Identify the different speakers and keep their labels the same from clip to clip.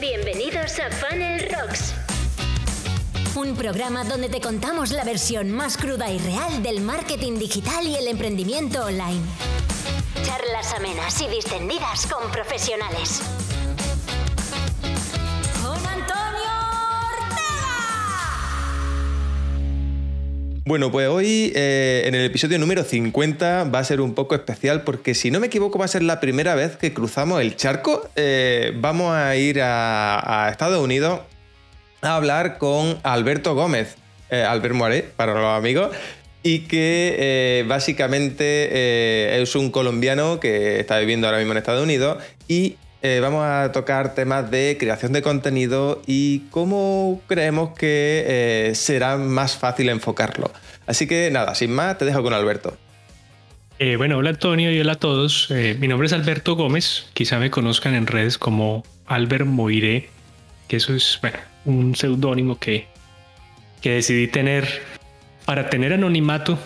Speaker 1: Bienvenidos a Funnel Rocks. Un programa donde te contamos la versión más cruda y real del marketing digital y el emprendimiento online. Charlas amenas y distendidas con profesionales.
Speaker 2: Bueno, pues hoy eh, en el episodio número 50 va a ser un poco especial porque si no me equivoco va a ser la primera vez que cruzamos el charco. Eh, vamos a ir a, Estados Unidos a hablar con Alberto Gómez, eh, Albert para los amigos, y que eh, básicamente es un colombiano que está viviendo ahora mismo en Estados Unidos y eh, vamos a tocar temas de creación de contenido y cómo creemos que eh, será más fácil enfocarlo. Así que nada, sin más, te dejo con Alberto.
Speaker 3: Eh, bueno, hola Antonio y hola a todos. Mi nombre es Alberto Gómez. Quizá me conozcan en redes como Albert Moiré, que eso es un seudónimo que, que decidí tener para tener anonimato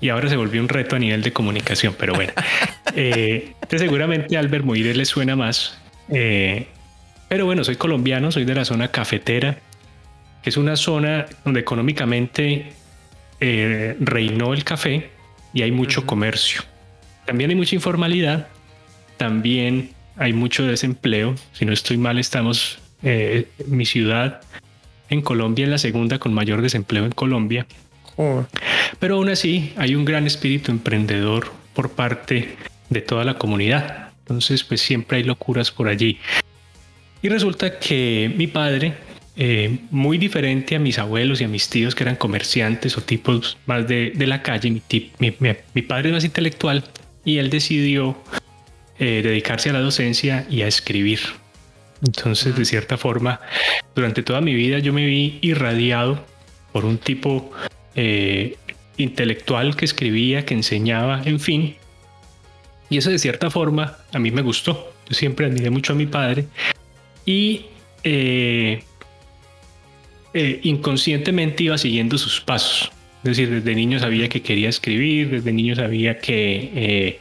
Speaker 3: y ahora se volvió un reto a nivel de comunicación. Pero bueno, eh, entonces seguramente Albert Moiré le suena más. Eh, pero bueno, soy colombiano, soy de la zona cafetera, que es una zona donde económicamente eh, reinó el café y hay mucho comercio. También hay mucha informalidad, también hay mucho desempleo. Si no estoy mal, estamos, eh, mi ciudad en Colombia es la segunda con mayor desempleo en Colombia. Pero aún así hay un gran espíritu emprendedor por parte de toda la comunidad. Entonces, pues siempre hay locuras por allí. Y resulta que mi padre, eh, muy diferente a mis abuelos y a mis tíos que eran comerciantes o tipos más de, de la calle, mi, tip- mi- mi- mi padre es más intelectual y él decidió eh, dedicarse a la docencia y a escribir. Entonces, de cierta forma, durante toda mi vida yo me vi irradiado por un tipo eh, intelectual que escribía, que enseñaba, en fin. Y eso de cierta forma a mí me gustó. Yo siempre admiré mucho a mi padre y eh, eh, inconscientemente iba siguiendo sus pasos. Es decir, desde niño sabía que quería escribir, desde niño sabía que, eh,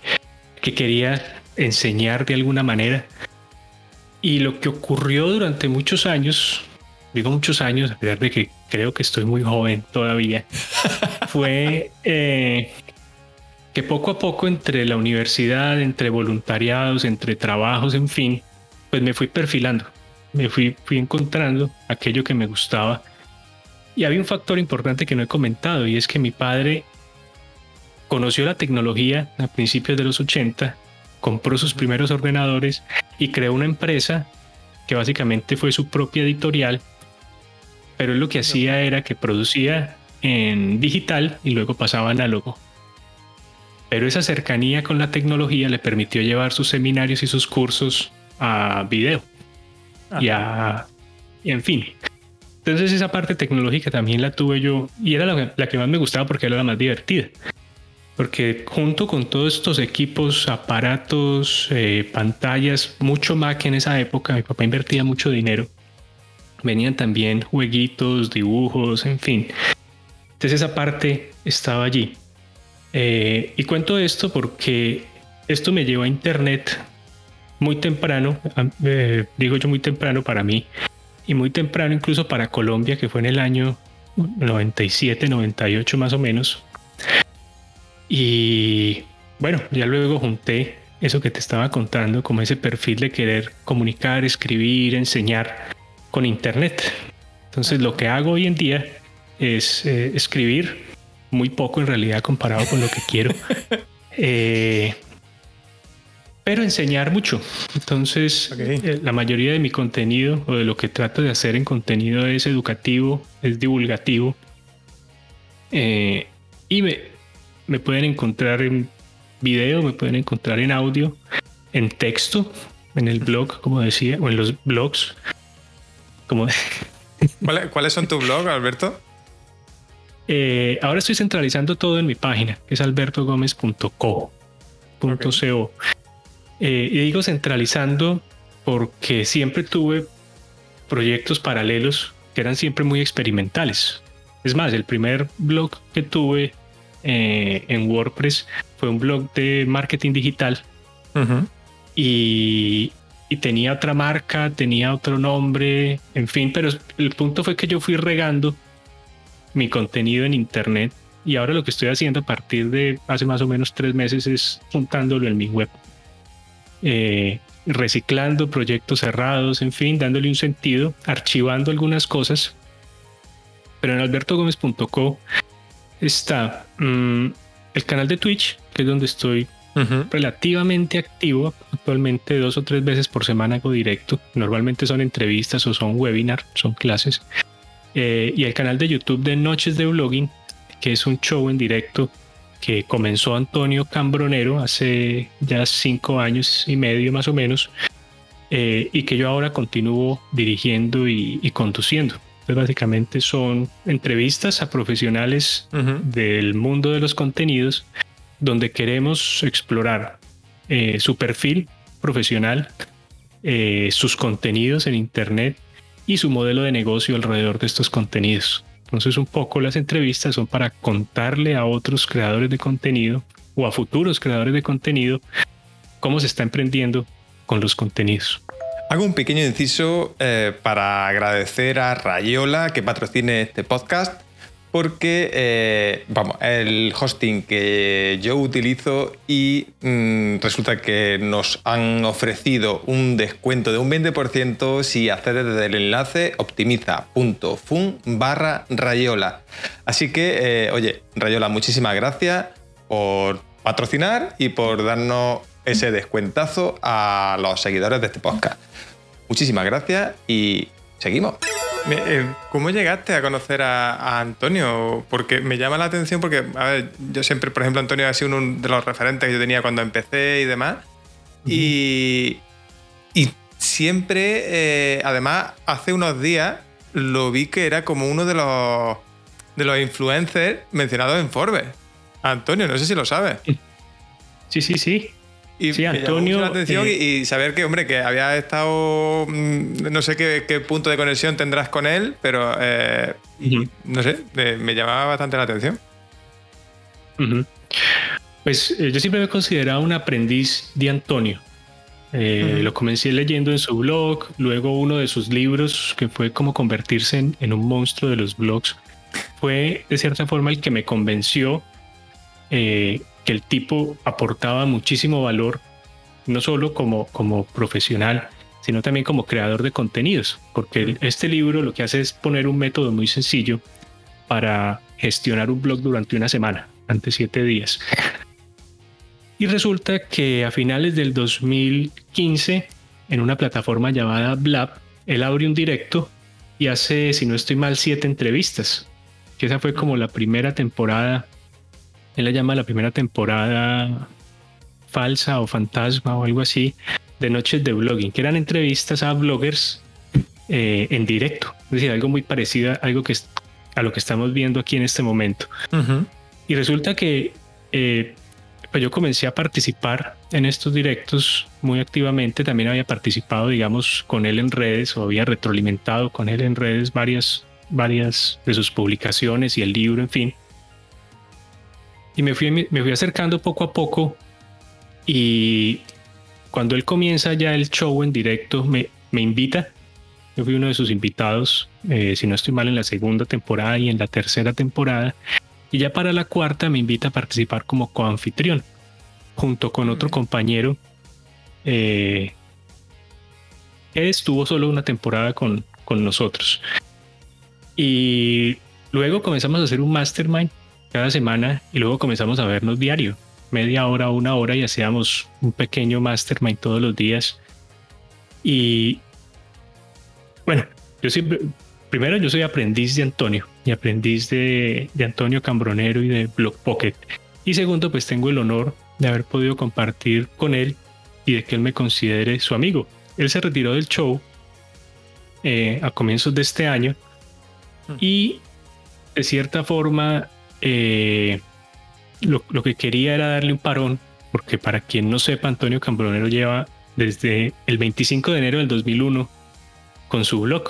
Speaker 3: que quería enseñar de alguna manera. Y lo que ocurrió durante muchos años, digo muchos años, a pesar de que creo que estoy muy joven todavía, fue eh, que poco a poco entre la universidad, entre voluntariados, entre trabajos, en fin, pues me fui perfilando, me fui, fui encontrando aquello que me gustaba. Y había un factor importante que no he comentado y es que mi padre conoció la tecnología a principios de los 80, compró sus primeros ordenadores y creó una empresa que básicamente fue su propia editorial, pero él lo que hacía era que producía en digital y luego pasaba a análogo. Pero esa cercanía con la tecnología le permitió llevar sus seminarios y sus cursos a video. Y a. y en fin. Entonces esa parte tecnológica también la tuve yo y era la, la que más me gustaba porque era la más divertida. Porque junto con todos estos equipos, aparatos, eh, pantallas, mucho Mac en esa época, mi papá invertía mucho dinero. Venían también jueguitos, dibujos, en fin. Entonces esa parte estaba allí. Eh, y cuento esto porque esto me llevó a internet muy temprano, eh, digo yo muy temprano para mí, y muy temprano incluso para Colombia, que fue en el año 97, 98 más o menos. Y bueno, ya luego junté eso que te estaba contando, como ese perfil de querer comunicar, escribir, enseñar con internet. Entonces lo que hago hoy en día es eh, escribir muy poco en realidad comparado con lo que quiero. Eh, pero enseñar mucho. Entonces, eh, la mayoría de mi contenido o de lo que trato de hacer en contenido es educativo, es divulgativo. Y me, me pueden encontrar en video, me pueden encontrar en audio, en texto, en el blog, como decía, o en los blogs. Como
Speaker 2: ¿Cuáles, son tus blogs, Alberto?
Speaker 3: Eh, ahora estoy centralizando todo en mi página, que es albertogomez.co. .co. Eh, y digo centralizando porque siempre tuve proyectos paralelos que eran siempre muy experimentales. Es más, el primer blog que tuve eh, en WordPress fue un blog de marketing digital y y tenía otra marca, tenía otro nombre, en fin, pero el punto fue que yo fui regando mi contenido en internet y ahora lo que estoy haciendo a partir de hace más o menos tres meses es juntándolo en mi web. Eh, reciclando proyectos cerrados, en fin, dándole un sentido, archivando algunas cosas. Pero en albertogomez.co está mm, el canal de Twitch, que es donde estoy relativamente activo. Actualmente dos o tres veces por semana hago directo. Normalmente son entrevistas o son webinars, son clases. Eh, y el canal de YouTube de Noches de Blogging, que es un show en directo que comenzó Antonio Cambronero hace ya cinco años y medio más o menos, eh, y que yo ahora continúo dirigiendo y, conduciendo. Entonces, básicamente son entrevistas a profesionales del mundo de los contenidos donde queremos explorar eh, su perfil profesional, eh, sus contenidos en Internet y su modelo de negocio alrededor de estos contenidos. Entonces un poco las entrevistas son para contarle a otros creadores de contenido o a futuros creadores de contenido cómo se está emprendiendo con los contenidos.
Speaker 2: Hago un pequeño inciso eh, para agradecer a Rayola que patrocine este podcast porque, eh, vamos, el hosting que yo utilizo y mm, resulta que nos han ofrecido un descuento de un 20% si accedes desde el enlace optimiza.fun barra Rayola. Así que, eh, oye, Rayola, muchísimas gracias por patrocinar y por darnos ese descuentazo a los seguidores de este podcast. Muchísimas gracias y seguimos. Eh, ¿Cómo llegaste a conocer a, Antonio? Porque me llama la atención porque, a ver, yo siempre, por ejemplo, Antonio ha sido uno de los referentes que yo tenía cuando empecé y demás. y, y, siempre, eh, además, hace unos días lo vi que era como uno de los, de los influencers mencionados en Forbes. Antonio, no sé si lo sabes.
Speaker 3: Sí, sí, sí.
Speaker 2: Y sí, Antonio. la atención eh, y, saber que, hombre, que había estado. Mm, no sé qué, punto de conexión tendrás con él, pero. Eh, no sé, me llamaba bastante la atención.
Speaker 3: Pues eh, yo siempre me he considerado un aprendiz de Antonio. Lo comencé leyendo en su blog, luego uno de sus libros, que fue como convertirse en, en un monstruo de los blogs, fue de cierta forma el que me convenció que el tipo aportaba muchísimo valor, no solo como, como profesional, sino también como creador de contenidos, porque este libro lo que hace es poner un método muy sencillo para gestionar un blog durante una semana, durante siete días. Y resulta que a finales del 2015, en una plataforma llamada Blab, él abre un directo y hace, si no estoy mal, siete entrevistas. Que esa fue como la primera temporada él la llama la primera temporada falsa o fantasma o algo así de Noches de Blogging, que eran entrevistas a bloggers eh, en directo. Es decir, algo muy parecido a algo que a lo que estamos viendo aquí en este momento. Y resulta que eh, pues yo comencé a participar en estos directos muy activamente. También había participado, digamos, con él en redes o había retroalimentado con él en redes varias, varias de sus publicaciones y el libro, en fin. Y me fui, me fui acercando poco a poco y cuando él comienza ya el show en directo, me, me invita. Yo fui uno de sus invitados, eh, si no estoy mal, en la segunda temporada y en la tercera temporada. Y ya para la cuarta me invita a participar como coanfitrión, junto con otro compañero eh, que estuvo solo una temporada con, con nosotros. Y luego comenzamos a hacer un mastermind cada semana y luego comenzamos a vernos diario, media hora, una hora y hacíamos un pequeño mastermind todos los días. Y bueno, yo siempre, primero yo soy aprendiz de Antonio y aprendiz de, de Antonio Cambronero y de Block Pocket. Y segundo, pues tengo el honor de haber podido compartir con él y de que él me considere su amigo. Él se retiró del show eh, a comienzos de este año mm. y de cierta forma eh, lo, que quería era darle un parón, porque para quien no sepa, Antonio Cambronero lleva desde el 25 de enero del 2001 con su blog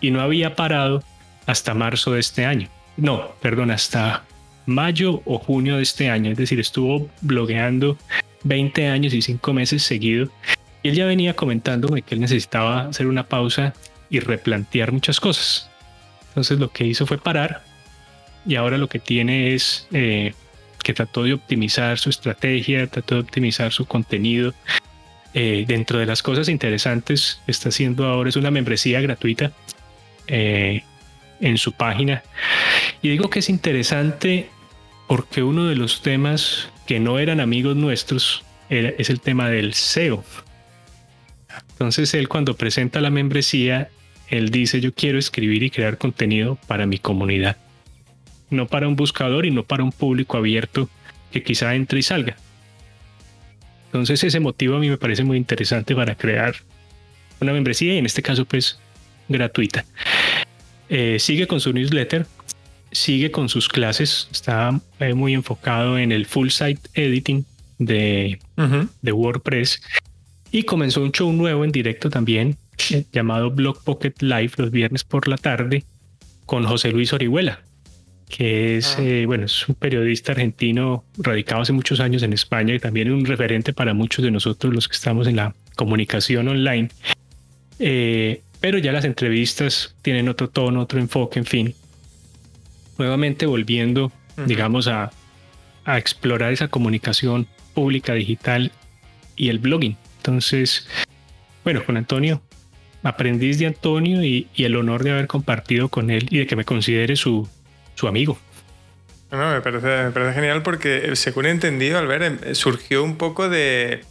Speaker 3: y no había parado hasta marzo de este año. No, perdón, hasta mayo o junio de este año. Es decir, estuvo blogueando 20 años y 5 meses seguidos. Y él ya venía comentándome que él necesitaba hacer una pausa y replantear muchas cosas. Entonces lo que hizo fue parar y ahora lo que tiene es eh, que trató de optimizar su estrategia, trató de optimizar su contenido. Eh, dentro de las cosas interesantes está haciendo ahora es una membresía gratuita eh, en su página. Y digo que es interesante porque uno de los temas que no eran amigos nuestros es el tema del SEO. Entonces él cuando presenta la membresía, él dice yo quiero escribir y crear contenido para mi comunidad. No para un buscador y no para un público abierto que quizá entre y salga. Entonces ese motivo a mí me parece muy interesante para crear una membresía y en este caso pues gratuita. Eh, sigue con su newsletter, sigue con sus clases, está eh, muy enfocado en el full site editing de, de WordPress y comenzó un show nuevo en directo también eh, llamado Blog Pocket Live los viernes por la tarde con José Luis Orihuela, que es, ah. bueno, es un periodista argentino radicado hace muchos años en España y también un referente para muchos de nosotros los que estamos en la comunicación online. Eh, pero ya las entrevistas tienen otro tono, otro enfoque, en fin. Nuevamente volviendo, digamos, a, a explorar esa comunicación pública digital y el blogging. Entonces, bueno, con Antonio, aprendiz de Antonio y, el honor de haber compartido con él y de que me considere su, su amigo.
Speaker 2: No, me parece, genial porque, según he entendido, al ver, em, surgió un poco de,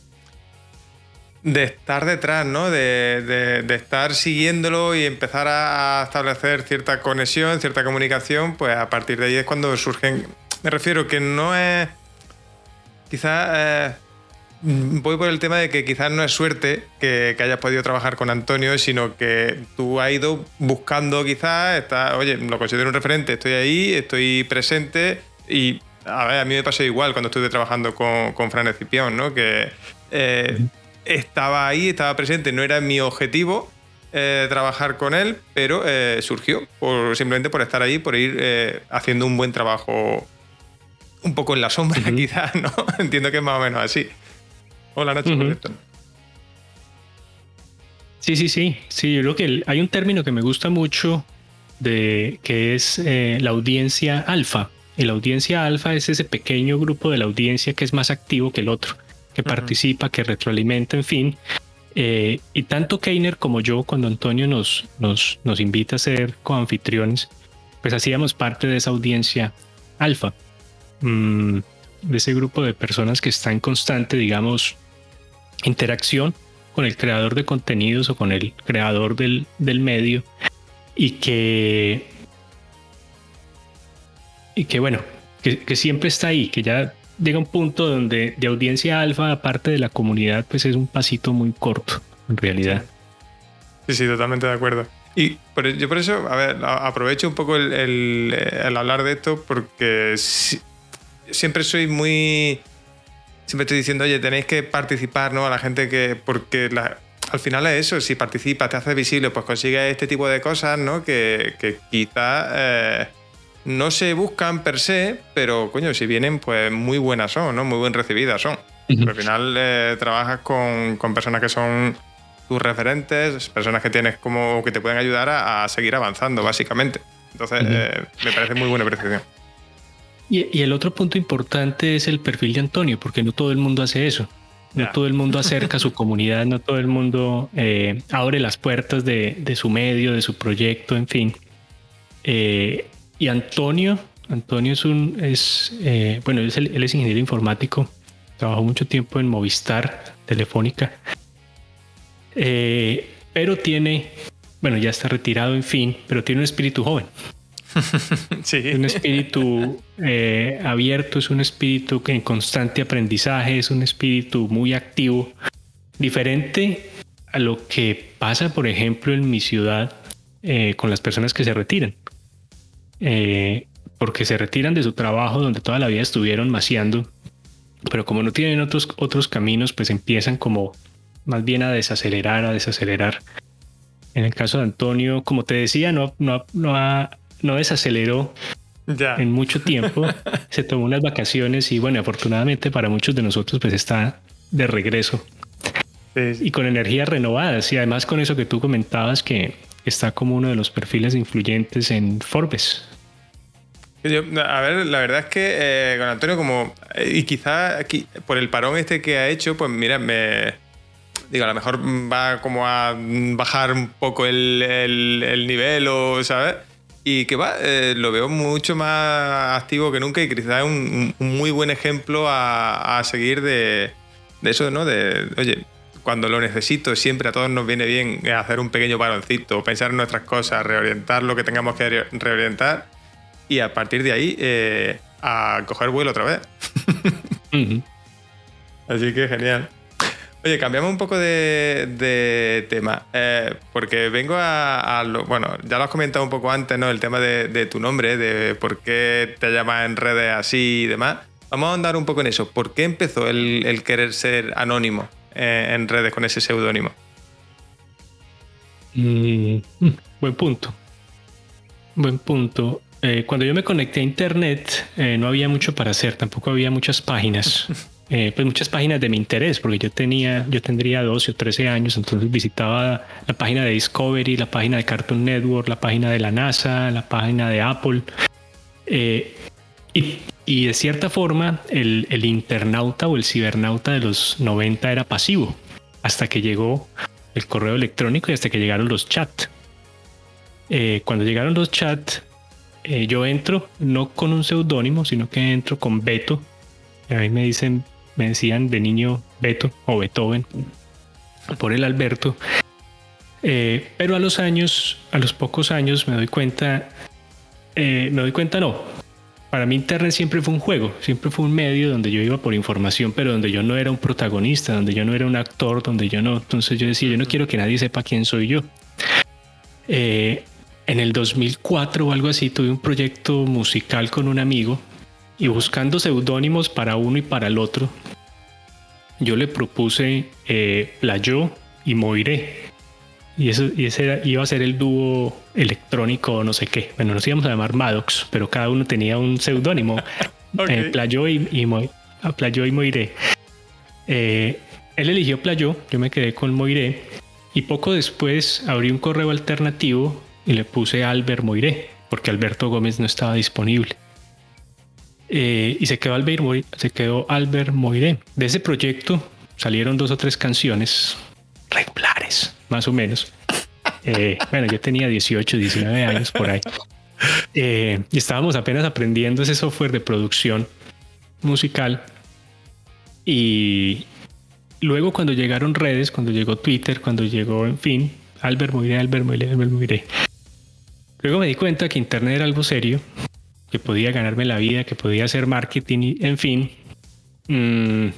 Speaker 2: de estar detrás, ¿no? De, estar siguiéndolo y empezar a establecer cierta conexión, cierta comunicación, pues a partir de ahí es cuando surgen. Me refiero que no es. Quizás. Eh, voy por el tema de que quizás no es suerte que, hayas podido trabajar con Antonio, sino que tú has ido buscando quizás, está, oye, lo considero un referente, estoy ahí, estoy presente y a ver, a mí me pasó igual cuando estuve trabajando con, con Fran Escipión, ¿no? Que eh, estaba ahí, estaba presente, no era mi objetivo eh, trabajar con él, pero eh, surgió por, simplemente por estar ahí, por ir eh, haciendo un buen trabajo un poco en la sombra, quizás, ¿no? Entiendo que es más o menos así. Hola, Nacho,
Speaker 3: Sí, sí, sí. Sí, yo creo que hay un término que me gusta mucho de que es la audiencia alfa. Y la audiencia alfa es ese pequeño grupo de la audiencia que es más activo que el otro que participa, que retroalimenta, en fin. Eh, y tanto Keiner como yo, cuando Antonio nos, nos, nos invita a ser coanfitriones, pues hacíamos parte de esa audiencia alfa, mm, de ese grupo de personas que está en constante, digamos, interacción con el creador de contenidos o con el creador del, del medio y que, y que bueno, que, siempre está ahí, que ya llega un punto donde de audiencia alfa, aparte de la comunidad, pues es un pasito muy corto, en realidad.
Speaker 2: Sí, sí, totalmente de acuerdo. Y yo por eso, a ver, aprovecho un poco el, hablar de esto porque siempre soy muy... Siempre estoy diciendo, oye, tenéis que participar, ¿no? A la gente que... Porque al final es eso, si participas, te haces visible, pues consigues este tipo de cosas, ¿no? Que, que quizás... Eh, no se buscan per se, pero coño, si vienen, pues muy buenas son, ¿no? Muy bien recibidas son. Al final eh, trabajas con, personas que son tus referentes, personas que tienes como que te pueden ayudar a, seguir avanzando, básicamente. Entonces, eh, me parece muy buena percepción.
Speaker 3: Y, el otro punto importante es el perfil de Antonio, porque no todo el mundo hace eso. No todo el mundo acerca a su comunidad, no todo el mundo eh, abre las puertas de, de, su medio, de su proyecto, en fin. Eh, y Antonio, Antonio es un, es, eh, bueno, él es, ingeniero informático, trabajó mucho tiempo en Movistar, Telefónica, pero tiene, bueno, ya está retirado, en fin, pero tiene un espíritu joven. Sí. Un espíritu eh, abierto, es un espíritu en constante aprendizaje, es un espíritu muy activo, diferente a lo que pasa, por ejemplo, en mi ciudad con las personas que se retiran. Eh, porque se retiran de su trabajo donde toda la vida estuvieron maciando, pero como no tienen otros, otros caminos, pues empiezan como más bien a desacelerar, a desacelerar. En el caso de Antonio, como te decía, no, no, no, no desaceleró ya. en mucho tiempo. se tomó unas vacaciones y bueno, afortunadamente para muchos de nosotros pues está de regreso. y con energías renovadas. Y además con eso que tú comentabas que está como uno de los perfiles influyentes en Forbes.
Speaker 2: a ver, la verdad es que eh, con Antonio, como. Eh, y quizás aquí, por el parón este que ha hecho, pues mira, me. Digo, a lo mejor va como a bajar un poco el, el, nivel, o, ¿sabes? Y que va, eh, lo veo mucho más activo que nunca y quizás es un, un muy buen ejemplo a, a seguir de, de eso, ¿no? De, oye, cuando lo necesito, siempre a todos nos viene bien hacer un pequeño paroncito, pensar en nuestras cosas, reorientar lo que tengamos que reorientar y a partir de ahí eh, a coger vuelo otra vez. Así que genial. Oye, cambiamos un poco de, tema, eh, porque vengo a, Bueno, ya lo has comentado un poco antes, ¿no? El tema de, tu nombre, de por qué te llamas en redes así y demás. Vamos a andar un poco en eso. ¿Por qué empezó el querer ser anónimo? Eh, en redes con ese seudónimo?
Speaker 3: Mm, buen punto. Buen punto. Eh, cuando yo me conecté a internet, no había mucho para hacer, tampoco había muchas páginas. pues muchas páginas de mi interés, porque yo tenía, yo tendría 12 o 13 años, entonces visitaba la página de Discovery, la página de Cartoon Network, la página de la NASA, la página de Apple. y y de cierta forma, el, internauta o el cibernauta de los 90 era pasivo, hasta que llegó el correo electrónico y hasta que llegaron los chats. Eh, cuando llegaron los chats, eh, yo entro no con un seudónimo, sino que entro con Beto. A mí me dicen, me decían de niño Beto o Beethoven por el Alberto. Eh, pero a los años, a los pocos años, me doy cuenta, me doy cuenta no, para mí Internet siempre fue un juego, siempre fue un medio donde yo iba por información, pero donde yo no era un protagonista, donde yo no era un actor, donde yo no. Entonces yo decía, yo no quiero que nadie sepa quién soy yo. Eh, en el 2004 o algo así tuve un proyecto musical con un amigo y buscando seudónimos para uno y para el otro, yo le propuse eh, Playo y Moiré. Y, eso, y ese iba a ser el dúo electrónico no sé qué. Bueno, nos íbamos a llamar Maddox, pero cada uno tenía un seudónimo. Eh, Playo y, y, ah, y Moiré. Eh, él eligió Playo, yo me quedé con Moiré. Y poco después abrí un correo alternativo y le puse Albert Moiré, porque Alberto Gómez no estaba disponible. Eh, y se quedó, Albert Moiré, se quedó Albert Moiré. De ese proyecto salieron dos o tres canciones regulares, más o menos. Eh, bueno, yo tenía 18, 19 años por ahí. Eh, y estábamos apenas aprendiendo ese software de producción musical. Y luego cuando llegaron redes, cuando llegó Twitter, cuando llegó, en fin, Albert Moiré, Albert Moiré, Albert Moiré. Luego me di cuenta que Internet era algo serio, que podía ganarme la vida, que podía hacer marketing, en fin. Mm,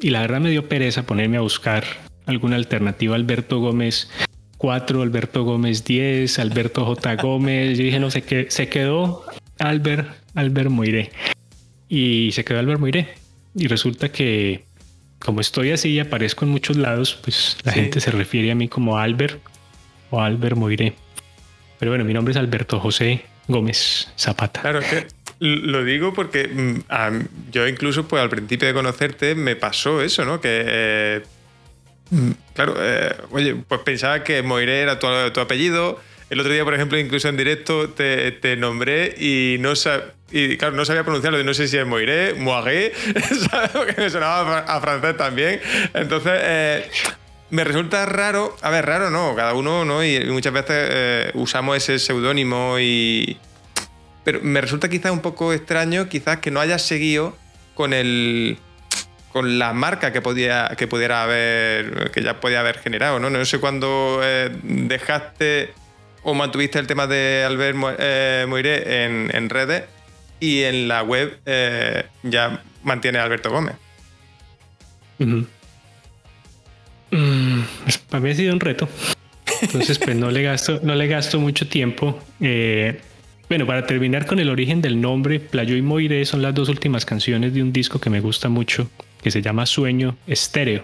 Speaker 3: y la verdad me dio pereza ponerme a buscar alguna alternativa Alberto Gómez 4, Alberto Gómez 10, Alberto J. Gómez. Yo dije, no sé qué, se quedó Albert, Albert Moiré. Y se quedó Albert Moiré. Y resulta que como estoy así y aparezco en muchos lados, pues la gente se refiere a mí como Albert o Albert Moiré. Pero bueno, mi nombre es Alberto José Gómez Zapata.
Speaker 2: Claro, que lo digo porque mm, yo incluso pues al principio de conocerte me pasó eso, ¿no? Que eh, Mm, claro, eh, oye, pues pensaba que Moiré era tu, apellido. El otro día, por ejemplo, incluso en directo te, nombré y no, y, claro, no sabía pronunciarlo. No sé si es Moiré, Moiré, porque me sonaba a francés también. Entonces, eh, me resulta raro. A ver, raro no, cada uno, ¿no? Y muchas veces eh, usamos ese seudónimo y. Pero me resulta quizás un poco extraño, quizás que no hayas seguido con el con la marca que, podía, que pudiera haber, que ya podía haber generado, ¿no? No sé cuándo eh, dejaste o mantuviste el tema de Albert eh, Moiré en, redes y en la web eh, ya mantiene Alberto Gómez.
Speaker 3: Mm, para mí ha sido un reto. Entonces, pues no le gasto, no le gasto mucho tiempo. bueno, para terminar con el origen del nombre, Playo y Moiré son las dos últimas canciones de un disco que me gusta mucho, que se llama Sueño Estéreo.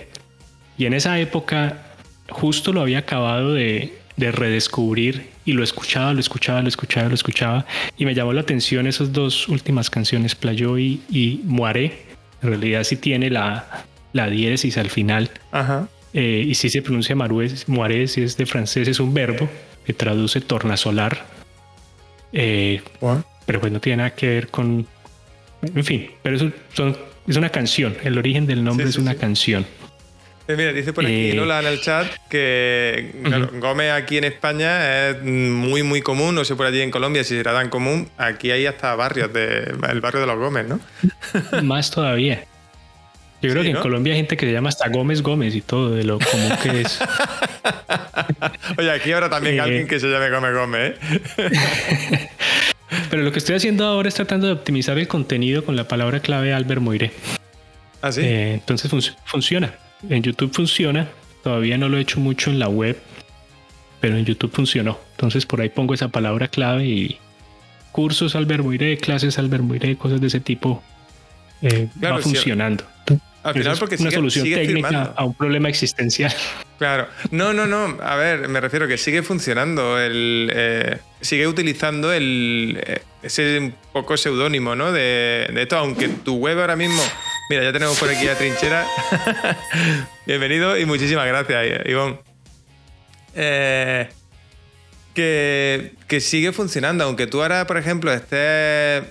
Speaker 3: Y en esa época justo lo había acabado de, redescubrir y lo escuchaba, lo escuchaba, lo escuchaba, lo escuchaba. Y me llamó la atención esas dos últimas canciones, Playo y, y En realidad sí tiene la, la diéresis al final. Eh, y si se pronuncia Marués, Muarez, si es de francés, es un verbo que traduce tornasolar. Eh, pero pues no tiene nada que ver con. En fin, pero es, es una canción. El origen del nombre es una canción.
Speaker 2: Eh, mira, dice por aquí Lola en el chat que Gómez aquí en España es muy, muy común. No sé por allí en Colombia si será tan común. Aquí hay hasta barrios, de, el barrio de los Gómez, ¿no?
Speaker 3: Más todavía. Yo creo que en Colombia hay gente que se llama hasta Gómez Gómez y todo, de lo común que es.
Speaker 2: Oye, aquí habrá también eh, alguien que se llame Gómez Gómez. ¿eh?
Speaker 3: Pero lo que estoy haciendo ahora es tratando de optimizar el contenido con la palabra clave Albert Moire.
Speaker 2: ¿Ah, sí?
Speaker 3: Eh, entonces funciona. En YouTube funciona. Todavía no lo he hecho mucho en la web, pero en YouTube funcionó. Entonces por ahí pongo esa palabra clave y cursos Albert Moire, clases Albert Moire, cosas de ese tipo. va funcionando.
Speaker 2: Al final, porque
Speaker 3: una solución técnica a un problema existencial.
Speaker 2: Claro. No, no, no. A ver, me refiero que sigue funcionando. El, eh, sigue utilizando el, eh, ese poco seudónimo, ¿no? De, esto, aunque tu web ahora mismo. Mira, ya tenemos por aquí a Trinchera. Bienvenido y muchísimas gracias, Ivonne. Eh, que, que sigue funcionando. Aunque tú ahora, por ejemplo, estés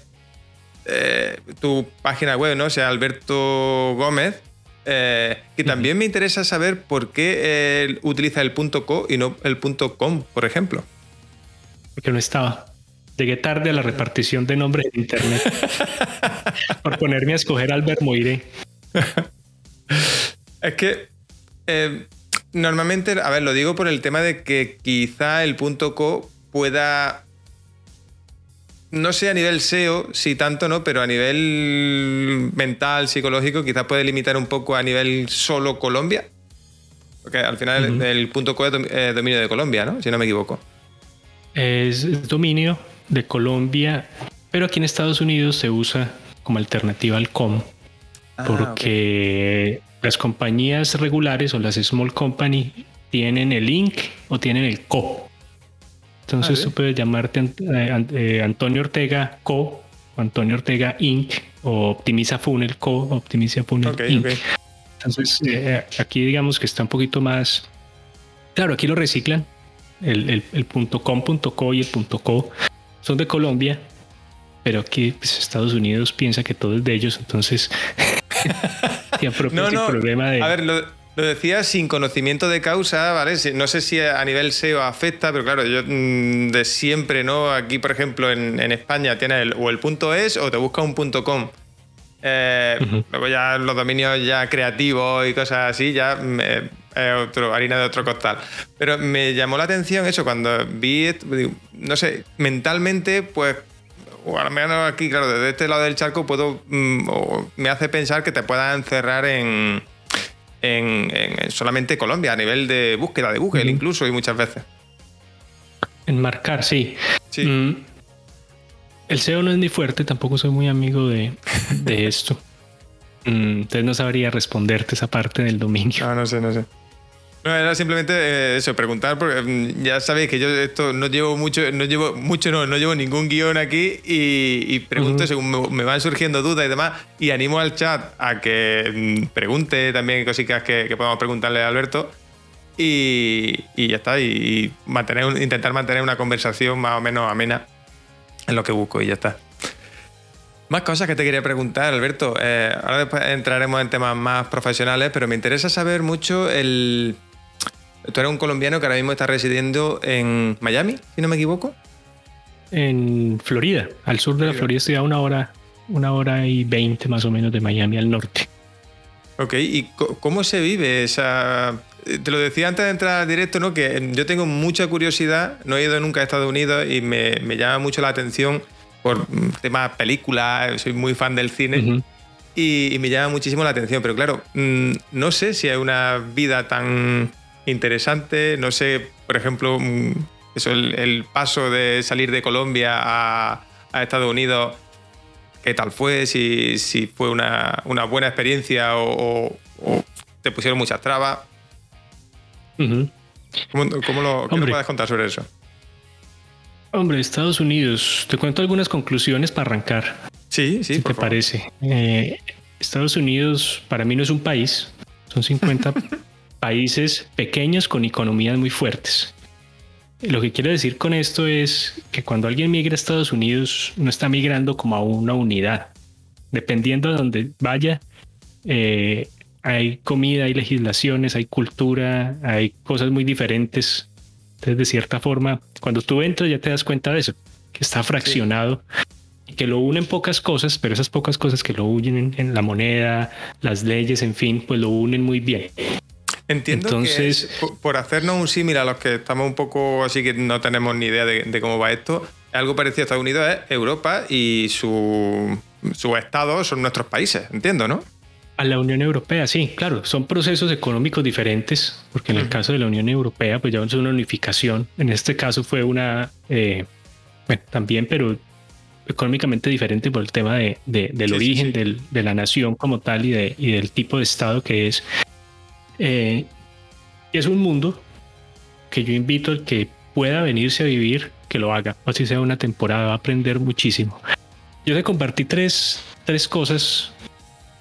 Speaker 2: eh, tu página web, ¿no? O sea, Alberto Gómez. Eh, que también me interesa saber por qué utiliza el punto .co y no el punto .com, por ejemplo.
Speaker 3: Porque no estaba. Llegué tarde a la repartición de nombres en internet. por ponerme a escoger Albert Moire.
Speaker 2: es que eh, normalmente, a ver, lo digo por el tema de que quizá el punto .co pueda no sé a nivel SEO, si tanto, ¿no? Pero a nivel mental, psicológico, quizás puede limitar un poco a nivel solo Colombia. Porque al final el, punto .co es dominio de Colombia, ¿no? Si no me equivoco.
Speaker 3: Es dominio de Colombia, pero aquí en Estados Unidos se usa como alternativa al com. Ah, porque las compañías regulares o las small company tienen el link o tienen el co. Entonces tú puedes llamarte eh, eh, Antonio Ortega Co, Antonio Ortega Inc. o Optimiza Funnel Co, Optimiza Funnel Inc. Entonces eh, aquí digamos que está un poquito más... Claro, aquí lo reciclan. El, el, punto .com, punto .co y el punto .co son de Colombia, pero aquí pues, Estados Unidos piensa que todo es de ellos, entonces...
Speaker 2: no, no. problema de... A ver, lo lo decía sin conocimiento de causa, ¿vale? No sé si a nivel SEO afecta, pero claro, yo mm, de siempre, ¿no? Aquí, por ejemplo, en, España tienes el, o el punto es o te busca un punto com. Eh, luego ya los dominios ya creativos y cosas así, ya es otro, harina de otro costal. Pero me llamó la atención eso cuando vi, no sé, mentalmente, pues, o al menos aquí, claro, desde este lado del charco puedo, mm, me hace pensar que te puedas encerrar en en, solamente Colombia, a nivel de búsqueda de Google incluso y muchas veces.
Speaker 3: Enmarcar, sí. sí. Mm, el SEO no es ni fuerte, tampoco soy muy amigo de, esto. Mm, entonces no sabría responderte esa parte del dominio.
Speaker 2: Ah, no sé, no sé. No, era simplemente eh, eso, preguntar, porque mm, ya sabéis que yo esto no llevo mucho, no llevo mucho, no, no llevo ningún guion aquí y, pregunto según me, van surgiendo dudas y demás. Y animo al chat a que mm, pregunte también cositas que, que podamos preguntarle a Alberto. Y, ya está, y, mantener, intentar mantener una conversación más o menos amena en lo que busco y ya está. Más cosas que te quería preguntar, Alberto. Eh, ahora después entraremos en temas más profesionales, pero me interesa saber mucho el, Tú eres un colombiano que ahora mismo está residiendo en Miami, si no me equivoco.
Speaker 3: En Florida, al sur de la Florida, estoy a una hora, una hora y veinte más o menos de Miami al norte.
Speaker 2: Ok, ¿y cómo se vive esa...? Te lo decía antes de entrar al directo, ¿no? Que yo tengo mucha curiosidad, no he ido nunca a Estados Unidos y me, llama mucho la atención por temas películas, soy muy fan del cine. y, me llama muchísimo la atención, pero claro, mm, no sé si hay una vida tan interesante. No sé, por ejemplo, mm, eso, el, paso de salir de Colombia a, Estados Unidos, qué tal fue, si, fue una, buena experiencia o, te pusieron muchas trabas. ¿Cómo, lo, ¿Qué puedes contar sobre eso?
Speaker 3: Hombre, Estados Unidos, te cuento algunas conclusiones para arrancar.
Speaker 2: Sí, sí.
Speaker 3: Si te parece. Eh, Estados Unidos para mí no es un país, son 50 países pequeños con economías muy fuertes. Lo que quiero decir con esto es que cuando alguien migra a Estados Unidos no está migrando como a una unidad. Dependiendo de donde vaya, eh, hay comida, hay legislaciones, hay cultura, hay cosas muy diferentes. Entonces, de cierta forma, cuando tú entras ya te das cuenta de eso, que está fraccionado y que lo unen pocas cosas, pero esas pocas cosas que lo unen en la moneda, las leyes, en fin, pues lo unen muy bien.
Speaker 2: Entiendo Entonces, que por hacernos un símil a los que estamos un poco así que no tenemos ni idea de, cómo va esto, algo parecido a Estados Unidos es Europa y su, su estado son nuestros países, entiendo, ¿no?
Speaker 3: A la Unión Europea, sí, claro, son procesos económicos diferentes, porque en el caso de la Unión Europea, pues ya es una unificación. En este caso fue una, eh, bueno, también, pero económicamente diferente por el tema de, del origen de la nación como tal y, de, y del tipo de Estado que es. Eh, es un mundo que yo invito al que pueda venirse a vivir, que lo haga, así sea una temporada, va a aprender muchísimo. Yo te compartí tres, tres cosas,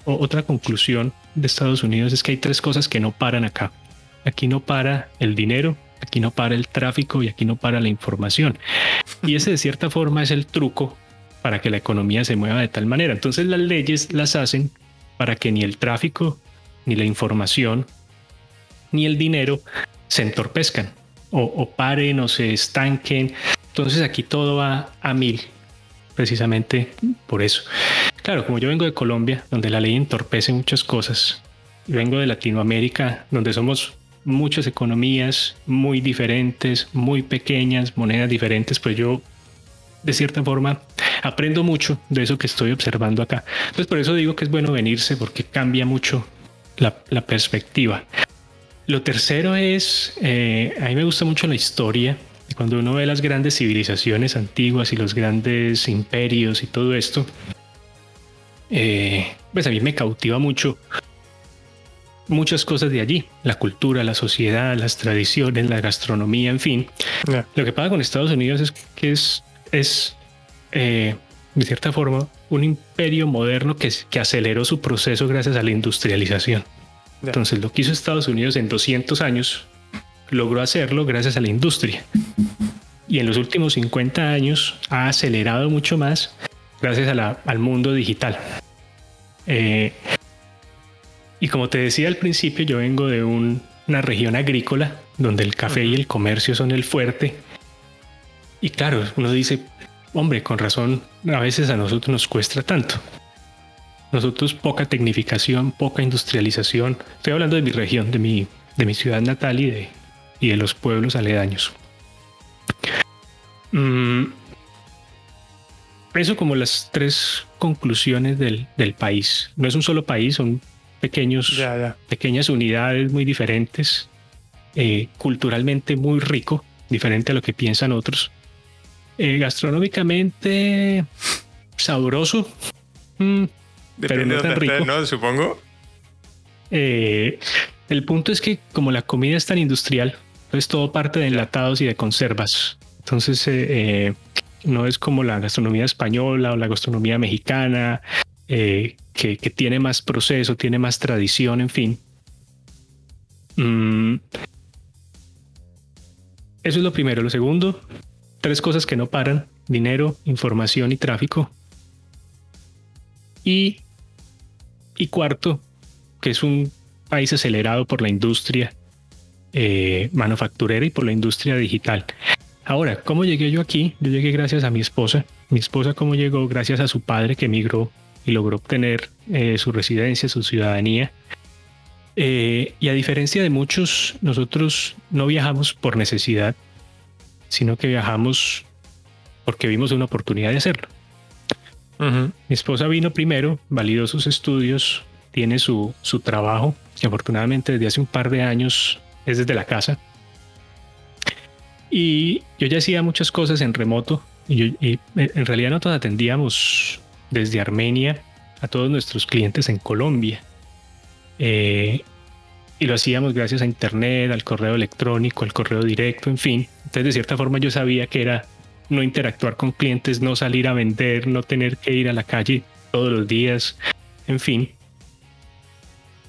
Speaker 3: o otra conclusión de Estados Unidos es que hay tres cosas que no paran acá. Aquí no para el dinero, aquí no para el tráfico y aquí no para la información. Y ese de cierta forma es el truco para que la economía se mueva de tal manera. Entonces las leyes las hacen para que ni el tráfico, ni la información, ni el dinero se entorpezcan o, paren o se estanquen. Entonces aquí todo va a mil, precisamente por eso. Claro, como yo vengo de Colombia, donde la ley entorpece muchas cosas, y vengo de Latinoamérica, donde somos muchas economías muy diferentes, muy pequeñas, monedas diferentes, pues yo de cierta forma aprendo mucho de eso que estoy observando acá. Entonces por eso digo que es bueno venirse porque cambia mucho la, la perspectiva. Lo tercero es, eh, a mí me gusta mucho la historia. Cuando uno ve las grandes civilizaciones antiguas y los grandes imperios y todo esto, eh, pues a mí me cautiva mucho muchas cosas de allí, la cultura, la sociedad, las tradiciones, la gastronomía, en fin. Lo que pasa con Estados Unidos es que es, es eh, de cierta forma, un imperio moderno que, que aceleró su proceso gracias a la industrialización. Entonces, lo que hizo Estados Unidos en 200 años, logró hacerlo gracias a la industria. Y en los últimos 50 años ha acelerado mucho más gracias al mundo digital. Eh, y como te decía al principio, yo vengo de una región agrícola donde el café y el comercio son el fuerte. Y claro, uno dice, hombre, con razón, a veces a nosotros nos cuesta tanto. Nosotros poca tecnificación, poca industrialización. Estoy hablando de mi región, de mi, de mi ciudad natal y de, y de los pueblos aledaños. Mm, eso como las tres conclusiones del, país. No es un solo país, son pequeños, pequeñas unidades muy diferentes, eh, culturalmente muy rico, diferente a lo que piensan otros. Eh, gastronómicamente sabroso, mm,
Speaker 2: Depende pero no rico. ¿no? Supongo.
Speaker 3: Eh, el punto es que como la comida es tan industrial, es todo parte de enlatados y de conservas. Entonces, eh, eh, no es como la gastronomía española o la gastronomía mexicana, que, tiene más proceso, tiene más tradición, en fin. Mm. Eso es lo primero. Lo segundo, tres cosas que no paran, dinero, información y tráfico. Y y cuarto, que es un país acelerado por la industria eh, manufacturera y por la industria digital. Ahora, ¿cómo llegué yo aquí? Yo llegué gracias a mi esposa. Mi esposa, ¿cómo llegó? Gracias a su padre que emigró y logró obtener eh, su residencia, su ciudadanía. Eh, y a diferencia de muchos, nosotros no viajamos por necesidad, sino que viajamos porque vimos una oportunidad de hacerlo. Mi esposa vino primero, validó sus estudios, tiene su, su trabajo, que afortunadamente desde hace un par de años es desde la casa. Y yo ya hacía muchas cosas en remoto y, en realidad nosotros atendíamos desde Armenia a todos nuestros clientes en Colombia. Eh, y lo hacíamos gracias a Internet, al correo electrónico, al correo directo, en fin. Entonces, de cierta forma, yo sabía que era no interactuar con clientes, no salir a vender, no tener que ir a la calle todos los días, en fin.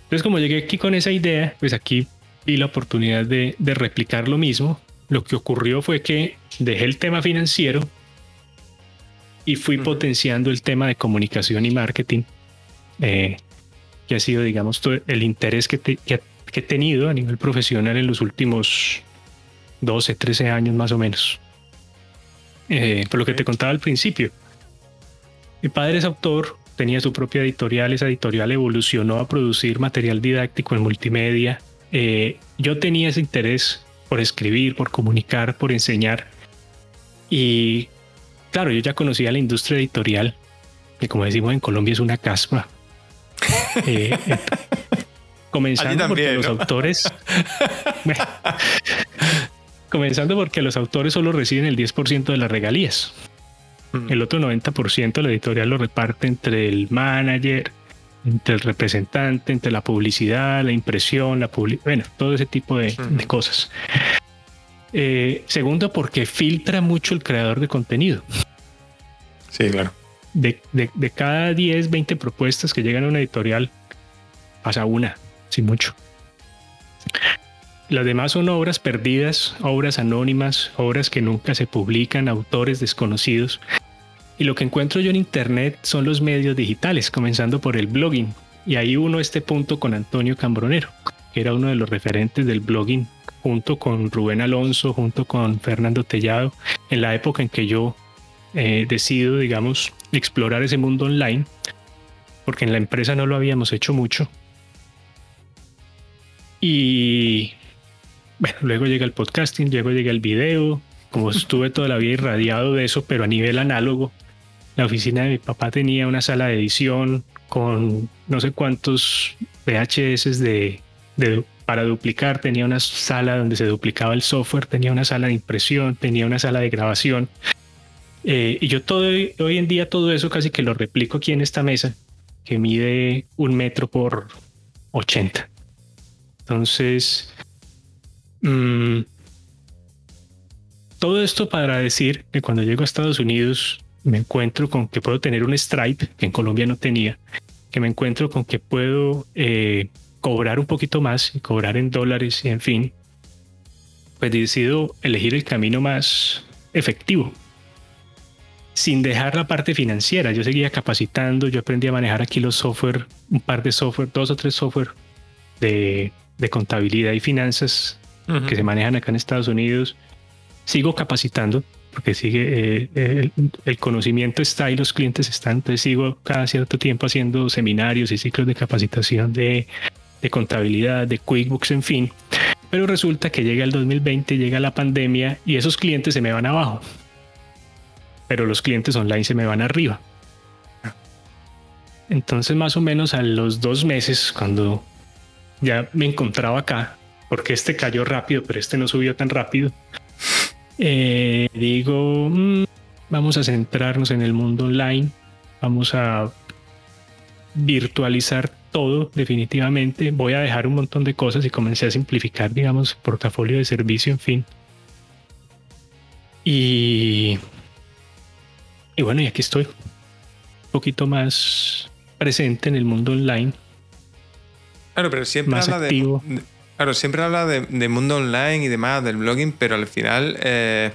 Speaker 3: Entonces como llegué aquí con esa idea, pues aquí vi la oportunidad de, de replicar lo mismo. Lo que ocurrió fue que dejé el tema financiero y fui potenciando el tema de comunicación y marketing, eh, que ha sido, digamos, todo el interés que, que, que, he tenido a nivel profesional en los últimos 12, 13 años más o menos. Eh, por lo que te contaba al principio. Mi padre es autor, tenía su propia editorial, esa editorial evolucionó a producir material didáctico en multimedia. Eh, yo tenía ese interés por escribir, por comunicar, por enseñar. Y claro, yo ya conocía la industria editorial, que como decimos en Colombia es una caspa. Eh, comenzando porque los autores... comenzando porque los autores solo reciben el 10% de las regalías. Mm. El otro 90% la editorial lo reparte entre el manager, entre el representante, entre la publicidad, la impresión, la bueno, todo ese tipo de, cosas. Eh, segundo, porque filtra mucho el creador de contenido.
Speaker 2: Sí, claro.
Speaker 3: De, cada 10, 20 propuestas que llegan a una editorial, pasa una, sin mucho. Las demás son obras perdidas, obras anónimas, obras que nunca se publican, autores desconocidos. Y lo que encuentro yo en Internet son los medios digitales, comenzando por el blogging. Y ahí uno este punto con Antonio Cambronero, que era uno de los referentes del blogging, junto con Rubén Alonso, junto con Fernando Tellado, en la época en que yo eh, decido, digamos, explorar ese mundo online, porque en la empresa no lo habíamos hecho mucho. Y bueno, luego llega el podcasting, luego llega el video, como estuve toda la vida irradiado de eso, pero a nivel análogo, la oficina de mi papá tenía una sala de edición con no sé cuántos VHS de, para duplicar, tenía una sala donde se duplicaba el software, tenía una sala de impresión, tenía una sala de grabación. Eh, y yo todo, hoy en día todo eso casi que lo replico aquí en esta mesa, que mide un metro por 80. Entonces, mmm, todo esto para decir que cuando llego a Estados Unidos me encuentro con que puedo tener un Stripe que en Colombia no tenía, que me encuentro con que puedo eh, cobrar un poquito más y cobrar en dólares y en fin, pues decido elegir el camino más efectivo sin dejar la parte financiera. Yo seguía capacitando, yo aprendí a manejar aquí los software, un par de software, dos o tres software de, contabilidad y finanzas que se manejan acá en Estados Unidos sigo capacitando porque sigue eh, el, conocimiento está y los clientes están, entonces sigo cada cierto tiempo haciendo seminarios y ciclos de capacitación de, de contabilidad, de QuickBooks, en fin. Pero resulta que llega el 2020, llega la pandemia y esos clientes se me van abajo. Pero los clientes online se me van arriba. Entonces más o menos a los dos meses, cuando ya me encontraba acá, porque este cayó rápido, pero este no subió tan rápido, eh, digo, mm, vamos a centrarnos en el mundo online, vamos a virtualizar todo definitivamente, voy a dejar un montón de cosas y comencé a simplificar, digamos, portafolio de servicio, en fin. Y, y bueno, y aquí estoy, un poquito más presente en el mundo online.
Speaker 2: Claro, pero siempre más activo. Claro, siempre habla de, mundo online y demás, del blogging, pero al final, eh,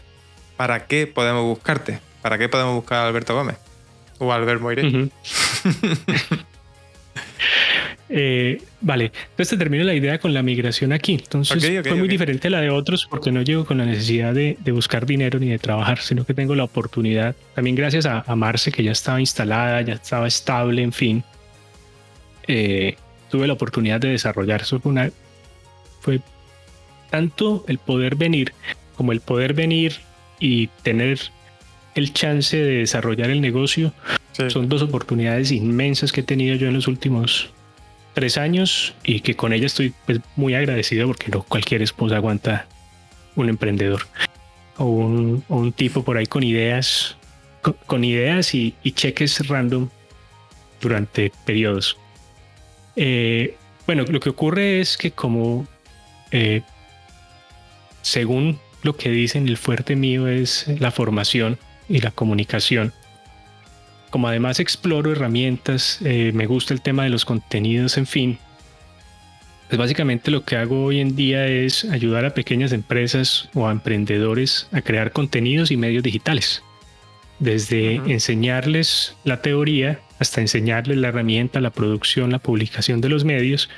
Speaker 2: ¿para qué podemos buscarte? ¿Para qué podemos buscar a Alberto Gómez? O a Albert Moiré.
Speaker 3: Eh, vale, entonces te termino la idea con la migración aquí. Entonces fue muy diferente a la de otros porque no llego con la necesidad de, buscar dinero ni de trabajar, sino que tengo la oportunidad, también gracias a, Marce que ya estaba instalada, ya estaba estable, en fin, eh, tuve la oportunidad de desarrollar. Eso fue una fue tanto el poder venir como el poder venir y tener el chance de desarrollar el negocio. Son dos oportunidades inmensas que he tenido yo en los últimos tres años y que con ella estoy pues, muy agradecido porque no cualquier esposa aguanta un emprendedor o un, tipo por ahí con ideas, con, ideas y, cheques random durante periodos. Eh, bueno, lo que ocurre es que como eh, según lo que dicen, el fuerte mío es la formación y la comunicación. Como además exploro herramientas, eh, me gusta el tema de los contenidos, en fin. Pues básicamente lo que hago hoy en día es ayudar a pequeñas empresas o a emprendedores a crear contenidos y medios digitales. Desde enseñarles la teoría hasta enseñarles la herramienta, la producción, la publicación de los medios.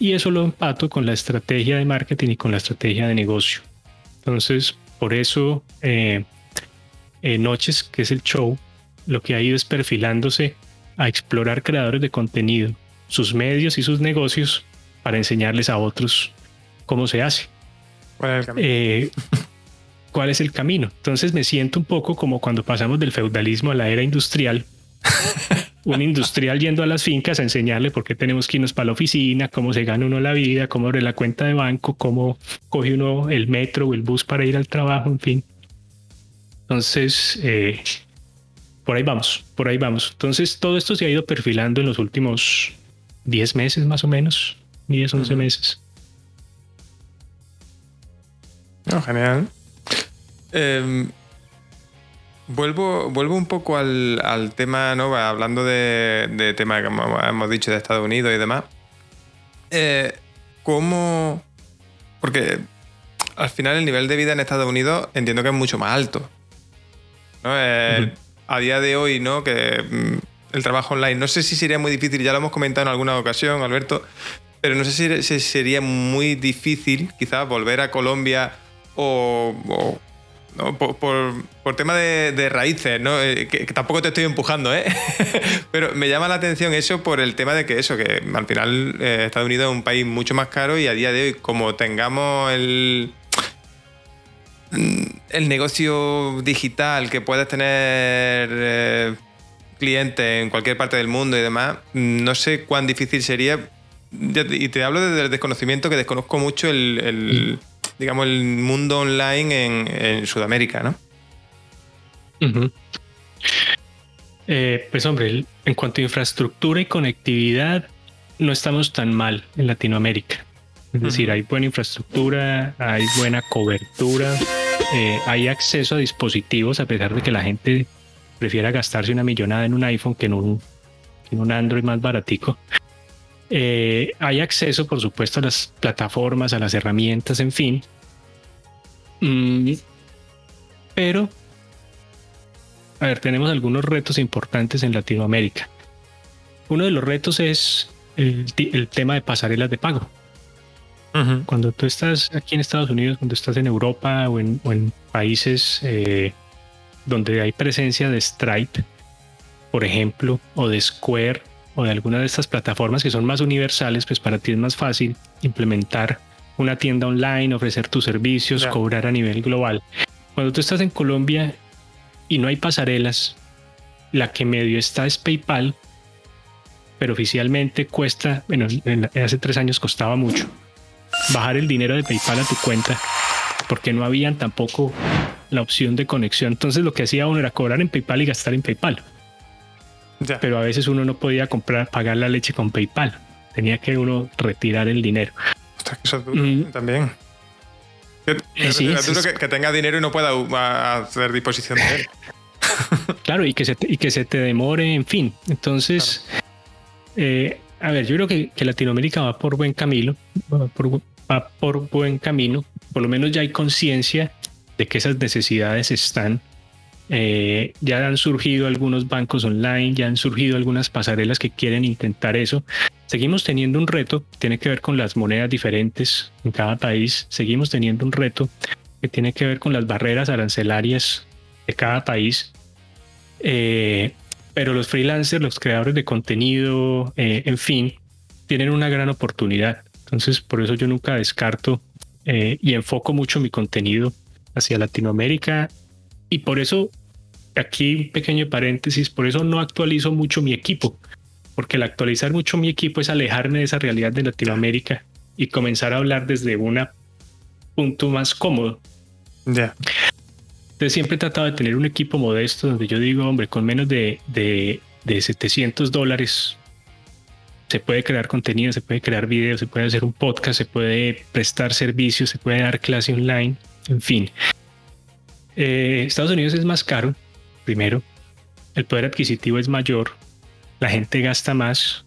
Speaker 3: Y eso lo empato con la estrategia de marketing y con la estrategia de negocio. Entonces, por eso, eh, Noches, que es el show, lo que ha ido es perfilándose a explorar creadores de contenido, sus medios y sus negocios para enseñarles a otros cómo se hace. Eh, ¿Cuál es el camino? Entonces me siento un poco como cuando pasamos del feudalismo a la era industrial. un industrial yendo a las fincas a enseñarle por qué tenemos que irnos para la oficina, cómo se gana uno la vida, cómo abre la cuenta de banco, cómo coge uno el metro o el bus para ir al trabajo, en fin. Entonces, eh, por ahí vamos, por ahí vamos. Entonces, todo esto se ha ido perfilando en los últimos 10 meses más o menos, 10, 11 meses.
Speaker 2: genial. Em, vuelvo, vuelvo un poco al, tema, ¿no? Hablando de, de tema que hemos dicho de Estados Unidos y demás. Eh, ¿Cómo...? Porque al final el nivel de vida en Estados Unidos entiendo que es mucho más alto. ¿no? Eh, a día de hoy, ¿no? Que mm, el trabajo online, no sé si sería muy difícil, ya lo hemos comentado en alguna ocasión, Alberto, pero no sé si sería muy difícil quizás volver a Colombia o, por, tema de, raíces, ¿no? Eh, que, tampoco te estoy empujando, ¿eh? pero me llama la atención eso por el tema de que eso, que al final eh, Estados Unidos es un país mucho más caro y a día de hoy, como tengamos el Mm, el negocio digital que puedes tener eh, clientes en cualquier parte del mundo y demás, mm, no sé cuán difícil sería. Y te hablo desde el desconocimiento que desconozco mucho el, digamos, el mundo online en, Sudamérica, ¿no?
Speaker 3: Eh, pues hombre, en cuanto a infraestructura y conectividad, no estamos tan mal en Latinoamérica. Es decir, hay buena infraestructura, hay buena cobertura, eh, hay acceso a dispositivos a pesar de que la gente prefiera gastarse una millonada en un iPhone que en un, en un Android más baratico. Eh, hay acceso, por supuesto, a las plataformas, a las herramientas, en fin. Mm, pero, a ver, tenemos algunos retos importantes en Latinoamérica. Uno de los retos es el tema de pasarelas de pago. Cuando tú estás aquí en Estados Unidos, cuando estás en Europa o en, países eh, donde hay presencia de Stripe, por ejemplo, o de Square, o de alguna de estas plataformas que son más universales, pues para ti es más fácil implementar una tienda online, ofrecer tus servicios, cobrar a nivel global. Cuando tú estás en Colombia y no hay pasarelas, la que medio está es PayPal, pero oficialmente cuesta, bueno, hace tres años costaba mucho bajar el dinero de PayPal a tu cuenta porque no habían tampoco la opción de conexión. Entonces lo que hacía uno era cobrar en PayPal y gastar en PayPal. Pero a veces uno no podía comprar, pagar la leche con PayPal. Tenía que uno retirar el dinero.
Speaker 2: eso es duro mm. también. Que, eh, que, tenga dinero y no pueda hacer disposición de él.
Speaker 3: claro, y que, se te, y que se te demore, en fin. Entonces, eh, a ver, yo creo que, Latinoamérica va por buen camino, va por, buen camino. Por lo menos ya hay conciencia de que esas necesidades están. Eh, ya han surgido algunos bancos online, ya han surgido algunas pasarelas que quieren intentar eso. Seguimos teniendo un reto, tiene que ver con las monedas diferentes en cada país. Seguimos teniendo un reto que tiene que ver con las barreras arancelarias de cada país. Eh, pero los freelancers, los creadores de contenido, eh, en fin, tienen una gran oportunidad. Entonces, por eso yo nunca descarto eh, y enfoco mucho mi contenido hacia Latinoamérica. Y por eso, aquí un pequeño paréntesis, por eso no actualizo mucho mi equipo, porque el actualizar mucho mi equipo es alejarme de esa realidad de Latinoamérica y comenzar a hablar desde un punto más cómodo. Ya. Entonces siempre he tratado de tener un equipo modesto donde yo digo, hombre, con menos de, de, 700 dólares se puede crear contenido, se puede crear videos, se puede hacer un podcast, se puede prestar servicios, se puede dar clase online, en fin. Eh, Estados Unidos es más caro, primero, el poder adquisitivo es mayor, la gente gasta más,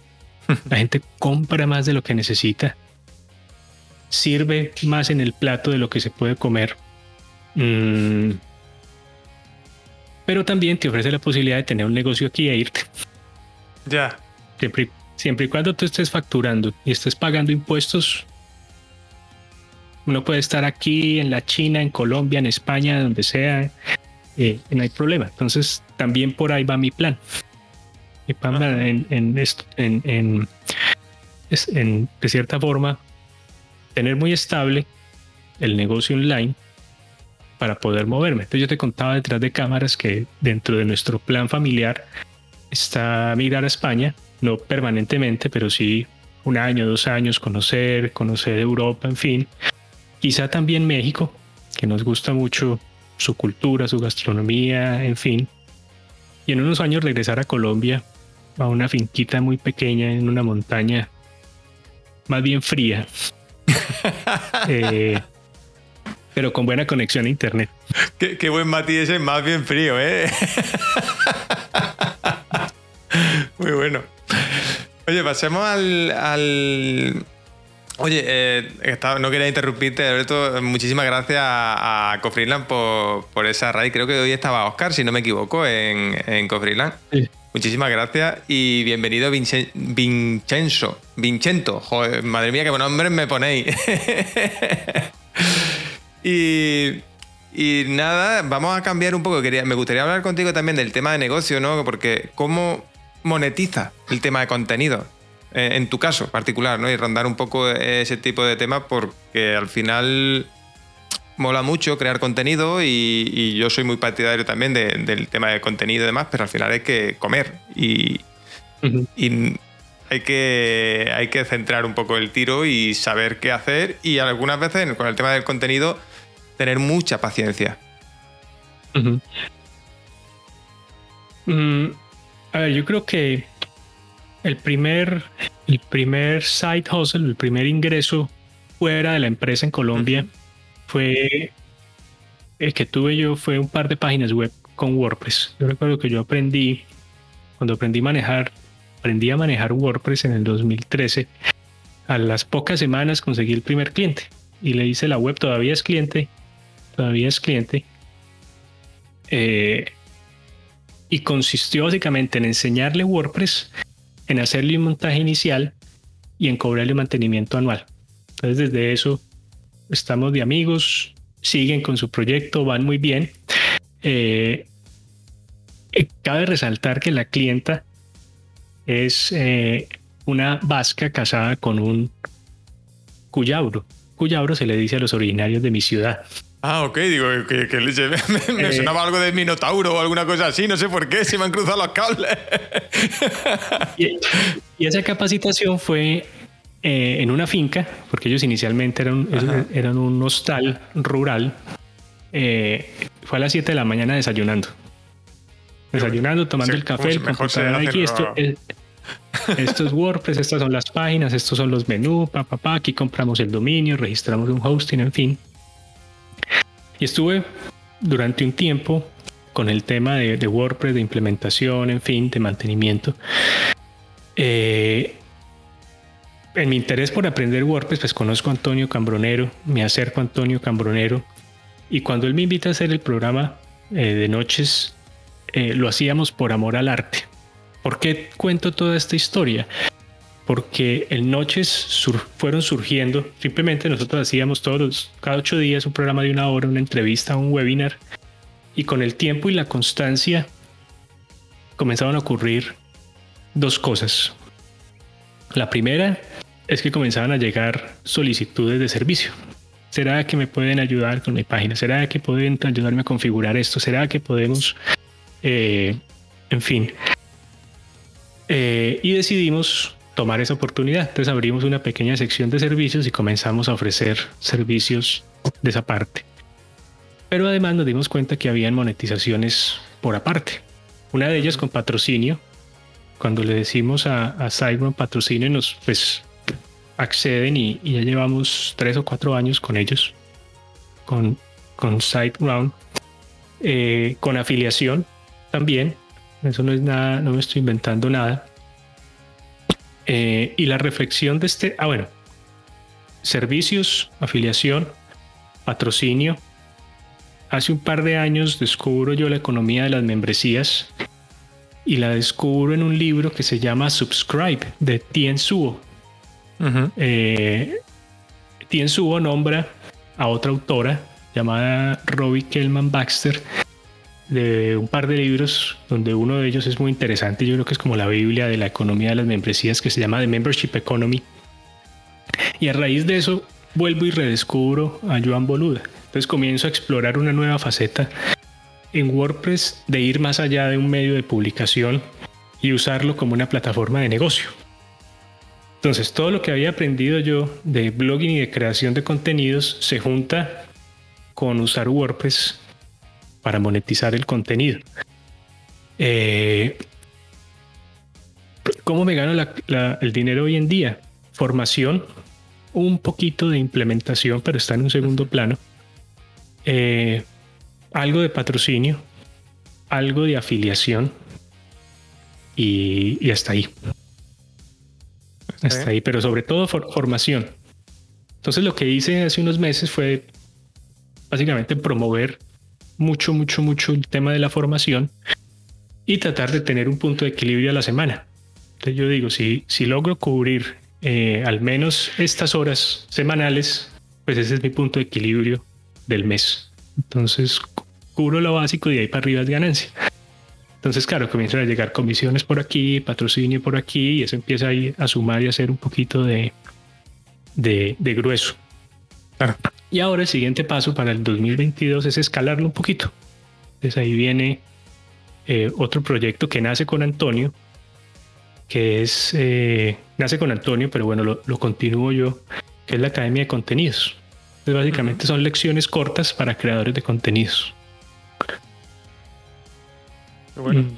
Speaker 3: la gente compra más de lo que necesita sirve más en el plato de lo que se puede comer. Mm. Pero también te ofrece la posibilidad de tener un negocio aquí e irte.
Speaker 2: Ya.
Speaker 3: Siempre, siempre y cuando tú estés facturando y estés pagando impuestos, uno puede estar aquí, en la China, en Colombia, en España, donde sea, eh, no hay problema. Entonces, también por ahí va mi plan. Mi plan en, en, en, en, de cierta forma, tener muy estable el negocio online para poder moverme. Entonces yo te contaba detrás de cámaras que dentro de nuestro plan familiar está migrar a España, no permanentemente, pero sí un año, dos años, conocer, conocer Europa, en fin. Quizá también México, que nos gusta mucho su cultura, su gastronomía, en fin. Y en unos años regresar a Colombia, a una finquita muy pequeña en una montaña más bien fría. Eh, pero con buena conexión a internet.
Speaker 2: Qué, buen Mati ese, más bien frío, ¿eh? Muy bueno. Oye, pasemos al. Oye, eh, no quería interrumpirte, Alberto. Muchísimas gracias a, a Cofreeland por, esa raíz. Creo que hoy estaba Oscar, si no me equivoco, en, en Cofreeland. Muchísimas gracias y bienvenido Vincenzo. Vincento. Joder, madre mía, qué buen nombre me ponéis. y, y nada, vamos a cambiar un poco. me gustaría hablar contigo también del tema de negocio, ¿no? Porque cómo monetiza el tema de contenido, eh, en tu caso particular, ¿no? Y rondar un poco ese tipo de temas porque al final mola mucho crear contenido y, yo soy muy partidario también del tema de contenido y demás, pero al final hay que comer y, hay, que, hay que centrar un poco el tiro y saber qué hacer y algunas veces con el tema del contenido tener mucha paciencia.
Speaker 3: Mm, a ver, yo creo que el primer, el primer side hustle, el primer ingreso fuera de la empresa en Colombia fue el que tuve yo fue un par de páginas web con WordPress. Yo recuerdo que yo aprendí, cuando aprendí a manejar, aprendí a manejar WordPress en el 2013. A las pocas semanas conseguí el primer cliente y le hice la web, todavía es cliente, todavía es cliente. Eh, y consistió básicamente en enseñarle WordPress, en hacerle un montaje inicial y en cobrarle mantenimiento anual. Entonces desde eso estamos de amigos, siguen con su proyecto, van muy bien. Eh, eh, cabe resaltar que la clienta es eh, una vasca casada con un cuyabro. Cuyabro se le dice a los originarios de mi ciudad.
Speaker 2: Ah, ok, digo que, me, sonaba algo de Minotauro o alguna cosa así, no sé por qué, se me han cruzado los cables.
Speaker 3: y esa capacitación fue eh, en una finca, porque ellos inicialmente eran, eran un hostal rural. Eh, fue a las 7 de la mañana desayunando. Desayunando, tomando el café, el computador aquí. Esto, esto es WordPress, estas son las páginas, estos son los menús, papá, aquí compramos el dominio, registramos un hosting, en fin. Estuve durante un tiempo con el tema de, de WordPress, de implementación, en fin, de mantenimiento. Eh, en mi interés por aprender WordPress, pues conozco a Antonio Cambronero, me acerco a Antonio Cambronero y cuando él me invita a hacer el programa eh, de noches, eh, lo hacíamos por amor al arte. ¿Por qué cuento toda esta historia? Porque en noches fueron surgiendo, simplemente nosotros hacíamos todos cada ocho días un programa de una hora, una entrevista, un webinar, y con el tiempo y la constancia comenzaban a ocurrir dos cosas. La primera es que comenzaban a llegar solicitudes de servicio. ¿Será que me pueden ayudar con mi página? ¿Será que pueden ayudarme a configurar esto? ¿Será que podemos, eh, en fin? Eh, y decidimos tomar esa oportunidad. Entonces abrimos una pequeña sección de servicios y comenzamos a ofrecer servicios de esa parte. Pero además nos dimos cuenta que habían monetizaciones por aparte. Una de ellas con patrocinio. Cuando le decimos a, a patrocinio patrocinio, nos pues acceden y, ya llevamos tres o cuatro años con ellos, con, con SiteGround, eh, con afiliación también. Eso no es nada, no me estoy inventando nada. Eh, y la reflexión de este, ah, bueno, servicios, afiliación, patrocinio. Hace un par de años descubro yo la economía de las membresías y la descubro en un libro que se llama Subscribe de Tien Suo. Eh, Tien Suo nombra a otra autora llamada Robbie Kellman Baxter de un par de libros donde uno de ellos es muy interesante, yo creo que es como la Biblia de la economía de las membresías que se llama The Membership Economy. Y a raíz de eso vuelvo y redescubro a Joan Boluda. Entonces comienzo a explorar una nueva faceta en WordPress de ir más allá de un medio de publicación y usarlo como una plataforma de negocio. Entonces todo lo que había aprendido yo de blogging y de creación de contenidos se junta con usar WordPress para monetizar el contenido. Eh, ¿Cómo me gano el dinero hoy en día? Formación, un poquito de implementación, pero está en un segundo plano. Eh, algo de patrocinio, algo de afiliación y, hasta ahí. Hasta ahí, pero sobre todo formación. Entonces lo que hice hace unos meses fue básicamente promover mucho, mucho, mucho el tema de la formación y tratar de tener un punto de equilibrio a la semana. Entonces yo digo, si, si logro cubrir eh, al menos estas horas semanales, pues ese es mi punto de equilibrio del mes. Entonces cubro lo básico y de ahí para arriba es ganancia. Entonces, claro, comienzan a llegar comisiones por aquí, patrocinio por aquí, y eso empieza ahí a sumar y a hacer un poquito de, de, grueso. Y ahora el siguiente paso para el 2022 es escalarlo un poquito. Entonces ahí viene eh, otro proyecto que nace con Antonio, que es, eh, nace con Antonio, pero bueno, lo, lo, continúo yo, que es la Academia de Contenidos. Entonces básicamente son lecciones cortas para creadores de contenidos. Bueno. Mm.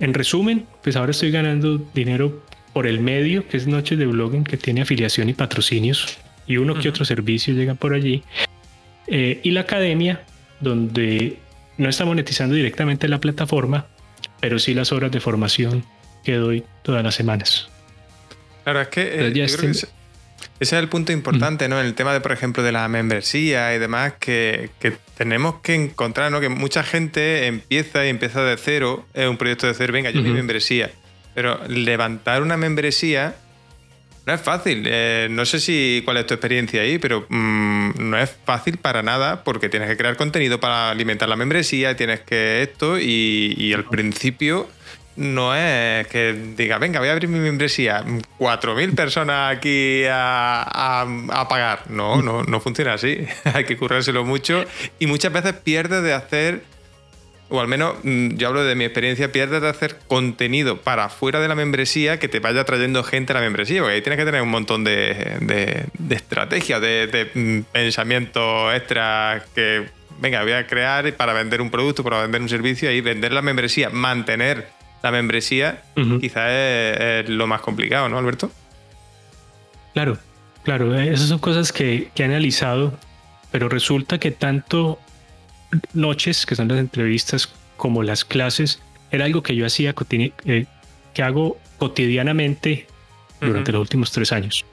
Speaker 3: En resumen, pues ahora estoy ganando dinero por el medio, que es Noches de Blogging, que tiene afiliación y patrocinios y uno que otro servicio llega por allí. Eh, y la academia, donde no está monetizando directamente la plataforma, pero sí las horas de formación que doy todas las semanas.
Speaker 2: Claro, es que, eh, ese, es el punto importante, ¿no? En el tema de, por ejemplo, de la membresía y demás, que, tenemos que encontrar, ¿no? Que mucha gente empieza y empieza de cero, es un proyecto de cero, venga, yo mi membresía. Pero levantar una membresía no es fácil. Eh, no sé si cuál es tu experiencia ahí, pero mm, no es fácil para nada porque tienes que crear contenido para alimentar la membresía, tienes que esto y, al principio no es que diga, venga, voy a abrir mi membresía, 4.000 personas aquí a, a, pagar. No, no, no funciona así. Hay que currárselo mucho y muchas veces pierdes de hacer o al menos mm, yo hablo de mi experiencia, pierdes de hacer contenido para fuera de la membresía que te vaya trayendo gente a la membresía, porque ahí tienes que tener un montón de, de, estrategias, de, mm, pensamiento extra que, venga, voy a crear para vender un producto, para vender un servicio y vender la membresía, mantener la membresía, quizás es, lo más complicado, ¿no, Alberto?
Speaker 3: Claro, claro, eh, esas son cosas que, que he analizado, pero resulta que tanto noches, que son las entrevistas, como las clases, era algo que yo hacía, eh, que hago cotidianamente durante los últimos tres años.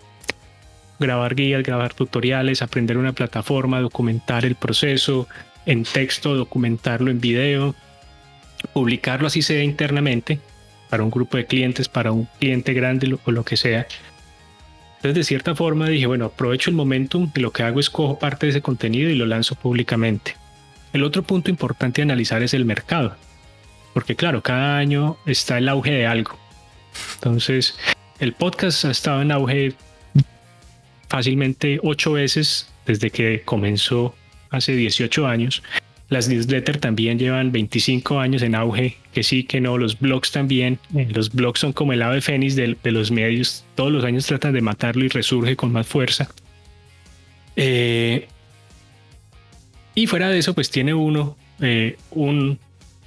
Speaker 3: Grabar guías, grabar tutoriales, aprender una plataforma, documentar el proceso en texto, documentarlo en video, publicarlo así sea internamente para un grupo de clientes, para un cliente grande o lo que sea. Entonces, de cierta forma dije, bueno, aprovecho el momentum y lo que hago es cojo parte de ese contenido y lo lanzo públicamente. El otro punto importante a analizar es el mercado, porque claro, cada año está el auge de algo. Entonces, el podcast ha estado en auge fácilmente ocho veces desde que comenzó hace 18 años. Las newsletters también llevan 25 años en auge, que sí, que no, los blogs también. Eh, los blogs son como el ave fénix de, los medios, todos los años tratan de matarlo y resurge con más fuerza. Eh, y fuera de eso, pues tiene uno eh, un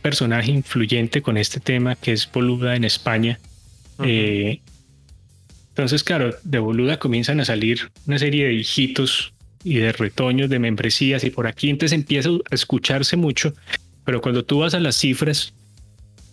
Speaker 3: personaje influyente con este tema que es Boluda en España. Eh, entonces, claro, de Boluda comienzan a salir una serie de hijitos y de retoños de membresías y por aquí entonces empieza a escucharse mucho, pero cuando tú vas a las cifras,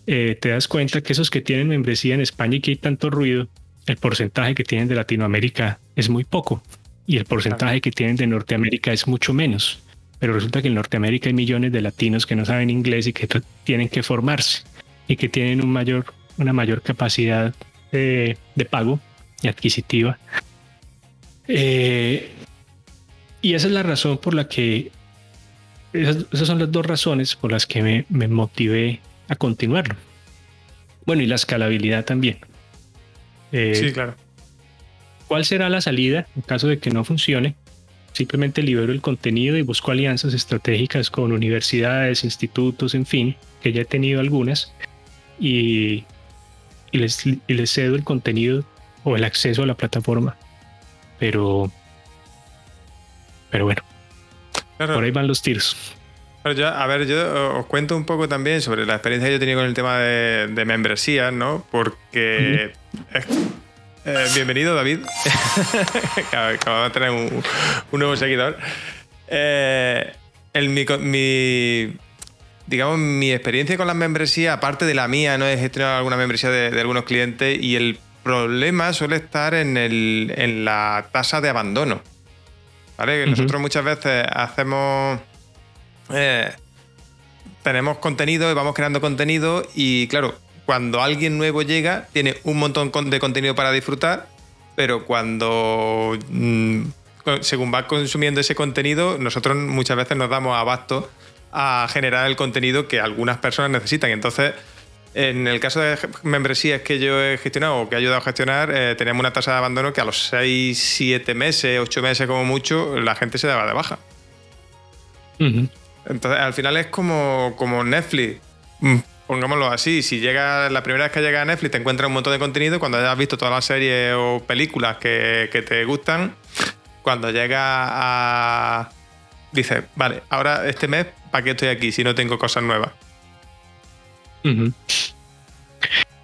Speaker 3: eh, te das cuenta que esos que tienen membresía en España y que hay tanto ruido, el porcentaje que tienen de Latinoamérica es muy poco y el porcentaje que tienen de Norteamérica es mucho menos. Pero resulta que en Norteamérica hay millones de latinos que no saben inglés y que tienen que formarse y que tienen un mayor, una mayor capacidad de, pago y adquisitiva. Eh, y esa es la razón por la que, esas, son las dos razones por las que me, me motivé a continuarlo. Bueno, y la escalabilidad también.
Speaker 2: Eh, sí, claro.
Speaker 3: ¿Cuál será la salida en caso de que no funcione? Simplemente libero el contenido y busco alianzas estratégicas con universidades, institutos, en fin, que ya he tenido algunas, y, les, les cedo el contenido o el acceso a la plataforma. Pero, pero bueno, por ahí van los tiros.
Speaker 2: a ver, yo os cuento un poco también sobre la experiencia que yo he tenido con el tema de, de membresías, ¿no? Porque eh, bienvenido, David. Acabamos de tener un, nuevo seguidor. Eh, mi, digamos, mi experiencia con las membresías, aparte de la mía, no he gestionado alguna membresía de, algunos clientes y el problema suele estar en, el, en la tasa de abandono. ¿Vale? Nosotros muchas veces hacemos. Eh, tenemos contenido y vamos creando contenido y, claro, cuando alguien nuevo llega, tiene un montón de contenido para disfrutar, pero cuando, mm, según va consumiendo ese contenido, nosotros muchas veces nos damos abasto a generar el contenido que algunas personas necesitan. Entonces, en el caso de membresías que yo he gestionado o que he ayudado a gestionar, eh, tenemos una tasa de abandono que a los 6, 7 meses, 8 meses como mucho, la gente se daba de baja. Entonces, al final es como, como Netflix. Pongámoslo así, si llega la primera vez que llega a Netflix te encuentras un montón de contenido, cuando hayas visto todas las series o películas que, te gustan, cuando llega a... Dices, vale, ahora este mes, ¿para qué estoy aquí si no tengo cosas nuevas?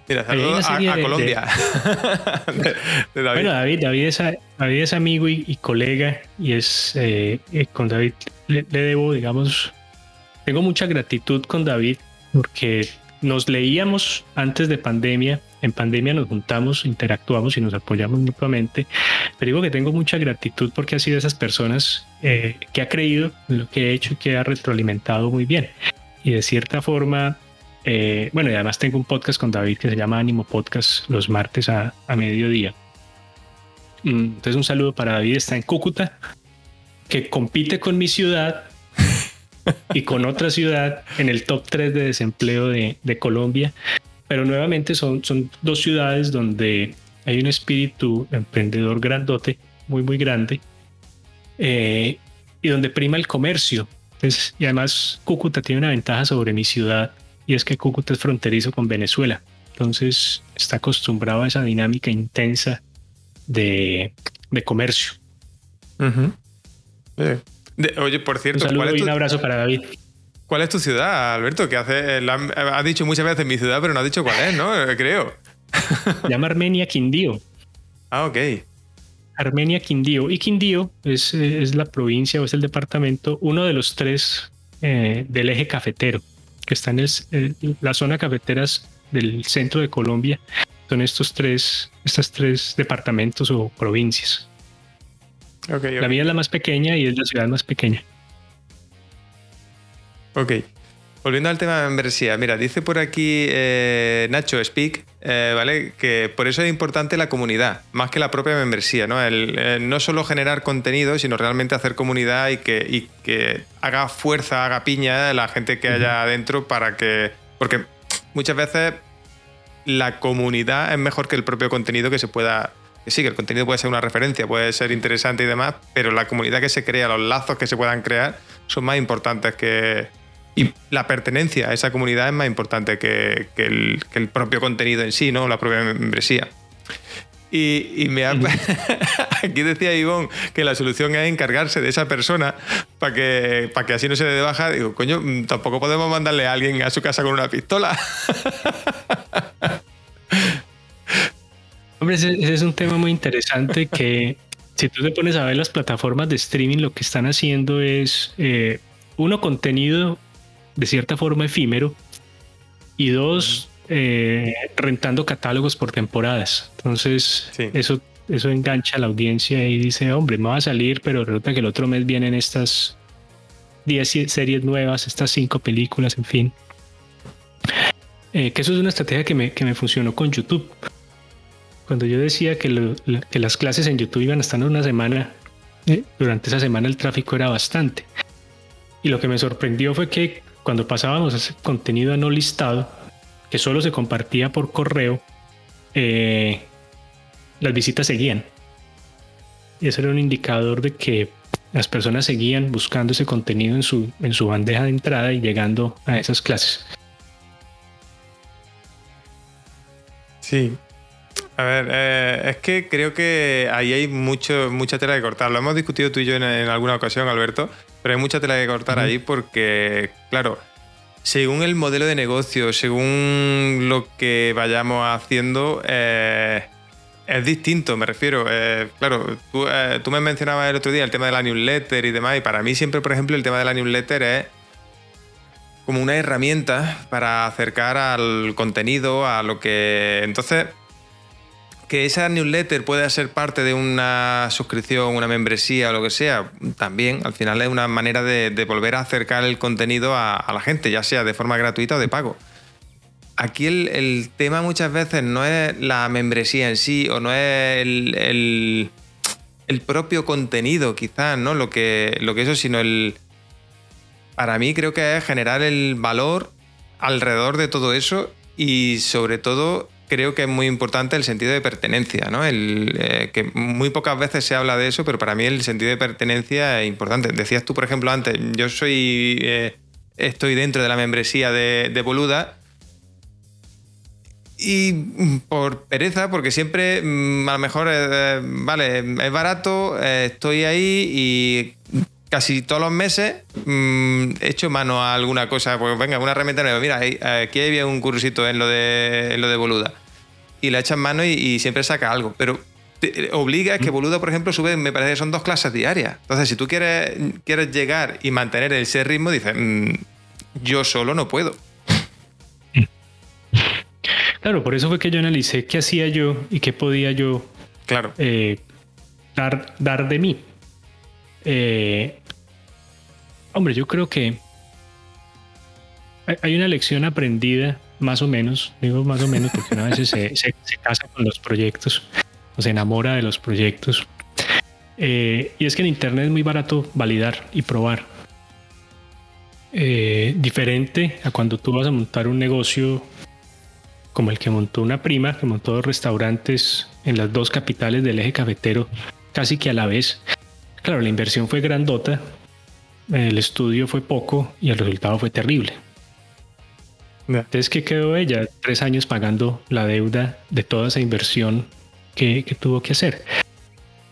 Speaker 2: Mira, saludos a, Colombia.
Speaker 3: Bueno, David, David es, amigo y, colega y es eh, eh, con David le, debo, digamos, tengo mucha gratitud con David porque nos leíamos antes de pandemia, en pandemia nos juntamos, interactuamos y nos apoyamos mutuamente, pero digo que tengo mucha gratitud porque ha sido esas personas eh, que ha creído en lo que he hecho y que ha retroalimentado muy bien. Y de cierta forma, eh, bueno, y además tengo un podcast con David que se llama Ánimo Podcast los martes a, a mediodía. Mm, entonces un saludo para David, está en Cúcuta, que compite con mi ciudad y con otra ciudad en el top 3 de desempleo de, Colombia. Pero nuevamente son, son dos ciudades donde hay un espíritu emprendedor grandote, muy, muy grande, eh, y donde prima el comercio. y además Cúcuta tiene una ventaja sobre mi ciudad, y es que Cúcuta es fronterizo con Venezuela. Entonces está acostumbrado a esa dinámica intensa de, comercio
Speaker 2: oye, por cierto,
Speaker 3: un, ¿cuál es tu, un abrazo para David.
Speaker 2: ¿Cuál es tu ciudad, Alberto? Que hace, ha dicho muchas veces mi ciudad, pero no ha dicho cuál es, ¿no? Creo.
Speaker 3: Se llama Armenia Quindío.
Speaker 2: Ah, ok.
Speaker 3: Armenia Quindío. Y Quindío es, es la provincia o es el departamento, uno de los tres eh, del eje cafetero, que está en la zona cafeteras del centro de Colombia. Son estos tres, estos tres departamentos o provincias. La mía es la más pequeña y es la ciudad más pequeña.
Speaker 2: Ok. Volviendo al tema de membresía, mira, dice por aquí eh, Nacho Speak, eh, ¿vale? Que por eso es importante la comunidad, más que la propia membresía, ¿no? El, eh, no solo generar contenido, sino realmente hacer comunidad y que, que haga fuerza, haga piña la gente que haya adentro para que. Porque muchas veces la comunidad es mejor que el propio contenido que se pueda que sí, que el contenido puede ser una referencia, puede ser interesante y demás, pero la comunidad que se crea, los lazos que se puedan crear, son más importantes que... Y la pertenencia a esa comunidad es más importante que, el, propio contenido en sí, ¿no? La propia membresía. Y, me aquí decía Ivonne que la solución es encargarse de esa persona para que, para que así no se le dé baja. Digo, coño, mm, tampoco podemos mandarle a alguien a su casa con una pistola.
Speaker 3: Hombre, ese, es un tema muy interesante que si tú te pones a ver las plataformas de streaming, lo que están haciendo es, eh, uno, contenido de cierta forma efímero y dos, eh, rentando catálogos por temporadas. Entonces, eso, eso engancha a la audiencia y dice, hombre, me va a salir, pero resulta que el otro mes vienen estas 10 series nuevas, estas 5 películas, en fin. Eh, que eso es una estrategia que me, que me funcionó con YouTube. Cuando yo decía que, que las clases en YouTube iban a estar una semana, eh, durante esa semana el tráfico era bastante. Y lo que me sorprendió fue que cuando pasábamos ese contenido a no listado, que solo se compartía por correo, eh, las visitas seguían. Y eso era un indicador de que las personas seguían buscando ese contenido en su, en su bandeja de entrada y llegando a esas clases.
Speaker 2: Sí. A ver, eh, es que creo que ahí hay mucho, mucha tela que cortar. Lo hemos discutido tú y yo en, alguna ocasión, Alberto, pero hay mucha tela que cortar ahí porque, claro, según el modelo de negocio, según lo que vayamos haciendo, eh, es distinto, me refiero. Eh, claro, eh, tú, me mencionabas el otro día el tema de la newsletter y demás, y para mí siempre, por ejemplo, el tema de la newsletter es como una herramienta para acercar al contenido, a lo que... Entonces, que esa newsletter pueda ser parte de una suscripción, una membresía o lo que sea, también al final es una manera de, volver a acercar el contenido a, la gente, ya sea de forma gratuita o de pago. Aquí el, tema muchas veces no es la membresía en sí o no es el, propio contenido, quizás, ¿no? Lo que, lo que eso, sino el. Para mí creo que es generar el valor alrededor de todo eso y sobre todo creo que es muy importante el sentido de pertenencia, ¿no? Eh, que muy pocas veces se habla de eso, pero para mí el sentido de pertenencia es importante. Decías tú, por ejemplo, antes, yo soy. Eh, estoy dentro de la membresía de, Boluda. Y por pereza, porque siempre mm, a lo mejor, eh, vale, es barato, estoy ahí y casi todos los meses mm, he hecho mano a alguna cosa, pues venga, una herramienta nueva. Mira, aquí había un cursito en lo de, lo de Boluda. Y la echan mano y, siempre saca algo. Pero obliga a que mm. Boluda, por ejemplo, sube, me parece que son dos clases diarias. Entonces, si tú quieres, quieres llegar y mantener ese ritmo, dices, mm, yo solo no puedo.
Speaker 3: Claro, por eso fue que yo analicé qué hacía yo y qué podía yo
Speaker 2: claro.
Speaker 3: Eh, dar, dar de mí. Eh, hombre, yo creo que hay una lección aprendida, más o menos, digo más o menos porque una vez se, se, casa con los proyectos o se enamora de los proyectos. Eh, y es que en Internet es muy barato validar y probar. Eh, diferente a cuando tú vas a montar un negocio como el que montó una prima, que montó dos restaurantes en las dos capitales del eje cafetero, casi que a la vez. Claro, la inversión fue grandota, el estudio fue poco y el resultado fue terrible. Entonces, ¿qué quedó ella? Tres años pagando la deuda de toda esa inversión que, tuvo que hacer.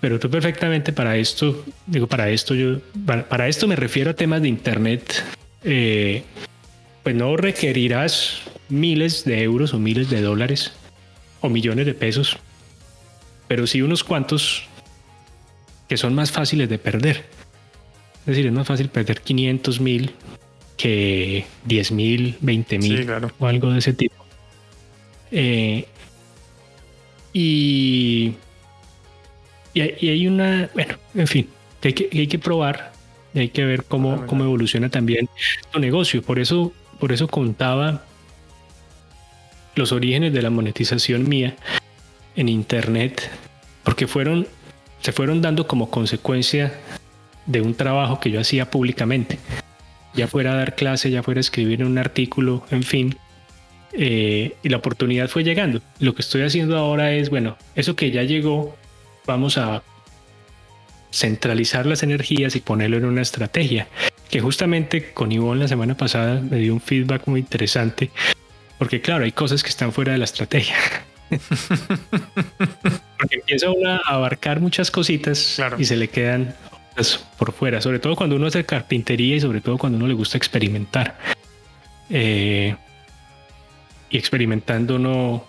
Speaker 3: Pero tú perfectamente para esto, digo, para esto yo, para, esto me refiero a temas de Internet, eh, pues no requerirás miles de euros o miles de dólares o millones de pesos, pero sí unos cuantos que son más fáciles de perder. Es decir, es más fácil perder 500 mil que 10 mil, 20 mil o algo de ese tipo. Eh, y, y, hay una, bueno, en fin, que hay que, hay que probar, hay que ver cómo, cómo evoluciona también tu negocio. Por eso, por eso contaba los orígenes de la monetización mía en internet, porque fueron se fueron dando como consecuencia de un trabajo que yo hacía públicamente. Ya fuera a dar clase, ya fuera a escribir un artículo, en fin. Eh, y la oportunidad fue llegando. Lo que estoy haciendo ahora es, bueno, eso que ya llegó, vamos a centralizar las energías y ponerlo en una estrategia. Que justamente con Ivonne la semana pasada me dio un feedback muy interesante. Porque claro, hay cosas que están fuera de la estrategia. Porque empieza uno a abarcar muchas cositas y se le quedan por fuera, sobre todo cuando uno hace carpintería y sobre todo cuando uno le gusta experimentar. Eh, y experimentando no,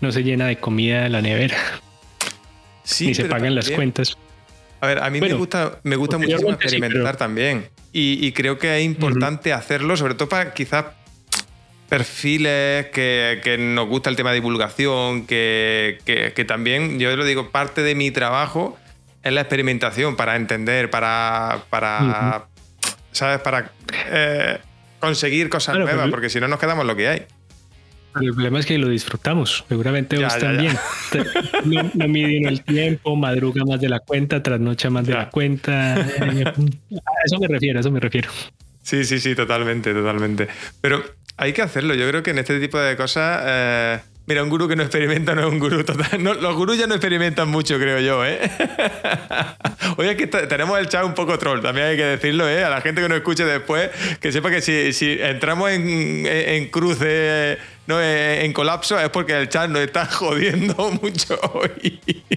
Speaker 3: no se llena de comida la nevera. Sí, ni se pagan las cuentas.
Speaker 2: A ver, a mí me gusta, me gusta muchísimo experimentar también. Y, creo que es importante hacerlo, sobre todo para quizás perfiles que, nos gusta el tema de divulgación, que, también, yo lo digo, parte de mi trabajo es la experimentación para entender, para, para ¿sabes? Para eh, conseguir cosas nuevas, porque si no nos quedamos lo que hay.
Speaker 3: el problema es que lo disfrutamos. Seguramente vos también. No, no miden el tiempo, madruga más de la cuenta, trasnocha más de la cuenta. a eso me refiero, a eso me refiero.
Speaker 2: Sí, sí, sí, totalmente, totalmente. Pero hay que hacerlo. Yo creo que en este tipo de cosas. Eh, mira, un gurú que no experimenta no es un gurú total. los gurús ya no experimentan mucho, creo yo, ¿eh? Oye, que tenemos el chat un poco troll, también hay que decirlo, ¿eh? A la gente que nos escuche después, que sepa que si, entramos en, cruce, no, en colapso, es porque el chat nos está jodiendo mucho hoy.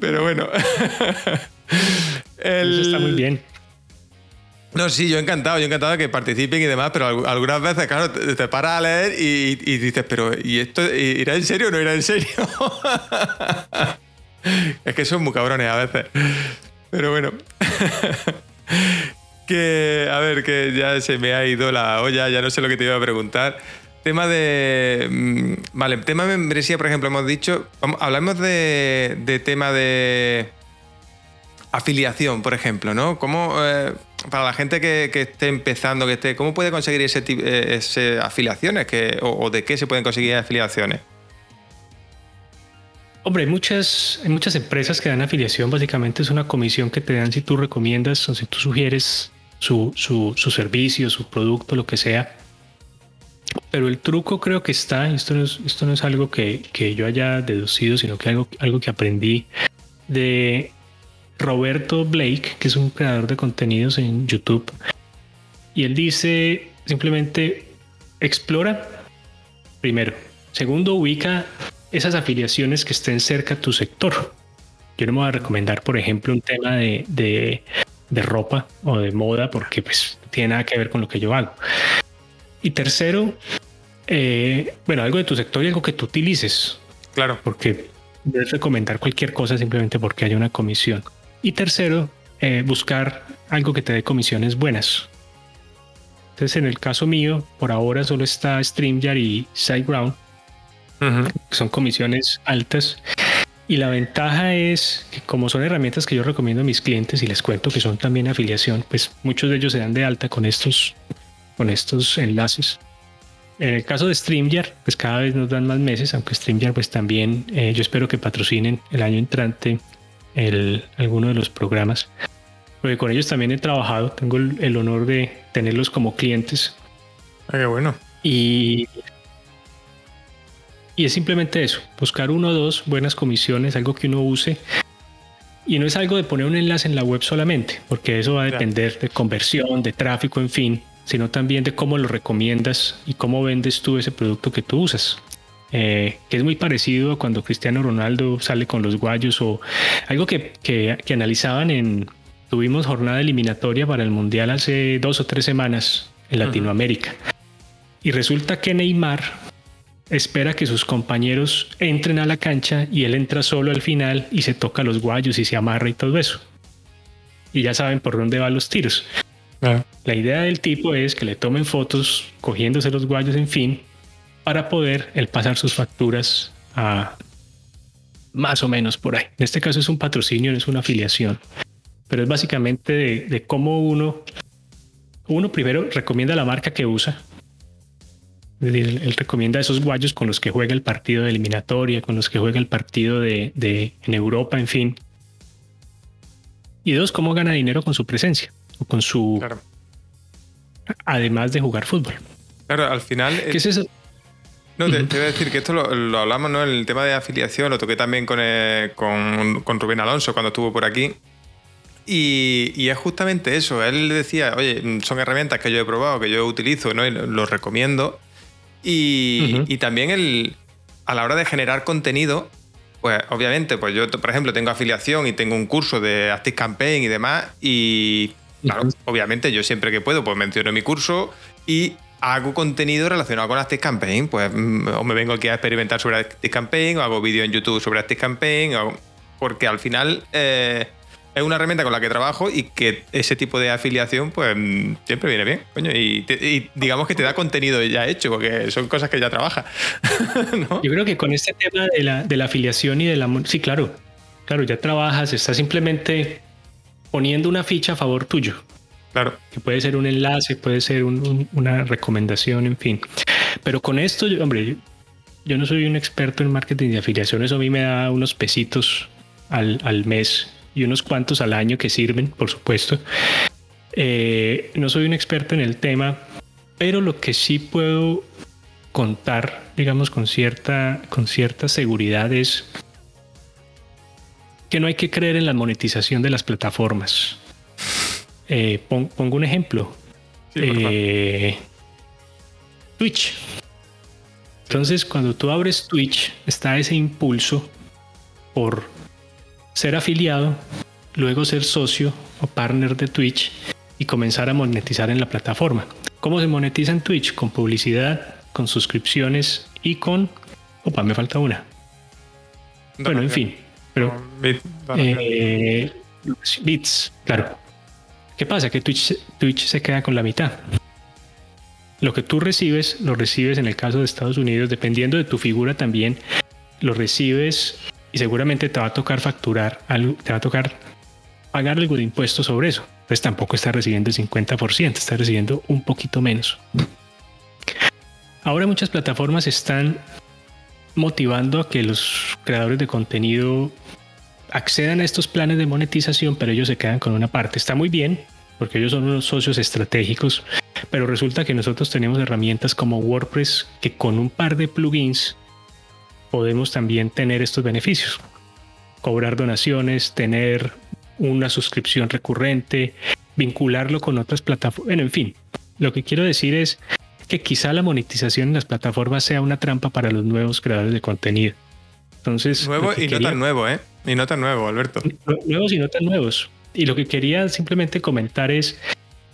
Speaker 2: Pero bueno.
Speaker 3: Eso está muy bien.
Speaker 2: No, sí, yo encantado, yo encantado de que participen y demás, pero algunas veces, claro, te, paras a leer y, dices, pero ¿y esto irá en serio o no irá en serio? es que son muy cabrones a veces. Pero bueno. que, a ver, que ya se me ha ido la olla, ya no sé lo que te iba a preguntar. Tema de. Mm, vale, tema de membresía, por ejemplo, hemos dicho. Hablamos de, tema de afiliación, por ejemplo, ¿no? ¿Cómo, eh, para la gente que, esté empezando, que esté, ¿cómo puede conseguir ese, eh, ese afiliaciones? o, de qué se pueden conseguir afiliaciones?
Speaker 3: Hombre, hay muchas, hay muchas empresas que dan afiliación. Básicamente es una comisión que te dan si tú recomiendas o si tú sugieres su, servicio, su producto, lo que sea. Pero el truco creo que está, esto no es, esto no es algo que, que yo haya deducido, sino que algo, algo que aprendí de Roberto Blake, que es un creador de contenidos en YouTube. Y él dice simplemente explora primero. Segundo, ubica esas afiliaciones que estén cerca a tu sector. Yo no me voy a recomendar, por ejemplo, un tema de, de, ropa o de moda porque pues tiene nada que ver con lo que yo hago. Y tercero, eh, bueno, algo de tu sector y algo que tú utilices.
Speaker 2: Claro.
Speaker 3: Porque debes recomendar cualquier cosa simplemente porque haya una comisión. Y tercero, eh, buscar algo que te dé comisiones buenas. Entonces, en el caso mío, por ahora solo está StreamYard y SiteGround, que son comisiones altas. Y la ventaja es que como son herramientas que yo recomiendo a mis clientes y les cuento que son también afiliación, pues muchos de ellos se dan de alta con estos, con estos enlaces. En el caso de StreamYard, pues cada vez nos dan más meses, aunque StreamYard pues también eh, yo espero que patrocinen el año entrante el, alguno de los programas. Porque con ellos también he trabajado, tengo el, honor de tenerlos como clientes.
Speaker 2: Ah, qué bueno.
Speaker 3: Y, y es simplemente eso, buscar uno o dos buenas comisiones, algo que uno use. Y no es algo de poner un enlace en la web solamente, porque eso va a depender de conversión, de tráfico, en fin, sino también de cómo lo recomiendas y cómo vendes tú ese producto que tú usas. Eh, que es muy parecido a cuando Cristiano Ronaldo sale con los guayos o algo que, que, analizaban en, tuvimos jornada eliminatoria para el Mundial hace dos o tres semanas en Latinoamérica. Y resulta que Neymar espera que sus compañeros entren a la cancha y él entra solo al final y se toca los guayos y se amarra y todo eso. Y ya saben por dónde van los tiros. La idea del tipo es que le tomen fotos cogiéndose los guayos, en fin, para poder el pasar sus facturas a más o menos por ahí. En este caso es un patrocinio, no es una afiliación, pero es básicamente de, cómo uno, uno primero recomienda la marca que usa. Es decir, él, recomienda esos guayos con los que juega el partido de eliminatoria, con los que juega el partido de, en Europa, en fin. Y dos, cómo gana dinero con su presencia o con su. Además de jugar fútbol.
Speaker 2: Claro, al final.
Speaker 3: ¿Qué es eso?
Speaker 2: No, te, voy a decir que esto lo, hablamos, ¿no? El tema de afiliación lo toqué también con, eh, con, Rubén Alonso cuando estuvo por aquí. Y, es justamente eso. Él decía, oye, son herramientas que yo he probado, que yo utilizo, ¿no? Y los recomiendo. Y, también el, a la hora de generar contenido, pues obviamente, pues yo, por ejemplo, tengo afiliación y tengo un curso de Active Campaign y demás. Y claro, obviamente yo siempre que puedo, pues menciono mi curso y hago contenido relacionado con Active Campaign, pues mm, o me vengo aquí a experimentar sobre Active Campaign, o hago vídeo en YouTube sobre Active Campaign, porque al final, eh, es una herramienta con la que trabajo y que ese tipo de afiliación, pues siempre viene bien, coño. Y, digamos que te da contenido ya hecho, porque son cosas que ya trabaja.
Speaker 3: Yo creo que con este tema de la, de la afiliación y de la. Sí, claro, claro, ya trabajas, estás simplemente poniendo una ficha a favor tuyo.
Speaker 2: Claro.
Speaker 3: Que puede ser un enlace, puede ser una recomendación, en fin. Pero con esto, hombre, yo no soy un experto en marketing de afiliación, eso a mí me da unos pesitos al, al mes y unos cuantos al año que sirven, por supuesto. Eh, no soy un experto en el tema, pero lo que sí puedo contar, digamos, con cierta, con cierta seguridad es que no hay que creer en la monetización de las plataformas. Eh, pongo un ejemplo. Eh, Twitch. Entonces, cuando tú abres Twitch, está ese impulso por ser afiliado, luego ser socio o partner de Twitch y comenzar a monetizar en la plataforma. ¿Cómo se monetiza en Twitch? Con publicidad, con suscripciones y con... Opa, me falta una. Bueno, en fin. Pero... Eh, bits, claro. ¿Qué pasa? Que Twitch, Twitch se queda con la mitad. Lo que tú recibes, lo recibes en el caso de Estados Unidos, dependiendo de tu figura también, lo recibes y seguramente te va a tocar facturar algo, te va a tocar pagar algo de impuestos sobre eso. Entonces tampoco estás recibiendo el 50%, estás recibiendo un poquito menos. Ahora muchas plataformas están motivando a que los creadores de contenido accedan a estos planes de monetización, pero ellos se quedan con una parte. Está muy bien, porque ellos son unos socios estratégicos, pero resulta que nosotros tenemos herramientas como WordPress que con un par de plugins podemos también tener estos beneficios. Cobrar donaciones, tener una suscripción recurrente, vincularlo con otras plataformas. Bueno, en fin, lo que quiero decir es que quizá la monetización en las plataformas sea una trampa para los nuevos creadores de contenido. Entonces,
Speaker 2: nuevo y no tan nuevo, ¿eh? Y no tan nuevo, Alberto.
Speaker 3: Nuevos y no tan nuevos. Y lo que quería simplemente comentar es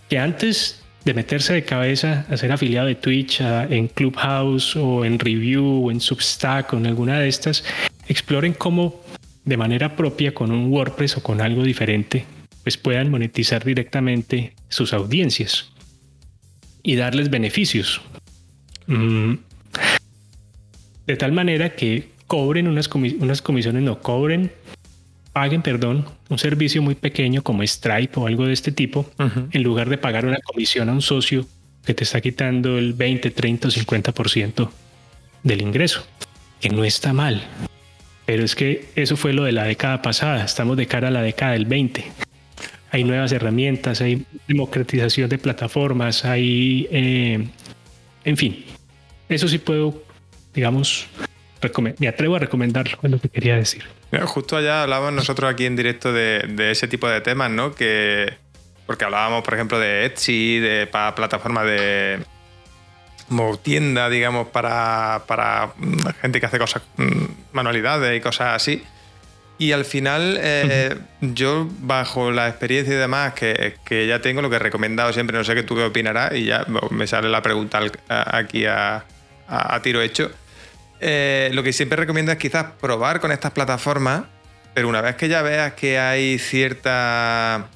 Speaker 3: que antes de meterse de cabeza a ser afiliado de Twitch en Clubhouse o en Review o en Substack o en alguna de estas, exploren cómo de manera propia con un WordPress o con algo diferente, pues puedan monetizar directamente sus audiencias y darles beneficios. Mm. De tal manera que cobren unas, unas comisiones, no cobren paguen, perdón, un servicio muy pequeño como Stripe o algo de este tipo, en lugar de pagar una comisión a un socio que te está quitando el 20, 30 o 50% del ingreso, que no está mal. Pero es que eso fue lo de la década pasada, estamos de cara a la década del 20. Hay nuevas herramientas, hay democratización de plataformas, hay, eh, en fin, eso sí puedo, digamos, me atrevo a recomendarlo, es lo que quería decir.
Speaker 2: Justo allá hablábamos nosotros aquí en directo de, ese tipo de temas, ¿no? Que, porque hablábamos, por ejemplo, de Etsy, de para plataformas de como tienda, digamos, para, para gente que hace cosas, mm, manualidades y cosas así. Y al final, eh, yo, bajo la experiencia y demás que, que, ya tengo, lo que he recomendado siempre, no sé qué tú qué opinarás, y ya me sale la pregunta aquí a, a tiro hecho eh, lo que siempre recomiendo es quizás probar con estas plataformas, pero una vez que ya veas que hay cierta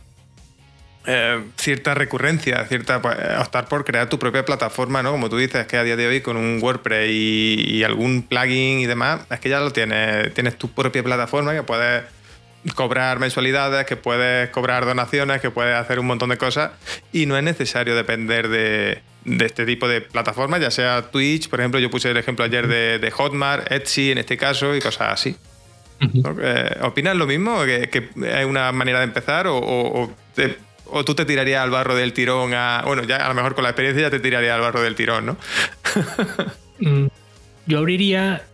Speaker 2: eh, cierta recurrencia, cierta pues, optar por crear tu propia plataforma, ¿no? Como tú dices, que a día de hoy con un WordPress y, algún plugin y demás, es que ya lo tienes, tienes tu propia plataforma que puedes cobrar mensualidades, que puedes cobrar donaciones, que puedes hacer un montón de cosas y no es necesario depender de, de este tipo de plataformas, ya sea Twitch, por ejemplo, yo puse el ejemplo ayer de, Hotmart, Etsy en este caso y cosas así. Eh, ¿Opinas lo mismo? ¿Que, hay una manera de empezar o, o, tú te tirarías al barro del tirón a... Bueno, ya a lo mejor con la experiencia ya te tiraría al barro del tirón, ¿no?
Speaker 3: Mm, yo abriría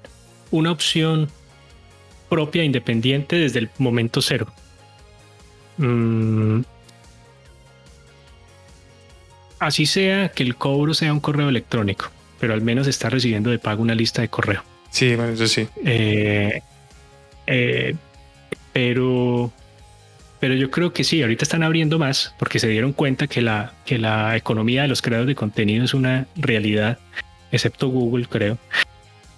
Speaker 3: una opción propia, independiente, desde el momento cero. Mm, así sea que el cobro sea un correo electrónico, pero al menos está recibiendo de pago una lista de correo.
Speaker 2: Sí, bueno, eso sí.
Speaker 3: Eh, eh, pero, pero yo creo que sí, ahorita están abriendo más porque se dieron cuenta que la, que la economía de los creadores de contenido es una realidad, excepto Google, creo.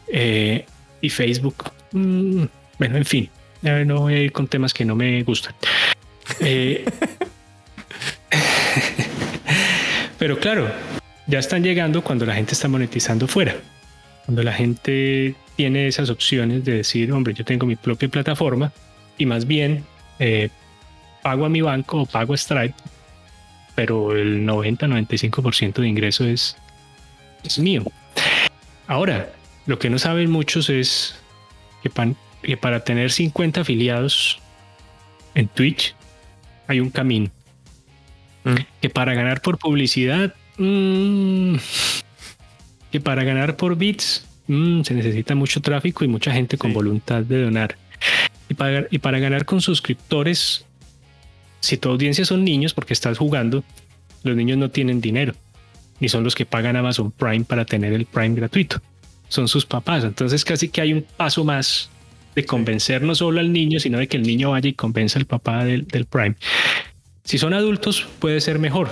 Speaker 3: Eh, y Facebook. Mm, bueno, en fin, no voy a ir con temas que no me gustan. Pero claro, ya están llegando cuando la gente está monetizando fuera. Cuando la gente tiene esas opciones de decir, hombre, yo tengo mi propia plataforma y más bien eh, pago a mi banco o pago a Stripe, pero el 90-95% de ingreso es, es mío. Ahora, lo que no saben muchos es que, que para tener 50 afiliados en Twitch hay un camino. Mm. Que para ganar por publicidad, mm, que para ganar por bits, mm, se necesita mucho tráfico y mucha gente con voluntad de donar. Y para, y para ganar con suscriptores, si tu audiencia son niños, porque estás jugando, los niños no tienen dinero, ni son los que pagan Amazon Prime para tener el Prime gratuito, son sus papás. Entonces casi que hay un paso más de convencer no solo al niño, sino de que el niño vaya y convenza al papá del, del Prime. Si son adultos puede ser mejor,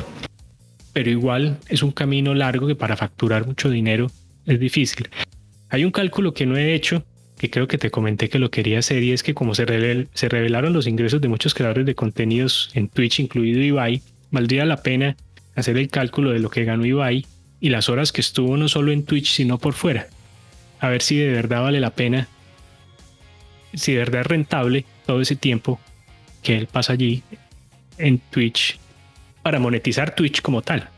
Speaker 3: pero igual es un camino largo que para facturar mucho dinero es difícil. Hay un cálculo que no he hecho, que creo que te comenté que lo quería hacer, y es que como se, se revelaron los ingresos de muchos creadores de contenidos en Twitch, incluido Ibai, valdría la pena hacer el cálculo de lo que ganó Ibai y las horas que estuvo no solo en Twitch, sino por fuera. A ver si de verdad vale la pena, si de verdad es rentable todo ese tiempo que él pasa allí en Twitch para monetizar Twitch como tal.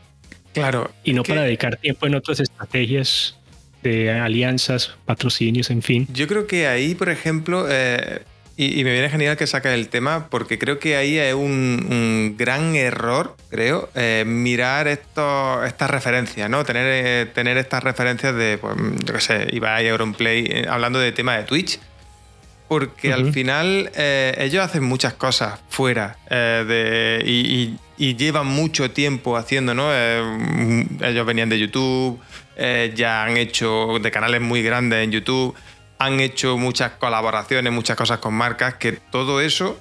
Speaker 2: Claro.
Speaker 3: Y no para dedicar tiempo en otras estrategias de alianzas, patrocinios, en fin.
Speaker 2: Yo creo que ahí, por ejemplo, eh, y, me viene genial que saca el tema, porque creo que ahí es un, gran error, creo, eh, mirar esto, estas referencias, ¿no? Tener, eh, tener estas referencias de, pues, yo qué sé, Ibai, Auronplay, hablando de tema de Twitch porque al final eh, ellos hacen muchas cosas fuera eh, y, llevan mucho tiempo haciendo, ¿no? Eh, ellos venían de YouTube, ya han hecho de canales muy grandes en YouTube, han hecho muchas colaboraciones, muchas cosas con marcas, que todo eso,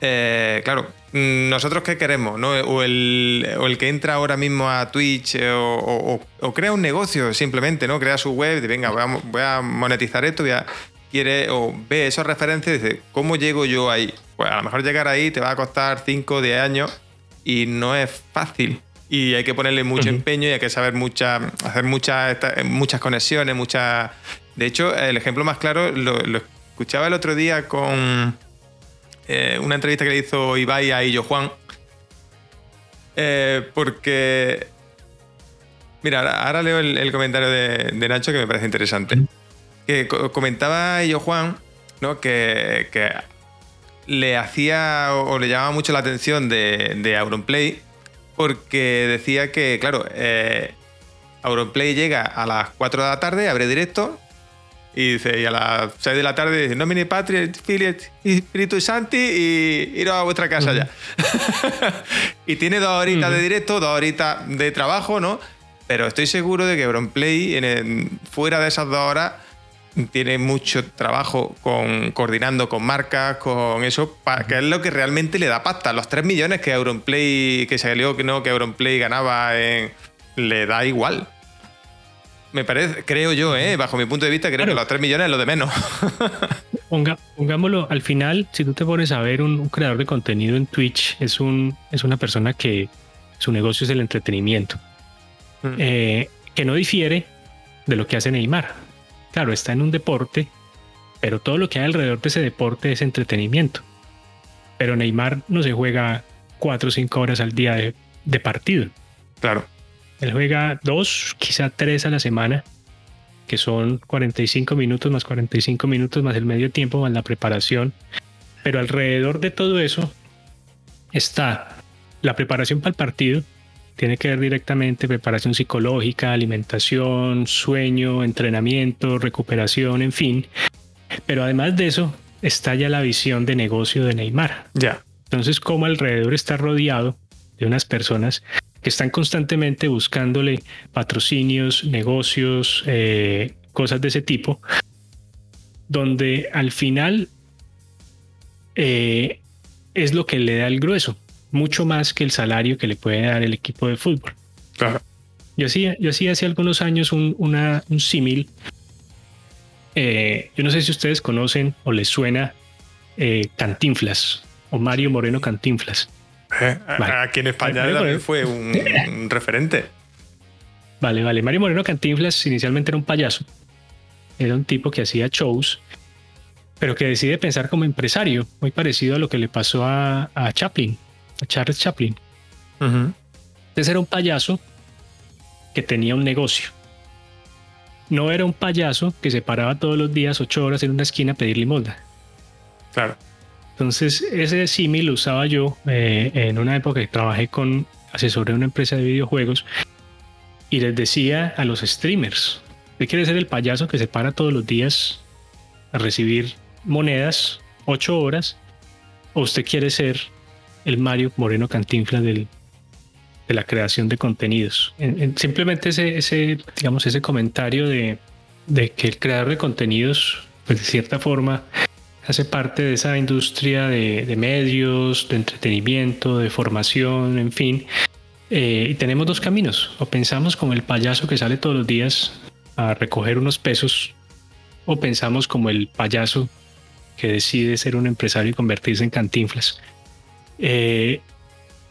Speaker 2: claro, nosotros qué queremos, ¿no? O el, que entra ahora mismo a Twitch o, crea un negocio simplemente, ¿no? Crea su web y venga, voy a, voy a monetizar esto, voy a quiere o ve esas referencias y dice, ¿cómo llego yo ahí? Pues a lo mejor llegar ahí te va a costar 5 o 10 años y no es fácil. Y hay que ponerle mucho empeño y hay que saber mucha, hacer muchas, muchas conexiones, muchas... De hecho, el ejemplo más claro lo, escuchaba el otro día con eh, una entrevista que le hizo Ibai a Illo Juan. Eh, porque... Mira, ahora, leo el, comentario de, de, Nacho que me parece interesante que comentaba yo, Juan, ¿no? que, le hacía o le llamaba mucho la atención de, de Auronplay porque decía que, claro, eh, Auronplay llega a las 4 de la tarde, abre directo y dice, y a las 6 de la tarde dice, Nomine Patria, Filiet, Espíritu Santi y iros a vuestra casa ya. y tiene dos horitas de directo, dos horitas de trabajo, ¿no? Pero estoy seguro de que Auronplay, en, fuera de esas dos horas, tiene mucho trabajo con, coordinando con marcas, con eso, para, que es lo que realmente le da pasta. Los 3 millones que Auronplay, que salió que no, que Auronplay ganaba, le da igual. Me parece, creo yo, ¿eh? bajo mi punto de vista, creo que los 3 millones es lo de menos.
Speaker 3: pongámoslo, al final, si tú te pones a ver un, creador de contenido en Twitch, es, un, es una persona que su negocio es el entretenimiento, mm. eh, que no difiere de lo que hace Neymar claro, está en un deporte, pero todo lo que hay alrededor de ese deporte es entretenimiento. Pero Neymar no se juega cuatro o cinco horas al día de, partido.
Speaker 2: Claro.
Speaker 3: Él juega dos, quizá tres a la semana, que son 45 minutos más 45 minutos más el medio tiempo más la preparación. Pero alrededor de todo eso está la preparación para el partido, tiene que ver directamente preparación psicológica, alimentación, sueño, entrenamiento, recuperación, en fin. Pero además de eso, está ya la visión de negocio de Neymar.
Speaker 2: Ya.
Speaker 3: Entonces, como alrededor está rodeado de unas personas que están constantemente buscándole patrocinios, negocios, eh, cosas de ese tipo, donde al final eh, es lo que le da el grueso mucho más que el salario que le puede dar el equipo de fútbol.
Speaker 2: Claro.
Speaker 3: Yo hacía, yo hacía hace algunos años un, una, un símil. Eh, yo no sé si ustedes conocen o les suena eh, Cantinflas. o Mario Moreno Cantinflas.
Speaker 2: Eh, aquí en España también fue un, referente.
Speaker 3: Vale, vale. Mario Moreno Cantinflas inicialmente era un payaso. Era un tipo que hacía shows, pero que decide pensar como empresario, muy parecido a lo que le pasó a, Chaplin, a Charles Chaplin. Entonces era un payaso que tenía un negocio. No era un payaso que se paraba todos los días ocho horas en una esquina a pedir limosna.
Speaker 2: Claro.
Speaker 3: Entonces, ese símil lo usaba yo eh, en una época que trabajé con asesor de una empresa de videojuegos y les decía a los streamers, ¿usted quiere ser el payaso que se para todos los días a recibir monedas, ocho horas? ¿O usted quiere ser el Mario Moreno Cantinflas del, de la creación de contenidos? simplemente ese, ese, digamos, ese comentario de, de que el creador de contenidos, pues de cierta forma, hace parte de esa industria de, medios, de entretenimiento, de formación, en fin. Eh, y tenemos dos caminos. O pensamos como el payaso que sale todos los días a recoger unos pesos, o pensamos como el payaso que decide ser un empresario y convertirse en cantinflas. Eh,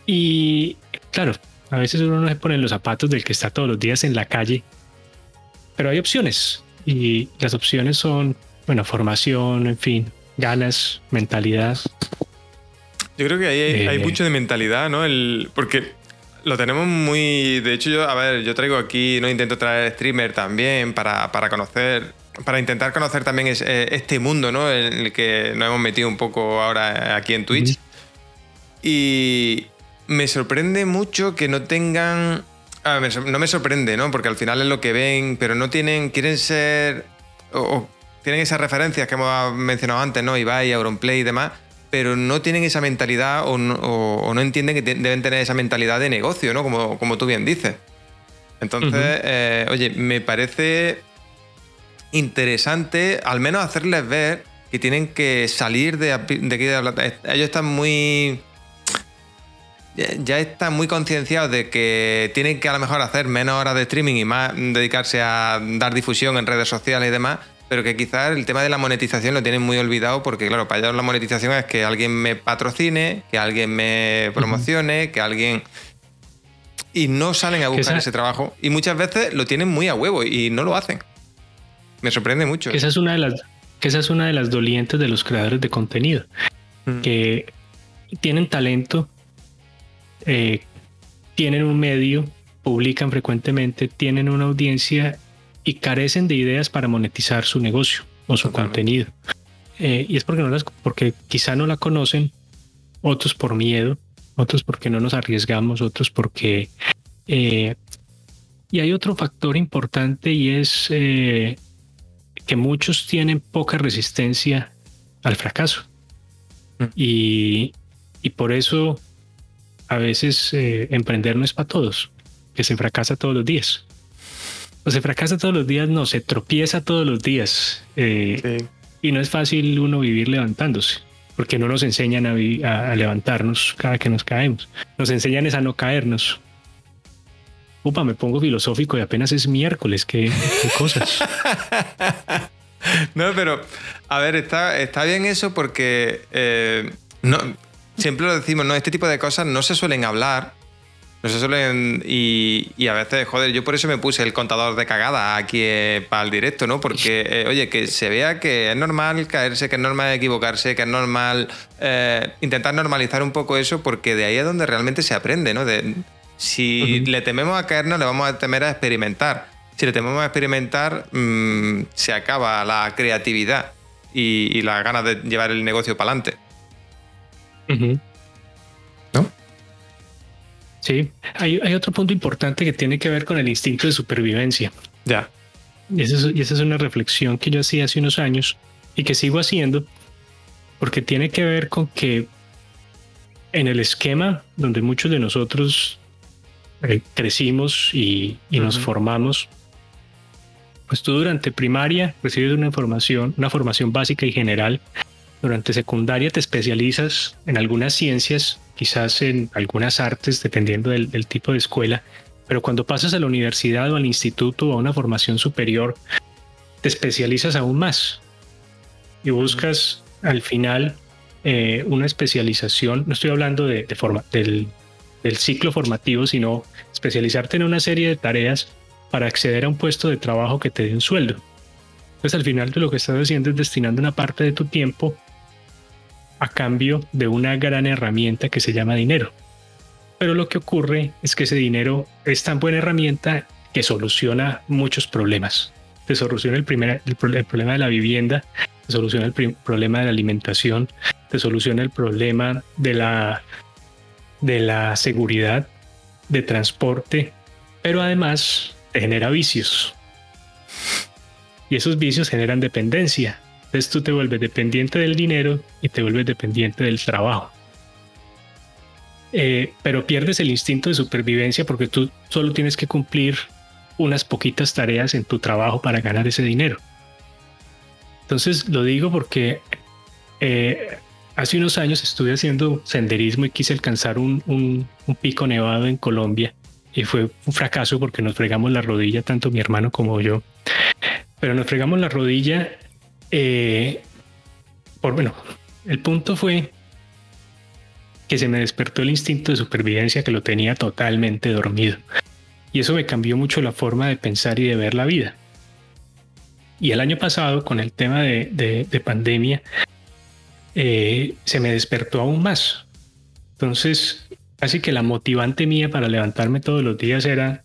Speaker 3: y claro, a veces uno no se pone en los zapatos del que está todos los días en la calle, pero hay opciones y las opciones son, bueno, formación, en fin, ganas, mentalidad.
Speaker 2: Yo creo que ahí hay, eh, mucho de mentalidad, ¿no? El, porque lo tenemos muy. De hecho, yo, a ver, yo traigo aquí, no intento traer streamer también para, para conocer. Para intentar conocer también eh, este mundo, ¿no? En el que nos hemos metido un poco ahora aquí en Twitch. Y me sorprende mucho que no tengan. no me sorprende, ¿no? Porque al final es lo que ven, pero no tienen. Quieren ser. o tienen esas referencias que hemos mencionado antes, ¿no? Ibai, Auronplay y demás, pero no tienen esa mentalidad o no, entienden que deben tener esa mentalidad de negocio, ¿no? Como, como tú bien dices. Entonces, eh, oye, me parece interesante al menos hacerles ver que tienen que salir de, aquí de la Ellos están muy ya están muy concienciados de que tienen que a lo mejor hacer menos horas de streaming y más dedicarse a dar difusión en redes sociales y demás, pero que quizás el tema de la monetización lo tienen muy olvidado porque, claro, para ellos la monetización es que alguien me patrocine, que alguien me promocione, que alguien... Y no salen a buscar ese trabajo. Y muchas veces lo tienen muy a huevo y no lo hacen. Me sorprende mucho.
Speaker 3: Que esa es una de las, que esa es una de las dolientes de los creadores de contenido. Mm. Que tienen talento, eh, tienen un medio, publican frecuentemente, tienen una audiencia y carecen de ideas para monetizar su negocio o su contenido. Eh, y es porque, no las, porque quizá no la conocen, otros por miedo, otros porque no nos arriesgamos, otros porque... Eh, y hay otro factor importante y es eh, que muchos tienen poca resistencia al fracaso. Mm. Y, y, por eso a veces emprender no es para todos, que se fracasa todos los días o se fracasa todos los días, no, se tropieza todos los días. Eh, y no es fácil uno vivir levantándose, porque no nos enseñan a, levantarnos cada que nos caemos. Nos enseñan es a no caernos. Upa, me pongo filosófico y apenas es miércoles, qué, cosas.
Speaker 2: no, pero a ver, está, está bien eso porque eh, no, siempre lo decimos, ¿no? Este tipo de cosas no se suelen hablar no se suelen. Y, a veces, joder, yo por eso me puse el contador de cagada aquí eh, para el directo, ¿no? Porque, eh, oye, que se vea que es normal caerse, que es normal equivocarse, que es normal eh, intentar normalizar un poco eso, porque de ahí es donde realmente se aprende, ¿no? De, si le tememos a caernos, le vamos a temer a experimentar. Si le tememos a experimentar, mm, se acaba la creatividad y, las ganas de llevar el negocio para adelante.
Speaker 3: Sí, hay, otro punto importante que tiene que ver con el instinto de supervivencia.
Speaker 2: Ya.
Speaker 3: Y esa, es, una reflexión que yo hacía hace unos años y que sigo haciendo, porque tiene que ver con que en el esquema donde muchos de nosotros eh, crecimos y, nos formamos, pues tú durante primaria recibes una información, una formación básica y general. Durante secundaria te especializas en algunas ciencias quizás en algunas artes, dependiendo del, tipo de escuela, pero cuando pasas a la universidad o al instituto o a una formación superior, te especializas aún más y buscas al final eh, una especialización, no estoy hablando de, forma, del, del ciclo formativo, sino especializarte en una serie de tareas para acceder a un puesto de trabajo que te dé un sueldo. Entonces al final de lo que estás haciendo es destinando una parte de tu tiempo a cambio de una gran herramienta que se llama dinero. Pero lo que ocurre es que ese dinero es tan buena herramienta que soluciona muchos problemas. Te soluciona el, primer, problema de la vivienda, te soluciona el problema de la alimentación, te soluciona el problema de la, de la seguridad, de transporte, pero además genera vicios. Y esos vicios generan dependencia. Entonces tú te vuelves dependiente del dinero y te vuelves dependiente del trabajo. Eh, pero pierdes el instinto de supervivencia porque tú solo tienes que cumplir unas poquitas tareas en tu trabajo para ganar ese dinero. Entonces lo digo porque eh, hace unos años estuve haciendo senderismo y quise alcanzar un, un, pico nevado en Colombia y fue un fracaso porque nos fregamos la rodilla, tanto mi hermano como yo. Pero nos fregamos la rodilla eh, por bueno, el punto fue que se me despertó el instinto de supervivencia que lo tenía totalmente dormido. Y eso me cambió mucho la forma de pensar y de ver la vida. Y el año pasado, con el tema de, pandemia, eh, se me despertó aún más. Entonces, casi que la motivante mía para levantarme todos los días era,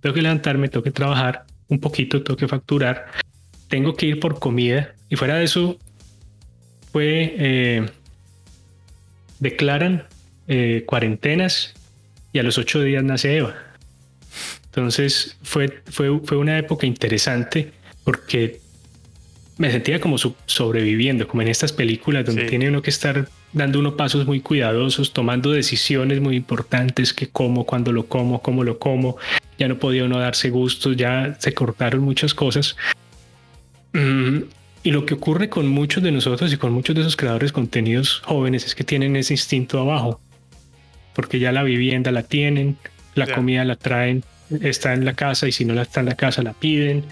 Speaker 3: tengo que levantarme, tengo que trabajar un poquito, tengo que facturar, tengo que ir por comida. Y fuera de eso, fue eh, declaran eh, cuarentenas y a los ocho días nace Eva. Entonces fue, fue, fue una época interesante porque me sentía como sobreviviendo, como en estas películas donde tiene uno que estar dando unos pasos muy cuidadosos, tomando decisiones muy importantes, que como, cuando lo como, cómo lo como, ya no podía uno darse gustos, ya se cortaron muchas cosas. Mm, y lo que ocurre con muchos de nosotros y con muchos de esos creadores de contenidos jóvenes es que tienen ese instinto abajo, porque ya la vivienda la tienen, la comida la traen, está en la casa y si no la está en la casa la piden.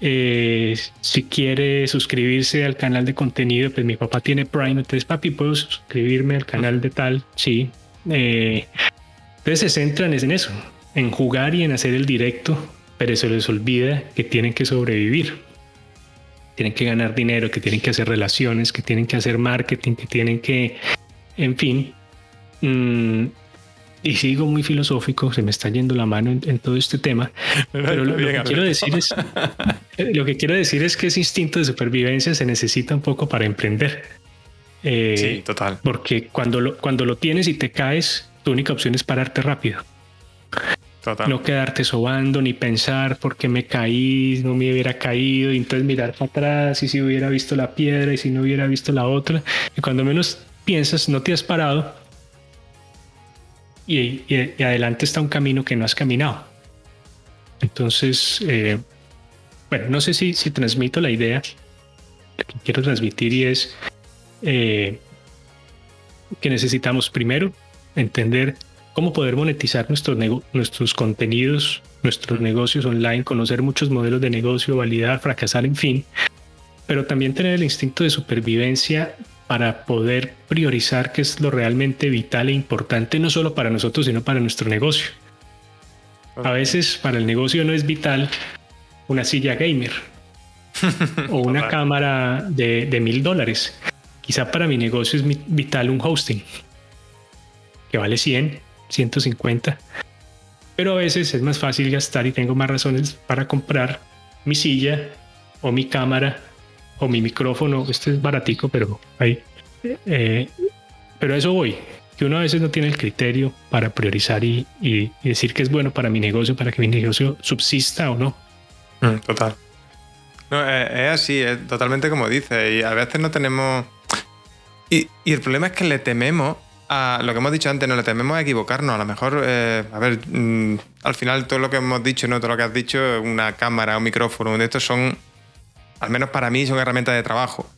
Speaker 3: Eh, si quiere suscribirse al canal de contenido, pues mi papá tiene Prime, entonces papi, ¿puedo suscribirme al canal de tal? Sí. Eh, entonces se centran en eso, en jugar y en hacer el directo, pero se les olvida que tienen que sobrevivir tienen que ganar dinero, que tienen que hacer relaciones, que tienen que hacer marketing, que tienen que, en fin. Mm, y sigo muy filosófico, se me está yendo la mano en, todo este tema. Pero lo, que quiero decir es, lo que quiero decir es que ese instinto de supervivencia se necesita un poco para emprender.
Speaker 2: Eh, sí, total.
Speaker 3: Porque cuando lo, cuando lo tienes y te caes, tu única opción es pararte rápido. No quedarte sobando ni pensar por qué me caí, no me hubiera caído y entonces mirar para atrás y si hubiera visto la piedra y si no hubiera visto la otra. Y cuando menos piensas, no te has parado y, adelante está un camino que no has caminado. Entonces, eh, bueno, no sé si, si transmito la idea que quiero transmitir y es eh, que necesitamos primero entender cómo poder monetizar nuestros, nuestros contenidos, nuestros negocios online, conocer muchos modelos de negocio, validar, fracasar, en fin, pero también tener el instinto de supervivencia para poder priorizar qué es lo realmente vital e importante, no solo para nosotros, sino para nuestro negocio. A veces para el negocio no es vital una silla gamer o una cámara de mil dólares. Quizá para mi negocio es vital un hosting que vale 100 150. Pero a veces es más fácil gastar y tengo más razones para comprar mi silla o mi cámara o mi micrófono. Este es baratico, pero ahí. Eh, pero a eso voy. Que uno a veces no tiene el criterio para priorizar y, decir que es bueno para mi negocio, para que mi negocio subsista o no.
Speaker 2: Mm, total. No, es, así, es totalmente como dice. Y a veces no tenemos. Y, y el problema es que le tememos lo que hemos dicho antes, no le tememos a equivocarnos. A lo mejor, eh, a ver, mm, al final todo lo que hemos dicho, no todo lo que has dicho, una cámara, un micrófono, de estos son, al menos para mí, son herramientas de trabajo.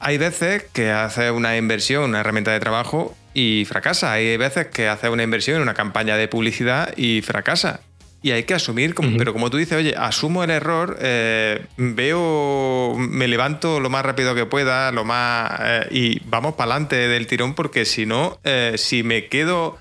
Speaker 2: Hay veces que haces una inversión, una herramienta de trabajo y fracasa. Hay veces que haces una inversión en una campaña de publicidad y fracasa. Y hay que asumir, como, pero como tú dices, oye, asumo el error, eh, veo, me levanto lo más rápido que pueda, lo más eh, y vamos para adelante del tirón, porque si no, eh, si me quedo,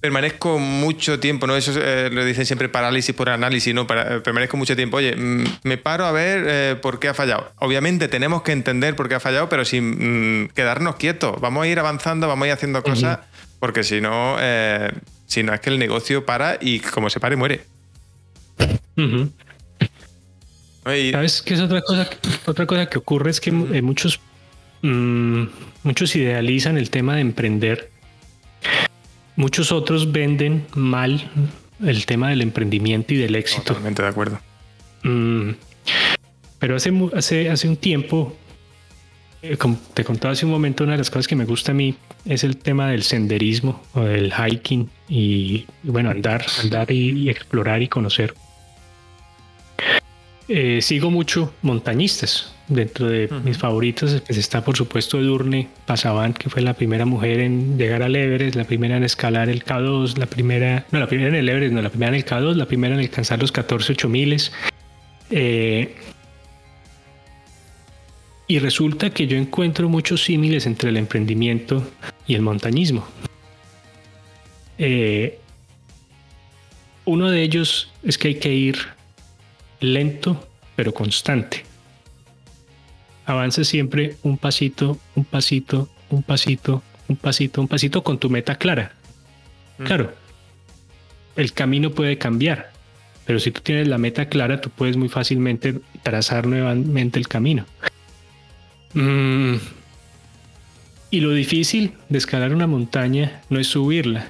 Speaker 2: permanezco mucho tiempo, ¿no? Eso lo dicen siempre parálisis por análisis, ¿no? permanezco mucho tiempo, oye, mm, me paro a ver por qué ha fallado. Obviamente tenemos que entender por qué ha fallado, pero sin mm, quedarnos quietos. Vamos a ir avanzando, vamos a ir haciendo cosas, porque si no sino es que el negocio para y como se pare, muere.
Speaker 3: ¿Sabes qué es otra cosa? Otra cosa que ocurre es que eh, muchos, mm, muchos idealizan el tema de emprender. Muchos otros venden mal el tema del emprendimiento y del éxito.
Speaker 2: Totalmente de acuerdo.
Speaker 3: Mm, pero hace, hace, hace un tiempo como te contaba hace un momento, una de las cosas que me gusta a mí es el tema del senderismo o del hiking y, bueno, andar, andar y, explorar y conocer. Eh, sigo mucho montañistas. Dentro de mis favoritos pues, está por supuesto Edurne Pasaban, que fue la primera mujer en llegar al Everest, la primera en escalar el K2, la primera, no, la primera en el Everest, no, la primera en el K2, la primera en alcanzar los 14 8000. Eh, y resulta que yo encuentro muchos símiles entre el emprendimiento y el montañismo. Eh, uno de ellos es que hay que ir lento pero constante. Avanza siempre un pasito, un pasito, un pasito, un pasito, un pasito con tu meta clara. Claro, el camino puede cambiar, pero si tú tienes la meta clara, tú puedes muy fácilmente trazar nuevamente el camino. Mm. Y lo difícil de escalar una montaña no es subirla,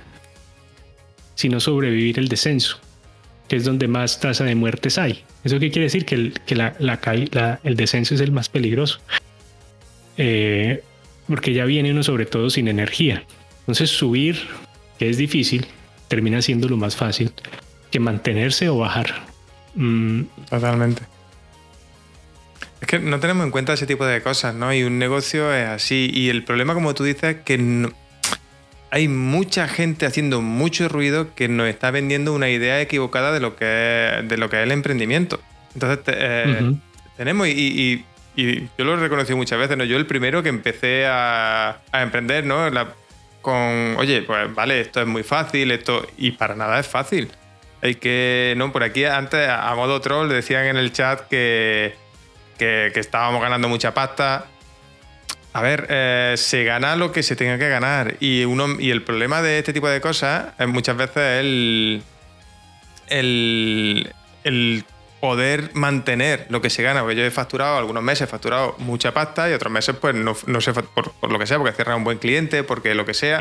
Speaker 3: sino sobrevivir el descenso, que es donde más tasa de muertes hay. ¿Eso qué quiere decir? Que el, que la, el descenso es el más peligroso. Eh, porque ya viene uno sobre todo sin energía. Entonces subir, que es difícil, termina siendo lo más fácil que mantenerse o bajar.
Speaker 2: Mm. Totalmente. Es que no tenemos en cuenta ese tipo de cosas, ¿no? Y un negocio es así. Y el problema, como tú dices, es que hay mucha gente haciendo mucho ruido que nos está vendiendo una idea equivocada de lo que es, de lo que es el emprendimiento. Entonces, eh, tenemos, y, yo lo he reconocido muchas veces, ¿no? Yo el primero que empecé a, emprender, ¿no? con, oye, pues vale, esto es muy fácil, esto, y para nada es fácil. Hay que, ¿no? Por aquí antes, a modo troll, decían en el chat que que, estábamos ganando mucha pasta. A ver, eh, se gana lo que se tenga que ganar. Y, uno, y el problema de este tipo de cosas es muchas veces el, el, poder mantener lo que se gana. Porque yo he facturado, algunos meses he facturado mucha pasta y otros meses, pues no, sé, por, lo que sea, porque cierra un buen cliente, porque lo que sea.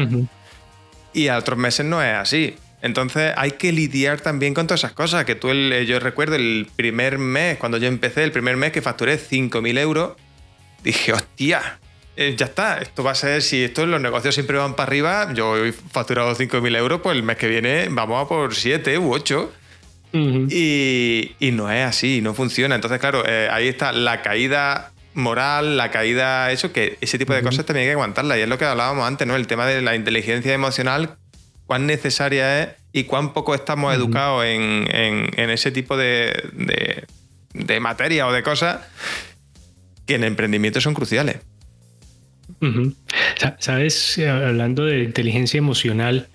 Speaker 2: Y a otros meses no es así. Entonces hay que lidiar también con todas esas cosas. Que tú, el, yo recuerdo el primer mes, cuando yo empecé, el primer mes que facturé 5.000 euros, dije, hostia, eh, ya está, esto va a ser, si esto los negocios siempre van para arriba, yo he facturado 5.000 euros, pues el mes que viene vamos a por 7 u 8. y, no es así, no funciona. Entonces, claro, eh, ahí está la caída moral, la caída, eso, que ese tipo de cosas también hay que aguantarla. Y es lo que hablábamos antes, ¿no? El tema de la inteligencia emocional cuán necesaria es y cuán poco estamos educados en, ese tipo de, materia o de cosas que en emprendimiento son cruciales.
Speaker 3: Sabes, hablando de inteligencia emocional,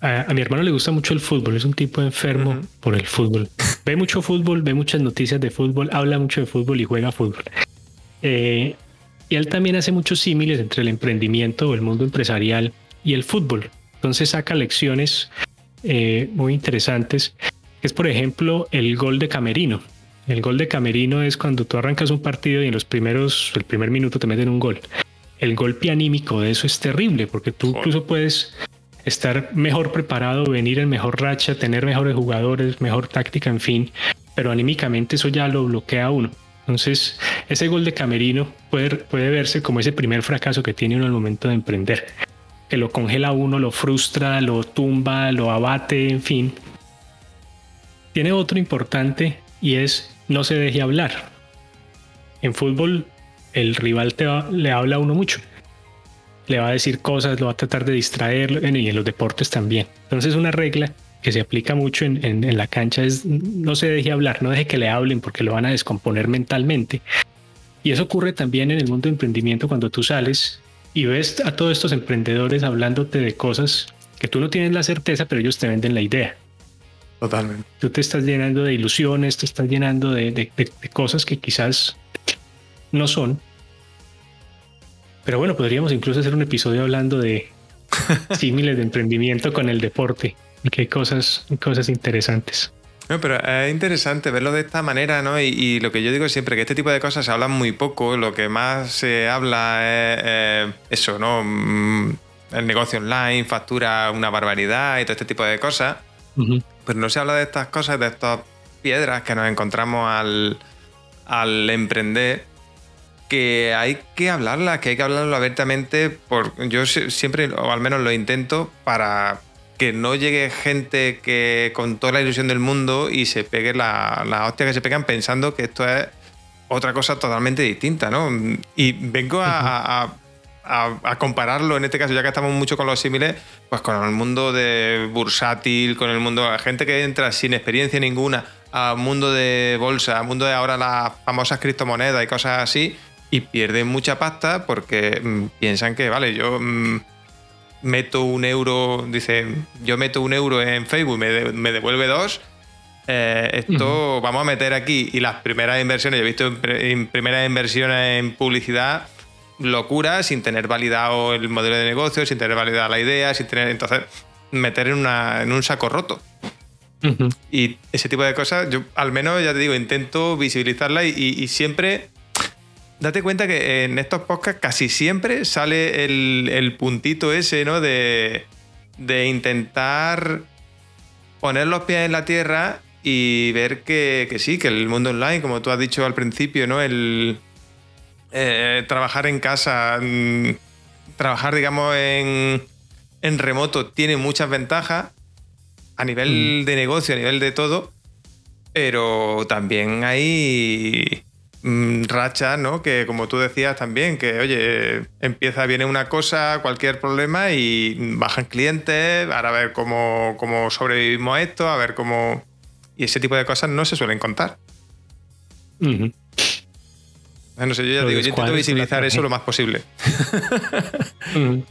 Speaker 3: a, mi hermano le gusta mucho el fútbol, es un tipo enfermo por el fútbol. Ve mucho fútbol, ve muchas noticias de fútbol, habla mucho de fútbol y juega fútbol. Eh, y él también hace muchos símiles entre el emprendimiento o el mundo empresarial y el fútbol. Entonces saca lecciones eh, muy interesantes, es por ejemplo el gol de Camerino. El gol de Camerino es cuando tú arrancas un partido y en los primeros, el primer minuto te meten un gol. El golpe anímico de eso es terrible porque tú incluso puedes estar mejor preparado, venir en mejor racha, tener mejores jugadores, mejor táctica, en fin, pero anímicamente eso ya lo bloquea a uno. Entonces, ese gol de Camerino puede, puede verse como ese primer fracaso que tiene uno al momento de emprender que lo congela uno, lo frustra, lo tumba, lo abate, en fin. Tiene otro importante y es no se deje hablar. En fútbol el rival te le habla a uno mucho. Le va a decir cosas, lo va a tratar de distraer y en los deportes también. Entonces una regla que se aplica mucho en, en, la cancha es no se deje hablar, no deje que le hablen porque lo van a descomponer mentalmente. Y eso ocurre también en el mundo de emprendimiento cuando tú sales y ves a todos estos emprendedores hablándote de cosas que tú no tienes la certeza, pero ellos te venden la idea.
Speaker 2: Totalmente.
Speaker 3: Tú te estás llenando de ilusiones, te estás llenando de, de, de cosas que quizás no son. Pero bueno, podríamos incluso hacer un episodio hablando de símiles de emprendimiento con el deporte y que hay cosas, cosas interesantes.
Speaker 2: No, pero es interesante verlo de esta manera, ¿no? Y, lo que yo digo siempre, que este tipo de cosas se hablan muy poco, lo que más se habla es eso, ¿no? Mm, el negocio online, factura una barbaridad y todo este tipo de cosas. Pero no se habla de estas cosas, de estas piedras que nos encontramos al, al emprender que hay que hablarlas, que hay que hablarlo abiertamente. Por, yo siempre, o al menos lo intento, para que no llegue gente que con toda la ilusión del mundo y se pegue la, la hostia que se pegan pensando que esto es otra cosa totalmente distinta, ¿no? Y vengo a, compararlo, en este caso, ya que estamos mucho con los símiles, pues con el mundo de bursátil, con el mundo de la gente que entra sin experiencia ninguna al mundo de bolsa, al mundo de ahora las famosas criptomonedas y cosas así, y pierden mucha pasta porque mm, piensan que, vale, yo mm, meto un euro, dice, yo meto un euro en Facebook, me, me devuelve dos. Eh, esto vamos a meter aquí. Y las primeras inversiones, yo he visto en, primeras inversiones en publicidad, locura, sin tener validado el modelo de negocio, sin tener validada la idea, sin tener. Entonces, meter en, una, en un saco roto. Y ese tipo de cosas, yo al menos, ya te digo, intento visibilizarla y siempre date cuenta que en estos podcasts casi siempre sale el, puntito ese, ¿no? De, intentar poner los pies en la tierra y ver que, sí, que el mundo online, como tú has dicho al principio, ¿no? El eh, trabajar en casa, mm, trabajar, digamos, en, en, remoto tiene muchas ventajas a nivel mm. de negocio, a nivel de todo, pero también hay racha, ¿no? Que como tú decías también, que oye, empieza, viene una cosa, cualquier problema y bajan clientes, ahora a ver cómo, cómo sobrevivimos a esto, a ver cómo... Y ese tipo de cosas no se suelen contar. No sé, yo ya digo, yo intento visibilizar eso lo más posible.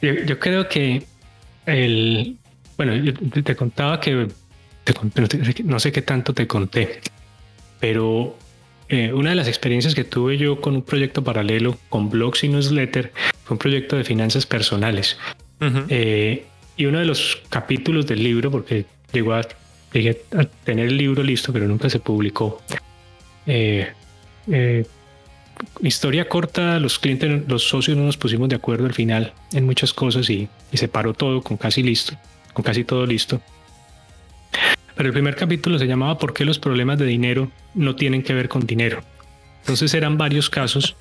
Speaker 3: yo, creo que el... Bueno, yo te contaba que... no sé qué tanto te conté pero eh, una de las experiencias que tuve yo con un proyecto paralelo con blogs y newsletter fue un proyecto de finanzas personales. Eh, y uno de los capítulos del libro, porque llegó a, llegué a tener el libro listo, pero nunca se publicó. Eh, historia corta, los clientes, los socios no nos pusimos de acuerdo al final en muchas cosas y, y se paró todo con casi listo, con casi todo listo. Pero el primer capítulo se llamaba ¿Por qué los problemas de dinero no tienen que ver con dinero? Entonces eran varios casos,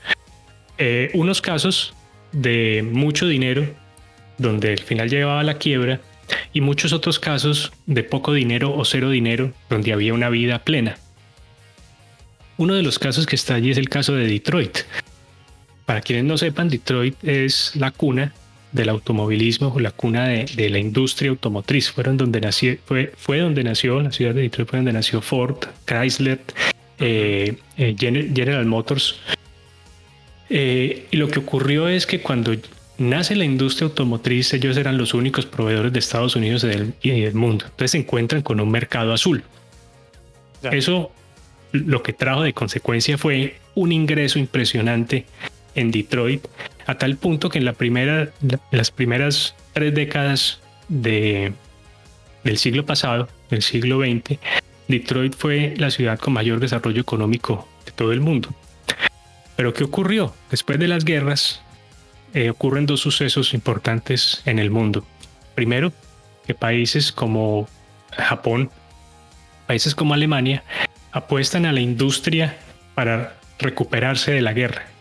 Speaker 3: eh, unos casos de mucho dinero, donde al final llevaba la quiebra, y muchos otros casos de poco dinero o cero dinero, donde había una vida plena. Uno de los casos que está allí es el caso de Detroit. Para quienes no sepan, Detroit es la cuna del automovilismo, la cuna de, la industria automotriz. Fueron donde nació, fue, fue donde nació, la ciudad de Detroit fue donde nació Ford, Chrysler, eh, eh, General Motors. Eh, y lo que ocurrió es que cuando nace la industria automotriz, ellos eran los únicos proveedores de Estados Unidos y del, mundo. Entonces se encuentran con un mercado azul. Eso lo que trajo de consecuencia fue un ingreso impresionante en Detroit a tal punto que en las primeras tres décadas de, del siglo pasado, del siglo XX, Detroit fue la ciudad con mayor desarrollo económico de todo el mundo. Pero ¿qué ocurrió? Después de las guerras eh, ocurren dos sucesos importantes en el mundo. Primero, que países como Japón, países como Alemania, apuestan a la industria para recuperarse de la guerra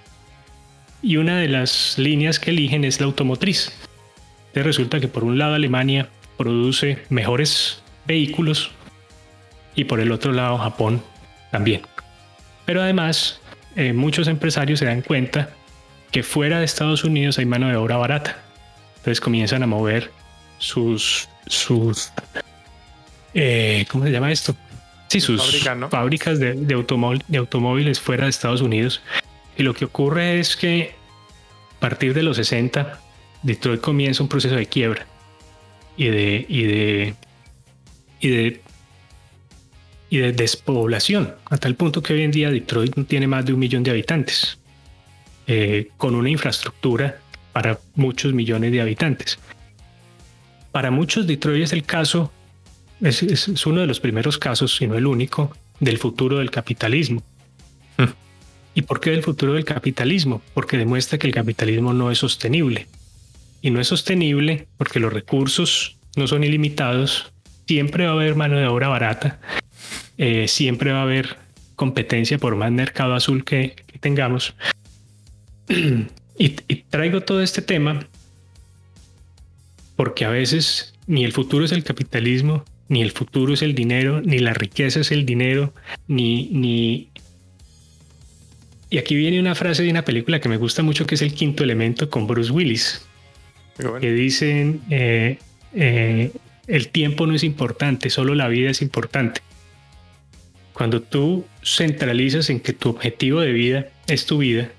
Speaker 3: y una de las líneas que eligen es la automotriz. Entonces resulta que por un lado Alemania produce mejores vehículos y por el otro lado Japón también. Pero además eh, muchos empresarios se dan cuenta que fuera de Estados Unidos hay mano de obra barata. Entonces comienzan a mover sus sus eh, ¿cómo se llama esto? Sí, sus fábricas, de, de, automóviles fuera de Estados Unidos. Y lo que ocurre es que a partir de los 60, Detroit comienza un proceso de quiebra y de, y de, y de, y de despoblación, a tal punto que hoy en día Detroit no tiene más de un millón de habitantes, eh, con una infraestructura para muchos millones de habitantes. Para muchos Detroit es el caso es, uno de los primeros casos, si no el único, del futuro del capitalismo. ¿Y por qué del futuro del capitalismo? Porque demuestra que el capitalismo no es sostenible. Y no es sostenible porque los recursos no son ilimitados, siempre va a haber mano de obra barata, eh, siempre va a haber competencia por más mercado azul que, tengamos. y, y traigo todo este tema porque a veces ni el futuro es el capitalismo, ni el futuro es el dinero, ni la riqueza es el dinero, ni, ni... Y aquí viene una frase de una película que me gusta mucho, que es El Quinto Elemento con Bruce Willis, que dicen, eh, eh, el tiempo no es importante, solo la vida es importante. Cuando tú centralizas en que tu objetivo de vida es tu vida,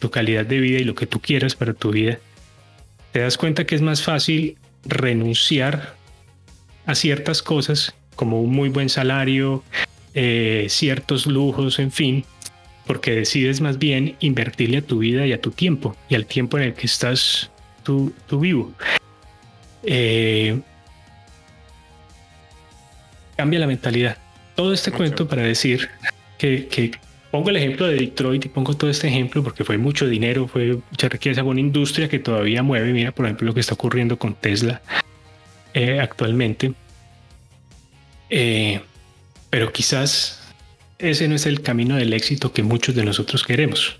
Speaker 3: tu calidad de vida y lo que tú quieras para tu vida, te das cuenta que es más fácil renunciar a ciertas cosas como un muy buen salario, eh, ciertos lujos, en fin, porque decides más bien invertirle a tu vida y a tu tiempo y al tiempo en el que estás tú, vivo. Eh, cambia la mentalidad. Todo este cuento para decir que, pongo el ejemplo de Detroit y pongo todo este ejemplo porque fue mucho dinero, fue mucha riqueza, una industria que todavía mueve. Mira, por ejemplo, lo que está ocurriendo con Tesla eh, actualmente. Eh, pero quizás ese no es el camino del éxito que muchos de nosotros queremos.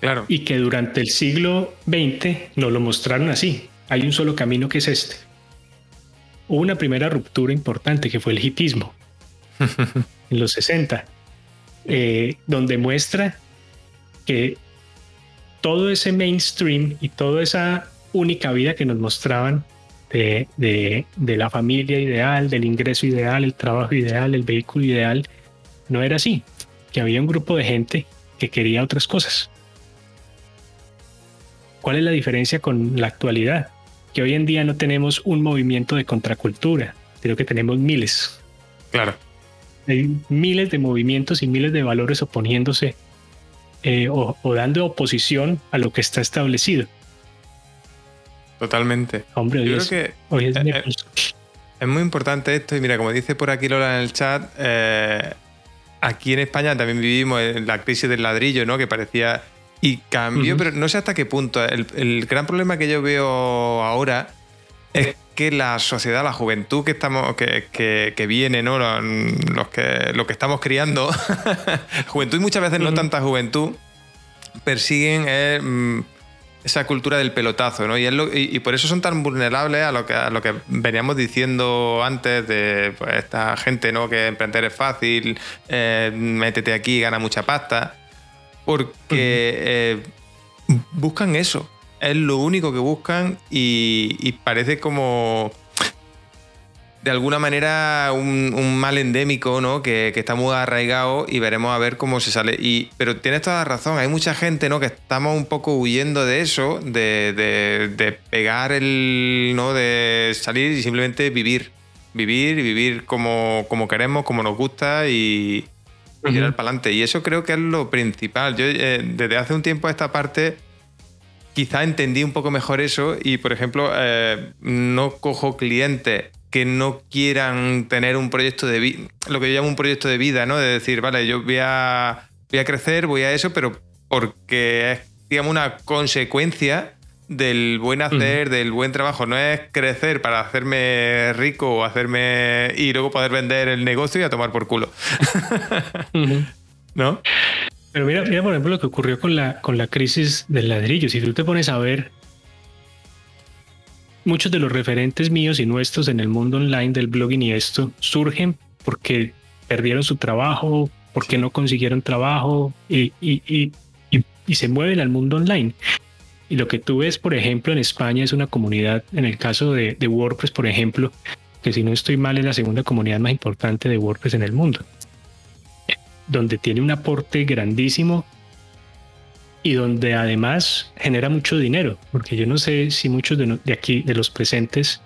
Speaker 2: Claro.
Speaker 3: Y que durante el siglo XX nos lo mostraron así. Hay un solo camino que es este. Hubo una primera ruptura importante que fue el hipismo en los 60, eh, donde muestra que todo ese mainstream y toda esa única vida que nos mostraban de, la familia ideal, del ingreso ideal, el trabajo ideal, el vehículo ideal, no era así, que había un grupo de gente que quería otras cosas. ¿Cuál es la diferencia con la actualidad? Que hoy en día no tenemos un movimiento de contracultura, sino que tenemos miles.
Speaker 2: Claro.
Speaker 3: Hay miles de movimientos y miles de valores oponiéndose eh, o dando oposición a lo que está establecido.
Speaker 2: Totalmente.
Speaker 3: Hombre,
Speaker 2: Yo creo que eh, eh, es, muy importante esto. Y mira, como dice por aquí Lola en el chat, eh, aquí en España también vivimos la crisis del ladrillo, ¿no? Que parecía. Y cambió, pero no sé hasta qué punto. El, gran problema que yo veo ahora es que la sociedad, la juventud que estamos, que, que, viene, ¿no? Los, que, lo que estamos criando, juventud y muchas veces no tanta juventud, persiguen mm, esa cultura del pelotazo, ¿no? Y, y, por eso son tan vulnerables a lo que, a lo que veníamos diciendo antes de pues, esta gente, ¿no? Que emprender es fácil, eh, métete aquí, gana mucha pasta, porque eh, buscan eso, es lo único que buscan y parece como de alguna manera un, mal endémico, ¿no? Que, está muy arraigado y veremos a ver cómo se sale. Y, pero tienes toda la razón, hay mucha gente, ¿no? Que estamos un poco huyendo de eso, de, pegar el, ¿no? De salir y simplemente vivir. Vivir y vivir como, como queremos, como nos gusta y, ir para adelante. Y eso creo que es lo principal. Yo eh, desde hace un tiempo a esta parte quizá entendí un poco mejor eso y, por ejemplo, eh, no cojo clientes que no quieran tener un proyecto de vida, lo que yo llamo un proyecto de vida, ¿no? De decir, vale, yo voy a, voy a crecer, voy a eso, pero porque es, digamos, una consecuencia del buen hacer, del buen trabajo. No es crecer para hacerme rico o hacerme. y luego poder vender el negocio y a tomar por culo. ¿No?
Speaker 3: Pero mira, mira, por ejemplo, lo que ocurrió con la, con la crisis del ladrillo. Si tú te pones a ver muchos de los referentes míos y nuestros en el mundo online del blogging y esto surgen porque perdieron su trabajo, porque no consiguieron trabajo y, y, y, y se mueven al mundo online. Y lo que tú ves, por ejemplo, en España es una comunidad, en el caso de, de WordPress, por ejemplo, que si no estoy mal es la segunda comunidad más importante de WordPress en el mundo, donde tiene un aporte grandísimo y donde además genera mucho dinero, porque yo no sé si muchos de, de aquí, de los presentes,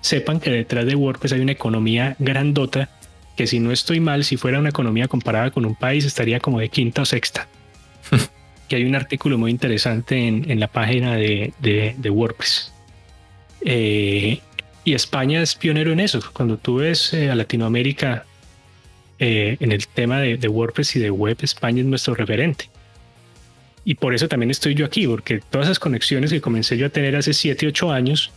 Speaker 3: sepan que detrás de WordPress hay una economía grandota que si no estoy mal, si fuera una economía comparada con un país, estaría como de quinta o sexta. que hay un artículo muy interesante en, la página de, WordPress. Eh, y España es pionero en eso. Cuando tú ves eh, a Latinoamérica eh, en el tema de, WordPress y de web, España es nuestro referente. Y por eso también estoy yo aquí, porque todas esas conexiones que comencé yo a tener hace 7, 8 años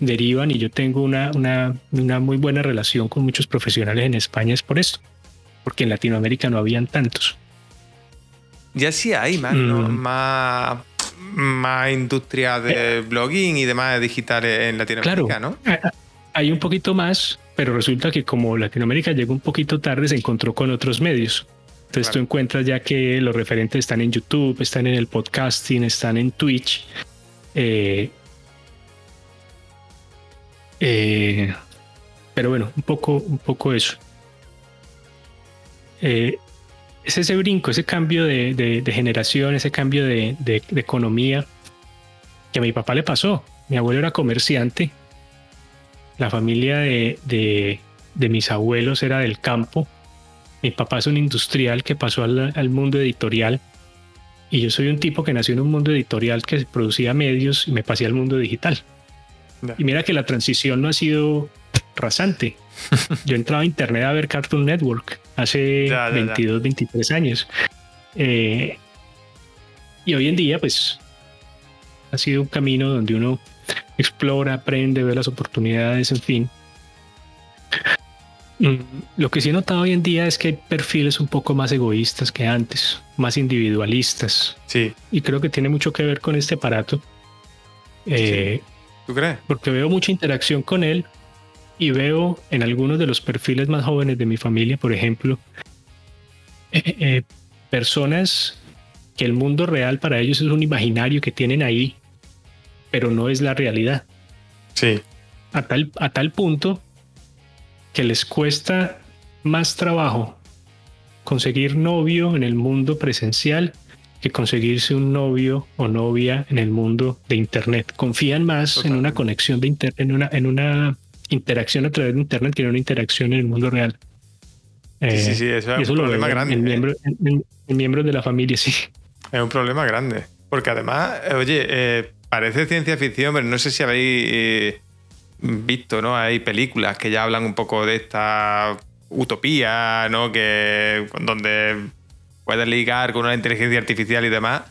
Speaker 3: derivan y yo tengo una, una, una muy buena relación con muchos profesionales en España es por esto, porque en Latinoamérica no habían tantos.
Speaker 2: Ya sí hay más, mm. más, más industria de eh. blogging y demás digitales en Latinoamérica, ¿no?
Speaker 3: Hay un poquito más, pero resulta que como Latinoamérica llegó un poquito tarde, se encontró con otros medios. Entonces tú encuentras ya que los referentes están en YouTube, están en el podcasting, están en Twitch. Eh, eh, pero bueno, un poco, un poco eso. Eh, es ese brinco, ese cambio de, generación, ese cambio de, economía que a mi papá le pasó. Mi abuelo era comerciante, la familia de, mis abuelos era del campo, mi papá es un industrial que pasó al, mundo editorial y yo soy un tipo que nació en un mundo editorial que producía medios y me pasé al mundo digital. Y mira que la transición no ha sido rasante. Yo entraba a internet a ver Cartoon Network hace 22, 23 años. Eh, y hoy en día, pues, ha sido un camino donde uno explora, aprende, ve las oportunidades, en fin. Mm, lo que sí he notado hoy en día es que hay perfiles un poco más egoístas que antes, más individualistas.
Speaker 2: Sí.
Speaker 3: Y creo que tiene mucho que ver con este aparato.
Speaker 2: Eh, ¿Tú crees?
Speaker 3: Porque veo mucha interacción con él, y veo en algunos de los perfiles más jóvenes de mi familia, por ejemplo, eh, eh, personas que el mundo real para ellos es un imaginario que tienen ahí, pero no es la realidad.
Speaker 2: Sí.
Speaker 3: A tal, a tal punto que les cuesta más trabajo conseguir novio en el mundo presencial que conseguirse un novio o novia en el mundo de internet. Confían más en una conexión de internet, en una, en una interacción a través de Internet tiene una interacción en el mundo real.
Speaker 2: sí, sí, sí, eso es un problema grande. En,
Speaker 3: ¿eh? miembros de la familia, sí.
Speaker 2: Es un problema grande. Porque además, eh, oye, eh, parece ciencia ficción, pero no sé si habéis visto, ¿no? Hay películas que ya hablan un poco de esta utopía, ¿no? Que donde puedes ligar con una inteligencia artificial y demás.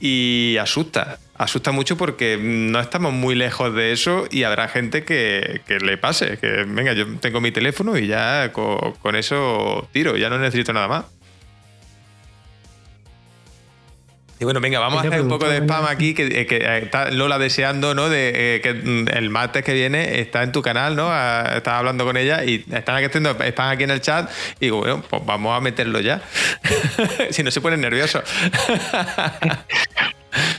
Speaker 2: Y asusta asusta mucho porque no estamos muy lejos de eso y habrá gente que, le pase, que venga, yo tengo mi teléfono y ya con, eso tiro, ya no necesito nada más. Y bueno, venga, vamos a hacer un poco de spam aquí, que, eh, eh, está Lola deseando, ¿no? De eh, que mm, el martes que viene está en tu canal, ¿no? Estás hablando con ella y están haciendo spam aquí en el chat. Y digo, bueno, pues vamos a meterlo ya. si no se pone nervioso.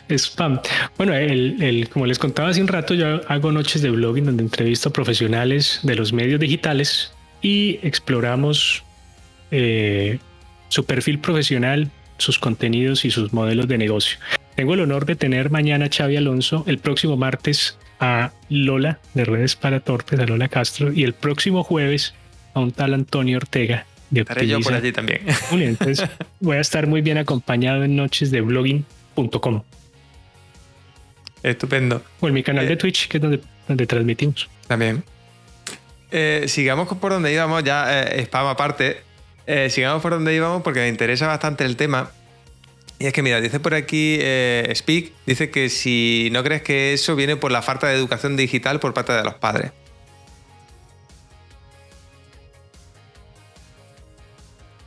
Speaker 3: Spam. Bueno, el, como les contaba hace un rato, yo hago noches de blogging donde entrevisto a profesionales de los medios digitales y exploramos eh, su perfil profesional, sus contenidos y sus modelos de negocio. Tengo el honor de tener mañana a Xavi Alonso, el próximo martes a Lola de Redes para Torpes, a Lola Castro, y el próximo jueves a un tal Antonio Ortega
Speaker 2: de Estaré yo por allí también.
Speaker 3: Entonces voy a estar muy bien acompañado en noches de blogging.com.
Speaker 2: Estupendo.
Speaker 3: O en mi canal de eh, Twitch, que es donde, donde transmitimos.
Speaker 2: También. Eh, sigamos por donde íbamos, ya eh, spam aparte. Sigamos por donde íbamos porque me interesa bastante el tema. Y es que, mira, dice por aquí Speak, dice que si no crees que eso viene por la falta de educación digital por parte de los padres.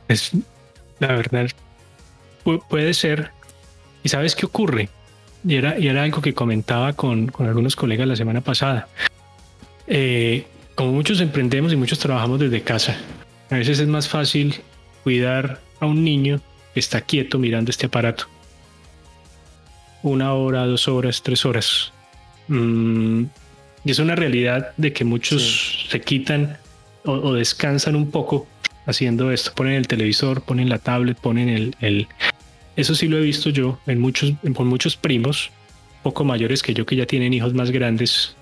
Speaker 3: Es, la verdad, puede ser. ¿Y sabes qué ocurre? y era, y era algo que comentaba con, con algunos colegas la semana pasada. Eh, como muchos emprendemos y muchos trabajamos desde casa, a veces es más fácil cuidar a un niño que está quieto mirando este aparato. una hora, dos horas, tres horas. Mm, y es una realidad de que muchos se quitan o, descansan un poco haciendo esto. Ponen el televisor, ponen la tablet, ponen el, el... Eso sí lo he visto yo en muchos, con muchos primos, poco mayores que yo, que ya tienen hijos más grandes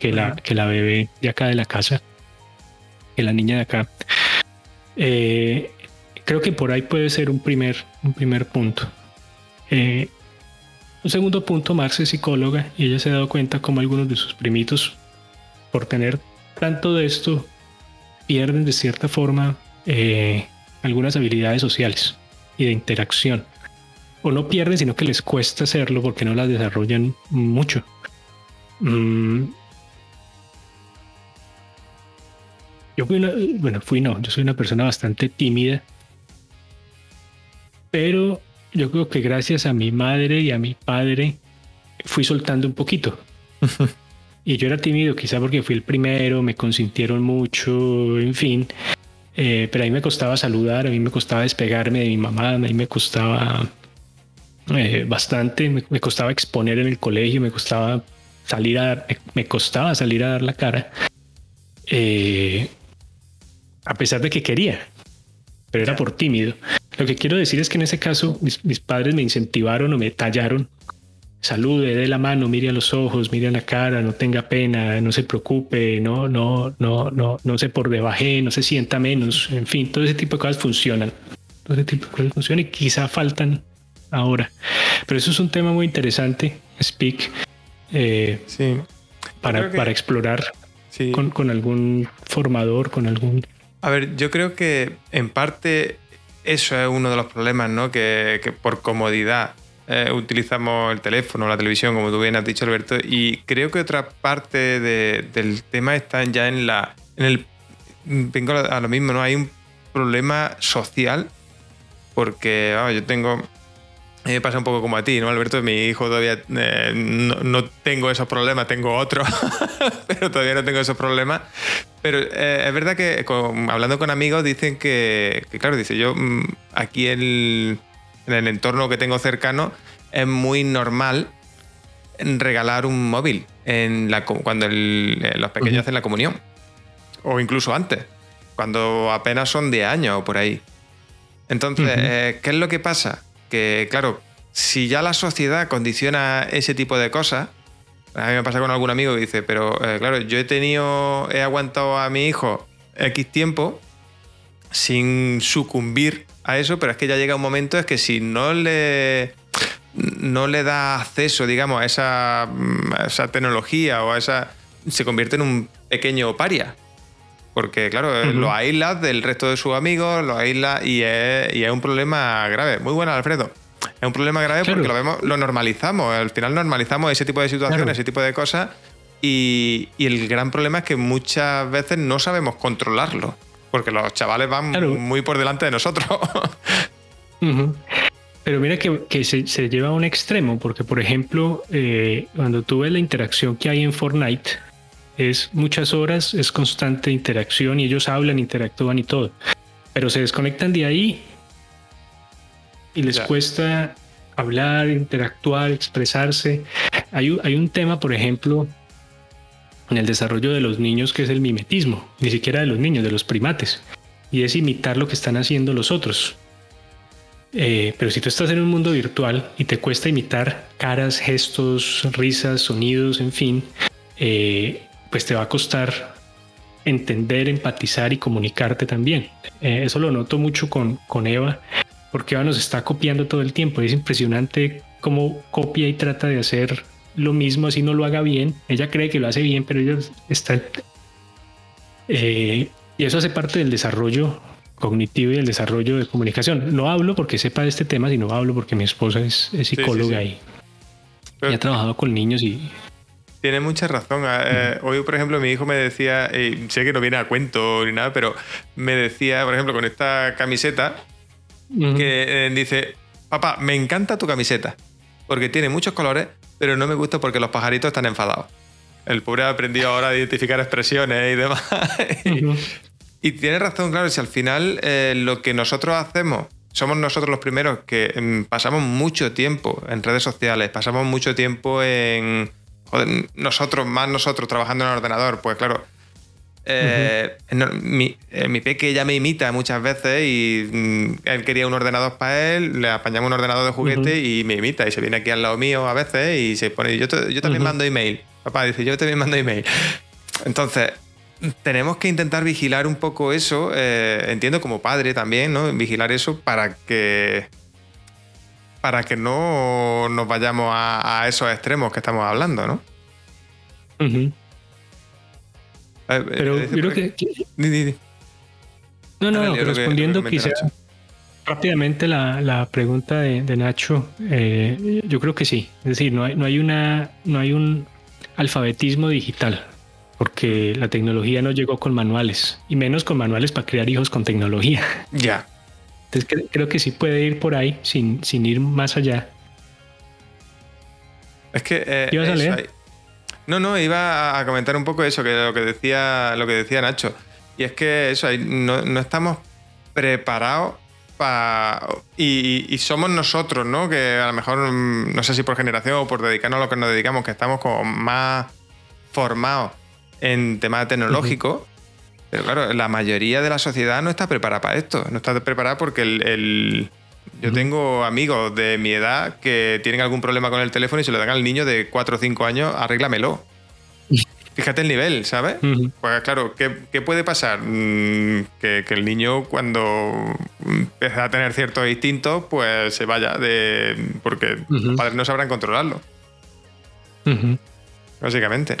Speaker 3: que la, que la bebé de acá de la casa, que la niña de acá. Eh, creo que por ahí puede ser un primer, un primer punto. Eh, un segundo punto, Marx es psicóloga y ella se ha dado cuenta como algunos de sus primitos, por tener tanto de esto, pierden de cierta forma eh, algunas habilidades sociales y de interacción. O no pierden, sino que les cuesta hacerlo porque no las desarrollan mucho. Mm. Yo fui una, bueno, fui no, yo soy una persona bastante tímida, pero yo creo que gracias a mi madre y a mi padre fui soltando un poquito. y yo era tímido, quizá porque fui el primero, me consintieron mucho, en fin. Eh, pero a mí me costaba saludar, a mí me costaba despegarme de mi mamá, a mí me costaba eh, bastante, me, costaba exponer en el colegio, me costaba salir a dar, me costaba salir a dar la cara. Eh, a pesar de que quería, pero era por tímido. Lo que quiero decir es que en ese caso mis, padres me incentivaron o me tallaron. Salude, dé la mano, mire a los ojos, mire a la cara, no tenga pena, no se preocupe, no, no, no, no, no se por debaje, no se sienta menos, en fin, todo ese tipo de cosas funcionan. Todo ese tipo de cosas funcionan y quizá faltan ahora. Pero eso es un tema muy interesante, Speak, eh, sí. para, para explorar con, con algún formador, con algún...
Speaker 2: A ver, yo creo que en parte eso es uno de los problemas, ¿no? Que, por comodidad eh, utilizamos el teléfono, la televisión, como tú bien has dicho, Alberto. Y creo que otra parte del tema está ya en la. En el, vengo a lo mismo, ¿no? Hay un problema social. Porque, vamos, yo tengo me pasa un poco como a ti, ¿no, Alberto? Mi hijo todavía eh, no, tengo esos problemas, tengo otros, pero todavía no tengo esos problemas. Pero eh, es verdad que hablando con amigos dicen que, claro, dice yo, mm, aquí en el entorno que tengo cercano es muy normal regalar un móvil en la, cuando eh, los pequeños hacen la comunión. O incluso antes, cuando apenas son de años o por ahí. Entonces, ¿qué es lo que pasa? que, claro, si ya la sociedad condiciona ese tipo de cosas, a mí me pasa con algún amigo que dice, pero eh, claro, yo he tenido, he aguantado a mi hijo X tiempo sin sucumbir a eso, pero es que ya llega un momento es que si no le no le da acceso, digamos, a esa, esa tecnología o a esa. se convierte en un pequeño paria. Porque, claro, lo aísla del resto de sus amigos, lo aísla y es, y es un problema grave. Muy bueno, Alfredo. Es un problema grave porque lo vemos, lo normalizamos. Al final normalizamos ese tipo de situaciones, ese tipo de cosas. Y, el gran problema es que muchas veces no sabemos controlarlo. Porque los chavales van muy por delante de nosotros.
Speaker 3: Pero mira que, se, lleva a un extremo, porque por ejemplo, eh, cuando tú ves la interacción que hay en Fortnite, es muchas horas, es constante interacción y ellos hablan, interactúan y todo. Pero se desconectan de ahí y les cuesta hablar, interactuar, expresarse. Hay, hay un tema, por ejemplo, en el desarrollo de los niños que es el mimetismo, ni siquiera de los niños, de los primates, y es imitar lo que están haciendo los otros. Eh, pero si tú estás en un mundo virtual y te cuesta imitar caras, gestos, risas, sonidos, en fin, eh, pues te va a costar entender, empatizar y comunicarte también. Eh, eso lo noto mucho con, con Eva, porque nos está copiando todo el tiempo. Es impresionante cómo copia y trata de hacer lo mismo, así no lo haga bien. Ella cree que lo hace bien, pero ella está... Eh, y eso hace parte del desarrollo cognitivo y del desarrollo de comunicación. No hablo porque sepa de este tema, sino hablo porque mi esposa es, psicóloga y, y ha trabajado con niños y
Speaker 2: tiene mucha razón. Ah, eh, hoy, por ejemplo, mi hijo me decía, y sé que no viene a cuento ni nada, pero me decía, por ejemplo, con esta camiseta, que eh, dice, papá, me encanta tu camiseta, porque tiene muchos colores, pero no me gusta porque los pajaritos están enfadados. El pobre ha aprendido ahora a identificar expresiones y demás. y, tiene razón, claro, si al final eh, lo que nosotros hacemos somos nosotros los primeros que mm, pasamos mucho tiempo en redes sociales, pasamos mucho tiempo en... Joder, nosotros, más nosotros trabajando en el ordenador, pues claro, eh, mi, eh, mi, peque ya me imita muchas veces y mm, él quería un ordenador para él, le apañamos un ordenador de juguete y me imita y se viene aquí al lado mío a veces y se pone, yo, yo también mando email. Papá dice, yo también mando email. Entonces, tenemos que intentar vigilar un poco eso, eh, entiendo como padre también, ¿no? Vigilar eso para que para que no nos vayamos a, esos extremos que estamos hablando, ¿no?
Speaker 3: Pero yo creo que... No, no, respondiendo quizá rápidamente la, la pregunta de, Nacho, eh, yo creo que sí. Es decir, no hay, no hay una, no hay un alfabetismo digital, porque la tecnología no llegó con manuales, y menos con manuales para crear hijos con tecnología.
Speaker 2: Ya.
Speaker 3: Entonces creo que sí puede ir por ahí sin, sin ir más allá.
Speaker 2: Es que... Eh, ¿Ibas a leer? No, no, iba a comentar un poco eso, que lo que decía, lo que decía Nacho. Y es que eso, no, no estamos preparados para. Y, somos nosotros, ¿no? Que a lo mejor, mm, no sé si por generación o por dedicarnos a lo que nos dedicamos, que estamos como más formados en temas tecnológicos. Pero claro, la mayoría de la sociedad no está preparada para esto. No está preparada porque el, yo tengo amigos de mi edad que tienen algún problema con el teléfono y se lo dan al niño de 4 o 5 años, arréglamelo. Fíjate el nivel, ¿sabes? Pues claro, ¿qué, puede pasar? Mm, que, el niño cuando empieza a tener ciertos instintos, pues se vaya de. porque los padres no sabrán controlarlo. Básicamente.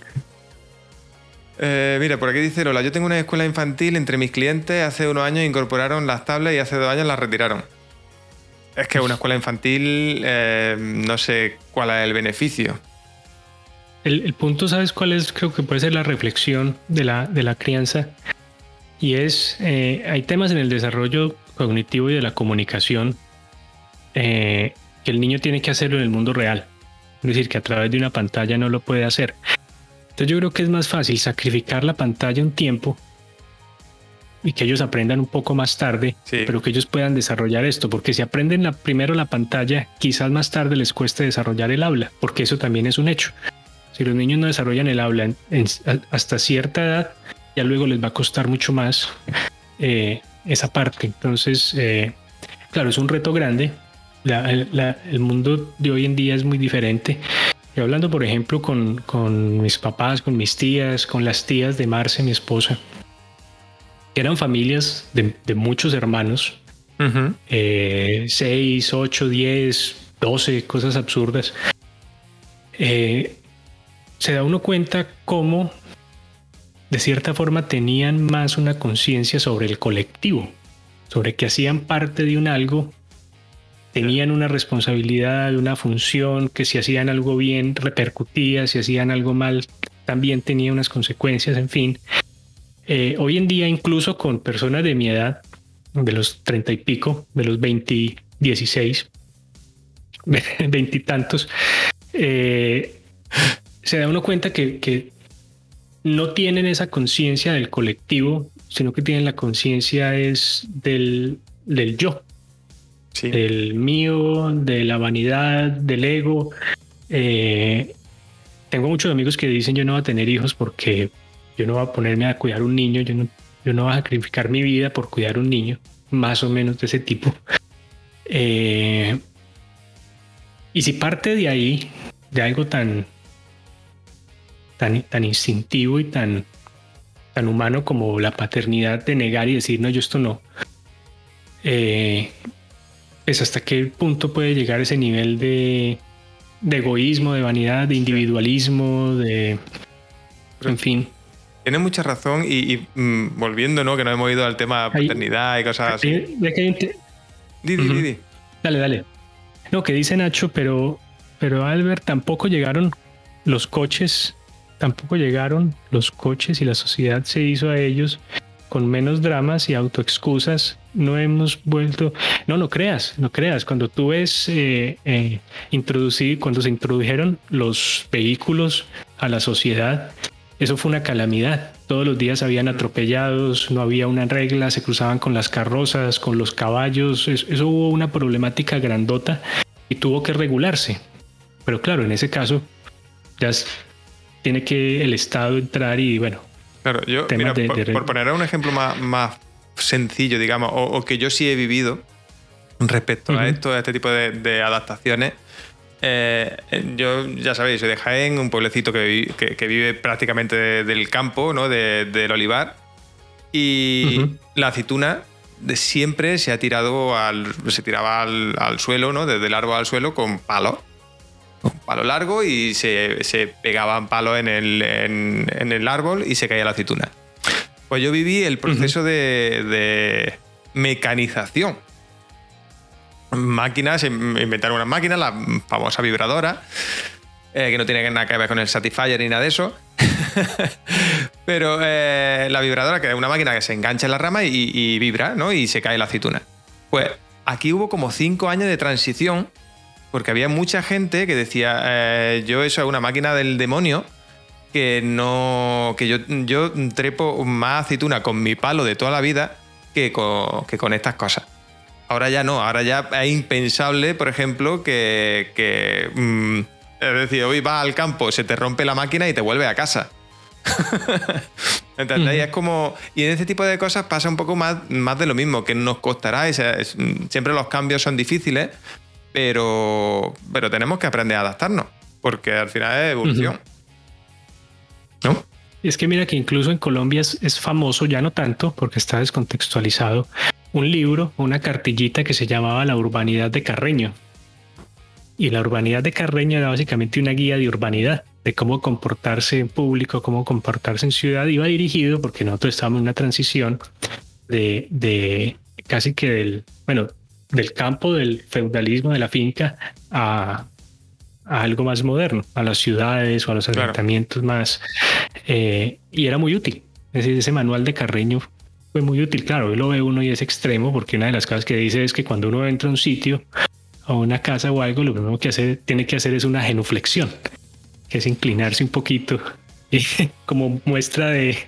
Speaker 2: Eh, mira, por aquí dice Lola, yo tengo una escuela infantil entre mis clientes, hace unos años incorporaron las tablets y hace dos años las retiraron. Es que una escuela infantil eh, no sé cuál es el beneficio.
Speaker 3: El, punto, ¿sabes cuál es? Creo que puede ser la reflexión de la, de la crianza. Y es, eh, hay temas en el desarrollo cognitivo y de la comunicación eh, que el niño tiene que hacerlo en el mundo real. Es decir, que a través de una pantalla no lo puede hacer. Entonces yo creo que es más fácil sacrificar la pantalla un tiempo y que ellos aprendan un poco más tarde, pero que ellos puedan desarrollar esto, porque si aprenden la, primero la pantalla, quizás más tarde les cueste desarrollar el habla, porque eso también es un hecho. Si los niños no desarrollan el habla hasta cierta edad, ya luego les va a costar mucho más eh, esa parte. Entonces, eh, claro, es un reto grande. el mundo de hoy en día es muy diferente. Y hablando, por ejemplo, con, con mis papás, con mis tías, con las tías de Marce, mi esposa, eran familias de, muchos hermanos, 6, 8, 10, 12, cosas absurdas. Eh, se da uno cuenta cómo de cierta forma tenían más una conciencia sobre el colectivo, sobre que hacían parte de un algo, tenían una responsabilidad, una función, que si hacían algo bien repercutía, si hacían algo mal también tenía unas consecuencias, en fin. Eh, hoy en día, incluso con personas de mi edad, de los treinta y pico, de los 20, 16, veintitantos, eh, se da uno cuenta que, no tienen esa conciencia del colectivo, sino que tienen la conciencia es del, del yo, del mío, de la vanidad, del ego. Eh, tengo muchos amigos que dicen yo no voy a tener hijos porque yo no voy a ponerme a cuidar un niño, yo no, yo no voy a sacrificar mi vida por cuidar un niño, más o menos de ese tipo. Eh, y si parte de ahí, de algo tan, tan, tan instintivo y tan, tan humano como la paternidad de negar y decir, no, yo esto no, eh, es hasta qué punto puede llegar ese nivel de, de egoísmo, de vanidad, de individualismo, de... En fin.
Speaker 2: Tienes mucha razón y, mm, volviendo, ¿no? Que no hemos ido al tema paternidad y cosas así.
Speaker 3: Dale, dale. No, que dice Nacho, pero, pero Albert, tampoco llegaron los coches, tampoco llegaron los coches y la sociedad se hizo a ellos con menos dramas y autoexcusas. No hemos vuelto. No, no creas, no creas. Cuando tú ves eh, eh cuando se introdujeron los vehículos a la sociedad, eso fue una calamidad. Todos los días habían atropellados, no había una regla, se cruzaban con las carrozas, con los caballos. Eso, hubo una problemática grandota y tuvo que regularse. Pero claro, en ese caso ya tiene que el Estado entrar y bueno.
Speaker 2: Claro, yo, mira, por, poner un ejemplo más, más sencillo, digamos, o, que yo sí he vivido respecto a esto, a este tipo de adaptaciones eh, yo, ya sabéis, soy de Jaén, un pueblecito que, vive prácticamente del campo, ¿no? del olivar. Y la aceituna de siempre se ha tirado al. se tiraba al, suelo, ¿no? Desde el árbol al suelo con palo. Un palo largo y se, se pegaban palos en el, en, el árbol y se caía la aceituna. Pues yo viví el proceso de, de mecanización máquinas, inventaron una máquina, la famosa vibradora, eh, que no tiene nada que ver con el Satisfyer ni nada de eso. Pero eh, la vibradora, que es una máquina que se engancha en la rama y, vibra, ¿no? Y se cae la aceituna. Pues aquí hubo como cinco años de transición, porque había mucha gente que decía, eh, yo eso es una máquina del demonio, que no. que yo, yo trepo más aceituna con mi palo de toda la vida que con estas cosas. Ahora ya no, ahora ya es impensable, por ejemplo, que, mm, es decir, hoy vas al campo, se te rompe la máquina y te vuelve a casa. ¿Entendéis? Es como. Y en este tipo de cosas pasa un poco más, más de lo mismo, que nos costará. siempre los cambios son difíciles, pero, pero tenemos que aprender a adaptarnos, porque al final es evolución.
Speaker 3: ¿No? Es que mira que incluso en Colombia es, famoso, ya no tanto, porque está descontextualizado, un libro, una cartillita que se llamaba La urbanidad de Carreño. Y la urbanidad de Carreño era básicamente una guía de urbanidad, de cómo comportarse en público, cómo comportarse en ciudad. Iba dirigido, porque nosotros estábamos en una transición de, de casi que del, bueno, del campo del feudalismo de la finca a, algo más moderno, a las ciudades o a los asentamientos más. Eh, y era muy útil. Es decir, ese manual de Carreño fue muy útil. Claro, hoy lo ve uno y es extremo porque una de las cosas que dice es que cuando uno entra a un sitio, a una casa o algo, lo primero que hace, tiene que hacer es una genuflexión, que es inclinarse un poquito y como muestra de,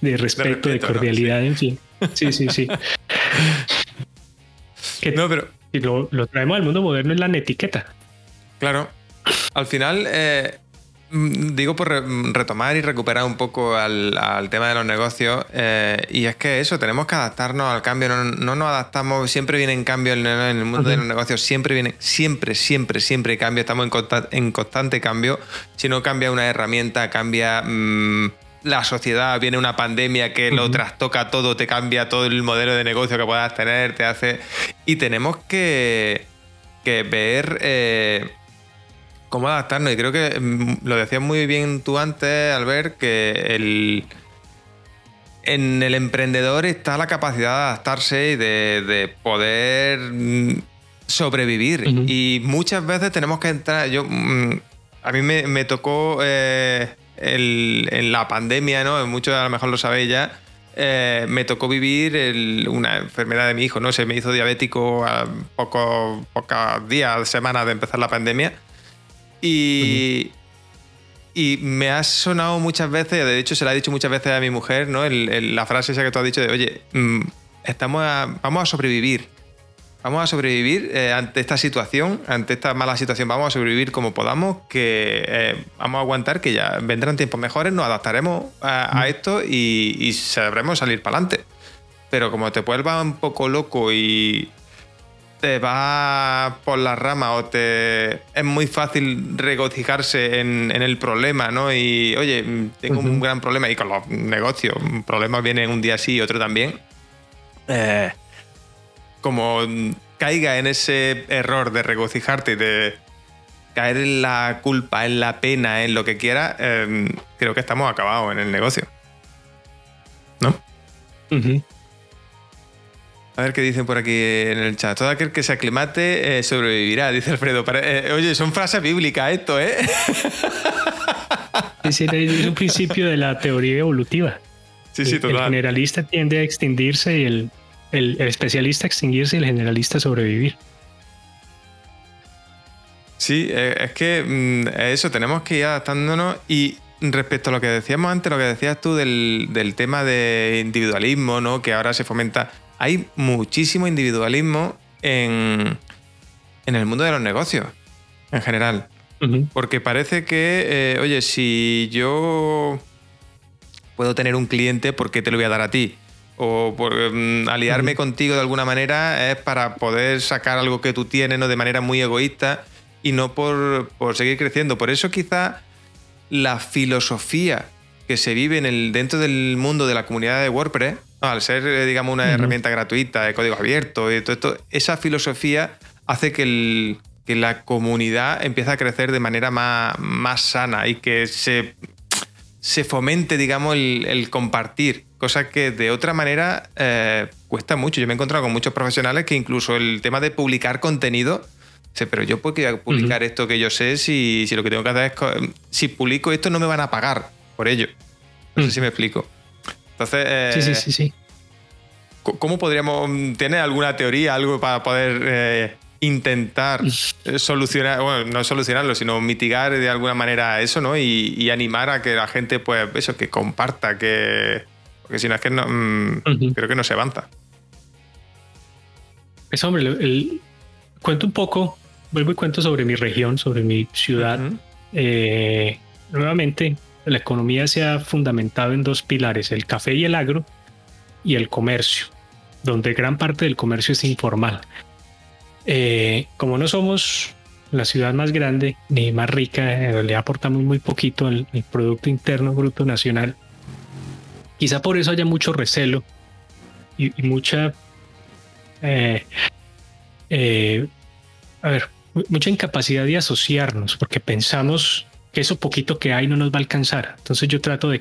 Speaker 3: respeto, de, cordialidad, en fin. Sí, sí, sí. no, pero... Y lo, lo traemos al mundo moderno en la etiqueta.
Speaker 2: Claro. Al final, eh, Mm, digo por retomar y recuperar un poco al, tema de los negocios, eh, y es que eso, tenemos que adaptarnos al cambio, no, nos adaptamos, siempre vienen cambios en, el mundo de los negocios, siempre viene, siempre, siempre, siempre cambio, estamos en, constante cambio, si no cambia una herramienta, cambia mm, la sociedad, viene una pandemia que lo trastoca todo, te cambia todo el modelo de negocio que puedas tener, te hace... Y tenemos que, que ver... Eh, cómo adaptarnos. Y creo que mm, lo decías muy bien tú antes, Albert, que el, en el emprendedor está la capacidad de adaptarse y de, poder mm, sobrevivir. Y muchas veces tenemos que entrar. Yo, mm, a mí me, tocó eh, en la pandemia, ¿no? Muchos a lo mejor lo sabéis ya. Eh, me tocó vivir una enfermedad de mi hijo, ¿no? Se me hizo diabético a pocos días, semanas de empezar la pandemia. Y, y me ha sonado muchas veces, de hecho se la ha dicho muchas veces a mi mujer, ¿no? la frase esa que tú has dicho de, oye, mm, estamos vamos a sobrevivir. Vamos a sobrevivir eh, ante esta situación, ante esta mala situación, vamos a sobrevivir como podamos, que eh, vamos a aguantar, que ya vendrán tiempos mejores, nos adaptaremos a, esto y, y, sabremos salir para adelante. Pero como te vuelva un poco loco y, te va por la rama o te es muy fácil regocijarse en, el problema, ¿no? Y oye, tengo un gran problema y con los negocios, problemas vienen un día sí y otro también. Eh, como caiga en ese error de regocijarte y de caer en la culpa, en la pena, en lo que quiera, eh, creo que estamos acabados en el negocio. ¿No? A ver qué dicen por aquí en el chat. Todo aquel que se aclimate eh, sobrevivirá, dice Alfredo. Eh, oye, son frases bíblicas esto, ¿eh?
Speaker 3: Es, es un principio de la teoría evolutiva. Sí, sí, total. El generalista tiende a extinguirse y el, el, especialista a extinguirse y el generalista a sobrevivir.
Speaker 2: Sí, eh, es que mm, eso, tenemos que ir adaptándonos y respecto a lo que decíamos antes, lo que decías tú del, del tema de individualismo, ¿no? Que ahora se fomenta. Hay muchísimo individualismo en, en el mundo de los negocios, en general. Porque parece que, eh, oye, si yo puedo tener un cliente, ¿por qué te lo voy a dar a ti? O por, mm, aliarme contigo de alguna manera es para poder sacar algo que tú tienes ¿no? de manera muy egoísta y no por, seguir creciendo. Por eso quizá la filosofía que se vive en el, dentro del mundo de la comunidad de WordPress, al ser, eh, digamos, una herramienta gratuita de código abierto y todo esto, esa filosofía hace que el, que la comunidad empieza a crecer de manera más, más sana y que se, se fomente, digamos, el, compartir, cosa que de otra manera eh, cuesta mucho. Yo me he encontrado con muchos profesionales que incluso el tema de publicar contenido, pero yo puedo publicar esto que yo sé si, si, lo que tengo que hacer es, si publico esto no me van a pagar por ello. No sé mm. si me explico. Entonces...
Speaker 3: sí, sí, sí, sí.
Speaker 2: ¿Cómo podríamos... ¿Tiene alguna teoría, algo para poder... Eh, intentar eh, solucionar, bueno, no solucionarlo, sino mitigar de alguna manera eso, ¿no? Y, animar a que la gente, pues, eso, que comparta, que. Porque si no es que no. Mm, creo que no se avanza.
Speaker 3: Pues, hombre, el, cuento un poco, vuelvo y cuento sobre mi región, sobre mi ciudad. Eh, nuevamente, la economía se ha fundamentado en dos pilares: el café y el agro, y el comercio, donde gran parte del comercio es informal. Eh, como no somos la ciudad más grande ni más rica, en realidad aportamos muy poquito al, Producto Interno Bruto Nacional. Quizá por eso haya mucho recelo y, mucha, eh, eh, a ver, mucha incapacidad de asociarnos, porque pensamos que eso poquito que hay no nos va a alcanzar. Entonces yo trato de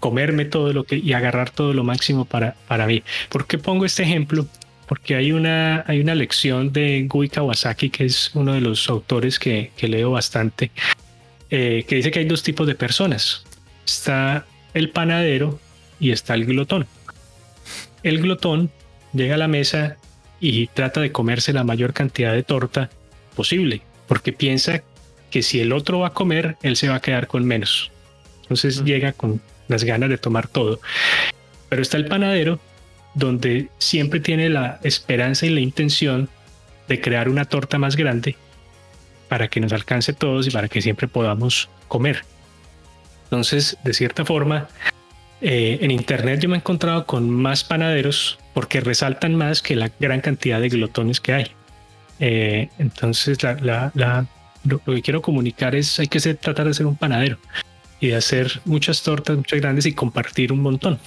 Speaker 3: comerme todo lo que y agarrar todo lo máximo para, para mí. ¿Por qué pongo este ejemplo? porque hay una, hay una lección de Gui Kawasaki, que es uno de los autores que, leo bastante, eh, que dice que hay dos tipos de personas. Está el panadero y está el glotón. El glotón llega a la mesa y trata de comerse la mayor cantidad de torta posible, porque piensa que si el otro va a comer, él se va a quedar con menos. Entonces llega con las ganas de tomar todo. Pero está el panadero donde siempre tiene la esperanza y la intención de crear una torta más grande para que nos alcance todos y para que siempre podamos comer. Entonces, de cierta forma, eh, en Internet yo me he encontrado con más panaderos porque resaltan más que la gran cantidad de glotones que hay. Eh, entonces, lo, que quiero comunicar es hay que tratar de ser un panadero y de hacer muchas tortas, muchas grandes y compartir un montón.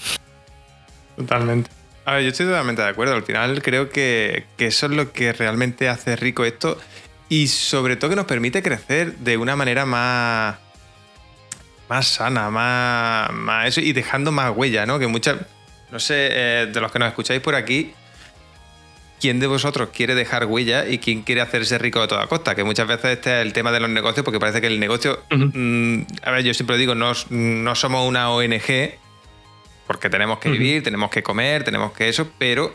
Speaker 2: Totalmente. A ver, yo estoy totalmente de acuerdo. Al final creo que, eso es lo que realmente hace rico esto y sobre todo que nos permite crecer de una manera más, más sana, más, más eso y dejando más huella, ¿no? Que muchas, no sé, eh, de los que nos escucháis por aquí, ¿quién de vosotros quiere dejar huella y quién quiere hacerse rico de toda costa? Que muchas veces este es el tema de los negocios porque parece que el negocio, mm, a ver, yo siempre digo, no, no somos una ONG porque tenemos que vivir, tenemos que comer, tenemos que eso, pero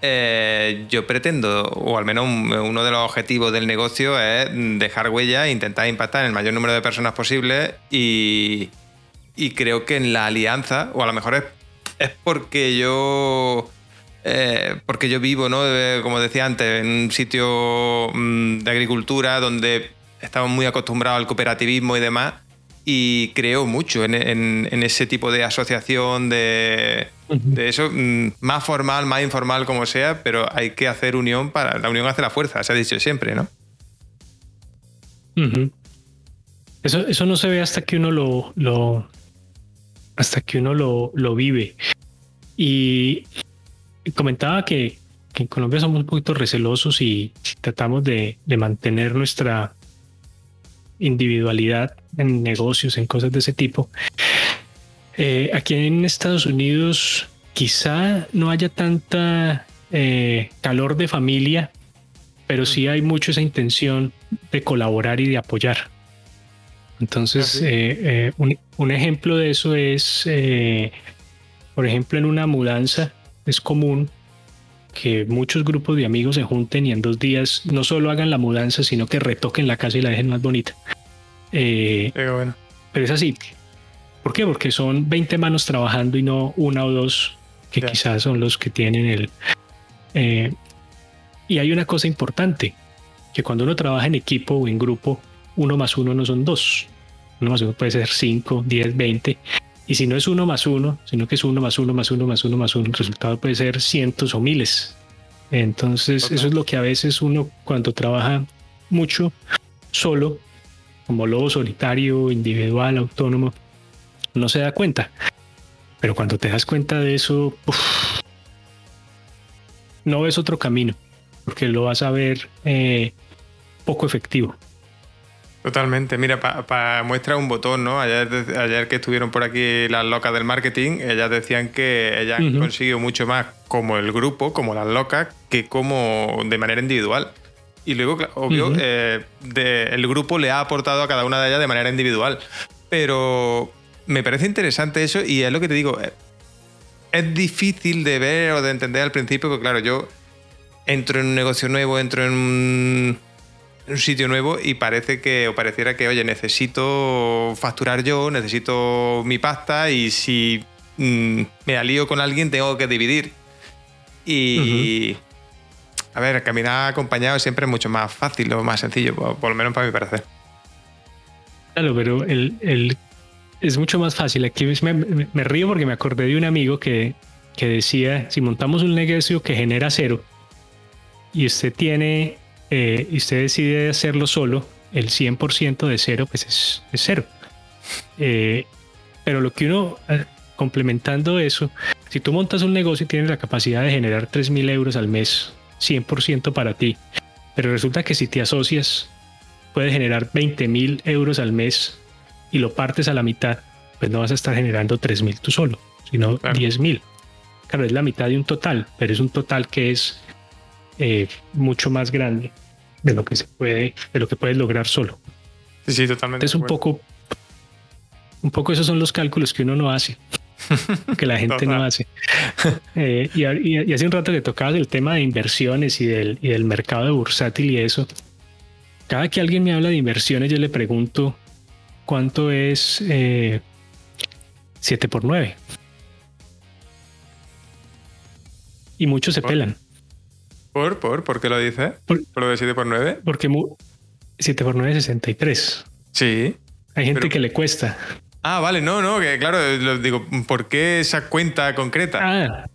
Speaker 2: eh, yo pretendo, o al menos uno de los objetivos del negocio es dejar huella e intentar impactar en el mayor número de personas posible y, creo que en la alianza, o a lo mejor es, porque yo... Eh, porque yo vivo, ¿no? como decía antes, en un sitio mm, de agricultura donde estamos muy acostumbrados al cooperativismo y demás y creo mucho en, ese tipo de asociación, de, eso, mm, más formal, más informal, como sea, pero hay que hacer unión para. La unión hace la fuerza, se ha dicho siempre, ¿no?
Speaker 3: eso, eso no se ve hasta que uno lo. lo hasta que uno lo, lo vive. Y comentaba que, en Colombia somos un poquito recelosos y tratamos de, de mantener nuestra individualidad en negocios, en cosas de ese tipo. Eh, aquí en Estados Unidos quizá no haya tanta eh, calor de familia, pero sí hay mucho esa intención de colaborar y de apoyar. Entonces, ah, eh, un, un, ejemplo de eso es, por ejemplo, en una mudanza es común que muchos grupos de amigos se junten y en dos días no solo hagan la mudanza, sino que retoquen la casa y la dejen más bonita. Eh, pero es así. ¿Por qué? Porque son 20 manos trabajando y no una o dos que quizás son los que tienen el... Eh, y hay una cosa importante, que cuando uno trabaja en equipo o en grupo, uno más uno no son dos. Uno más uno puede ser 5, 10, 20. Y si no es uno más uno, sino que es uno más uno más uno más uno más uno, el resultado puede ser cientos o miles. Entonces, eso es lo que a veces uno cuando trabaja mucho solo, como lobo solitario, individual, autónomo, no se da cuenta. Pero cuando te das cuenta de eso, no ves otro camino, porque lo vas a ver eh, poco efectivo.
Speaker 2: Totalmente. Mira, para muestra un botón, ¿no? Ayer, ayer, que estuvieron por aquí las locas del marketing, ellas decían que ellas han conseguido mucho más como el grupo, como las locas, que como de manera individual. Y luego, obvio, eh, el grupo le ha aportado a cada una de ellas de manera individual. Pero me parece interesante eso y es lo que te digo. Eh, es difícil de ver o de entender al principio, porque claro, yo entro en un negocio nuevo, entro en un un sitio nuevo y parece que, o pareciera que, oye, necesito facturar yo, necesito mi pasta y si mm, me alío con alguien tengo que dividir. Y, a ver, caminar acompañado siempre es mucho más fácil o más sencillo, por, lo menos para mi parecer.
Speaker 3: Claro, pero el, es mucho más fácil. Aquí me, me, río porque me acordé de un amigo que, que decía, si montamos un negocio que genera cero y usted tiene eh, y usted decide hacerlo solo, el 100% de cero, pues es, cero. Eh, pero lo que uno, eh, complementando eso, si tú montas un negocio y tienes la capacidad de generar 3.000 euros al mes, 100% para ti, pero resulta que si te asocias, puedes generar 20.000 euros al mes y lo partes a la mitad, pues no vas a estar generando 3.000 tú solo, sino 10.000. Claro, es la mitad de un total, pero es un total que es mucho más grande de lo que se puede, de lo que puedes lograr solo.
Speaker 2: Sí, sí, totalmente.
Speaker 3: Es un poco, un poco esos son los cálculos que uno no hace, que la gente no hace. Eh, y, hace un rato que tocabas el tema de inversiones y del, y del mercado de bursátil y eso. Cada que alguien me habla de inversiones, yo le pregunto cuánto es 7 eh, por 9. Y muchos se pelan.
Speaker 2: ¿Por? ¿Por? ¿Por qué lo dice? ¿Por, lo de 7 x 9?
Speaker 3: Porque 7 x 9 es 63.
Speaker 2: Sí.
Speaker 3: Hay gente que le cuesta.
Speaker 2: Ah, vale, no, no, que claro, lo digo, ¿por qué esa cuenta concreta?
Speaker 3: Ah,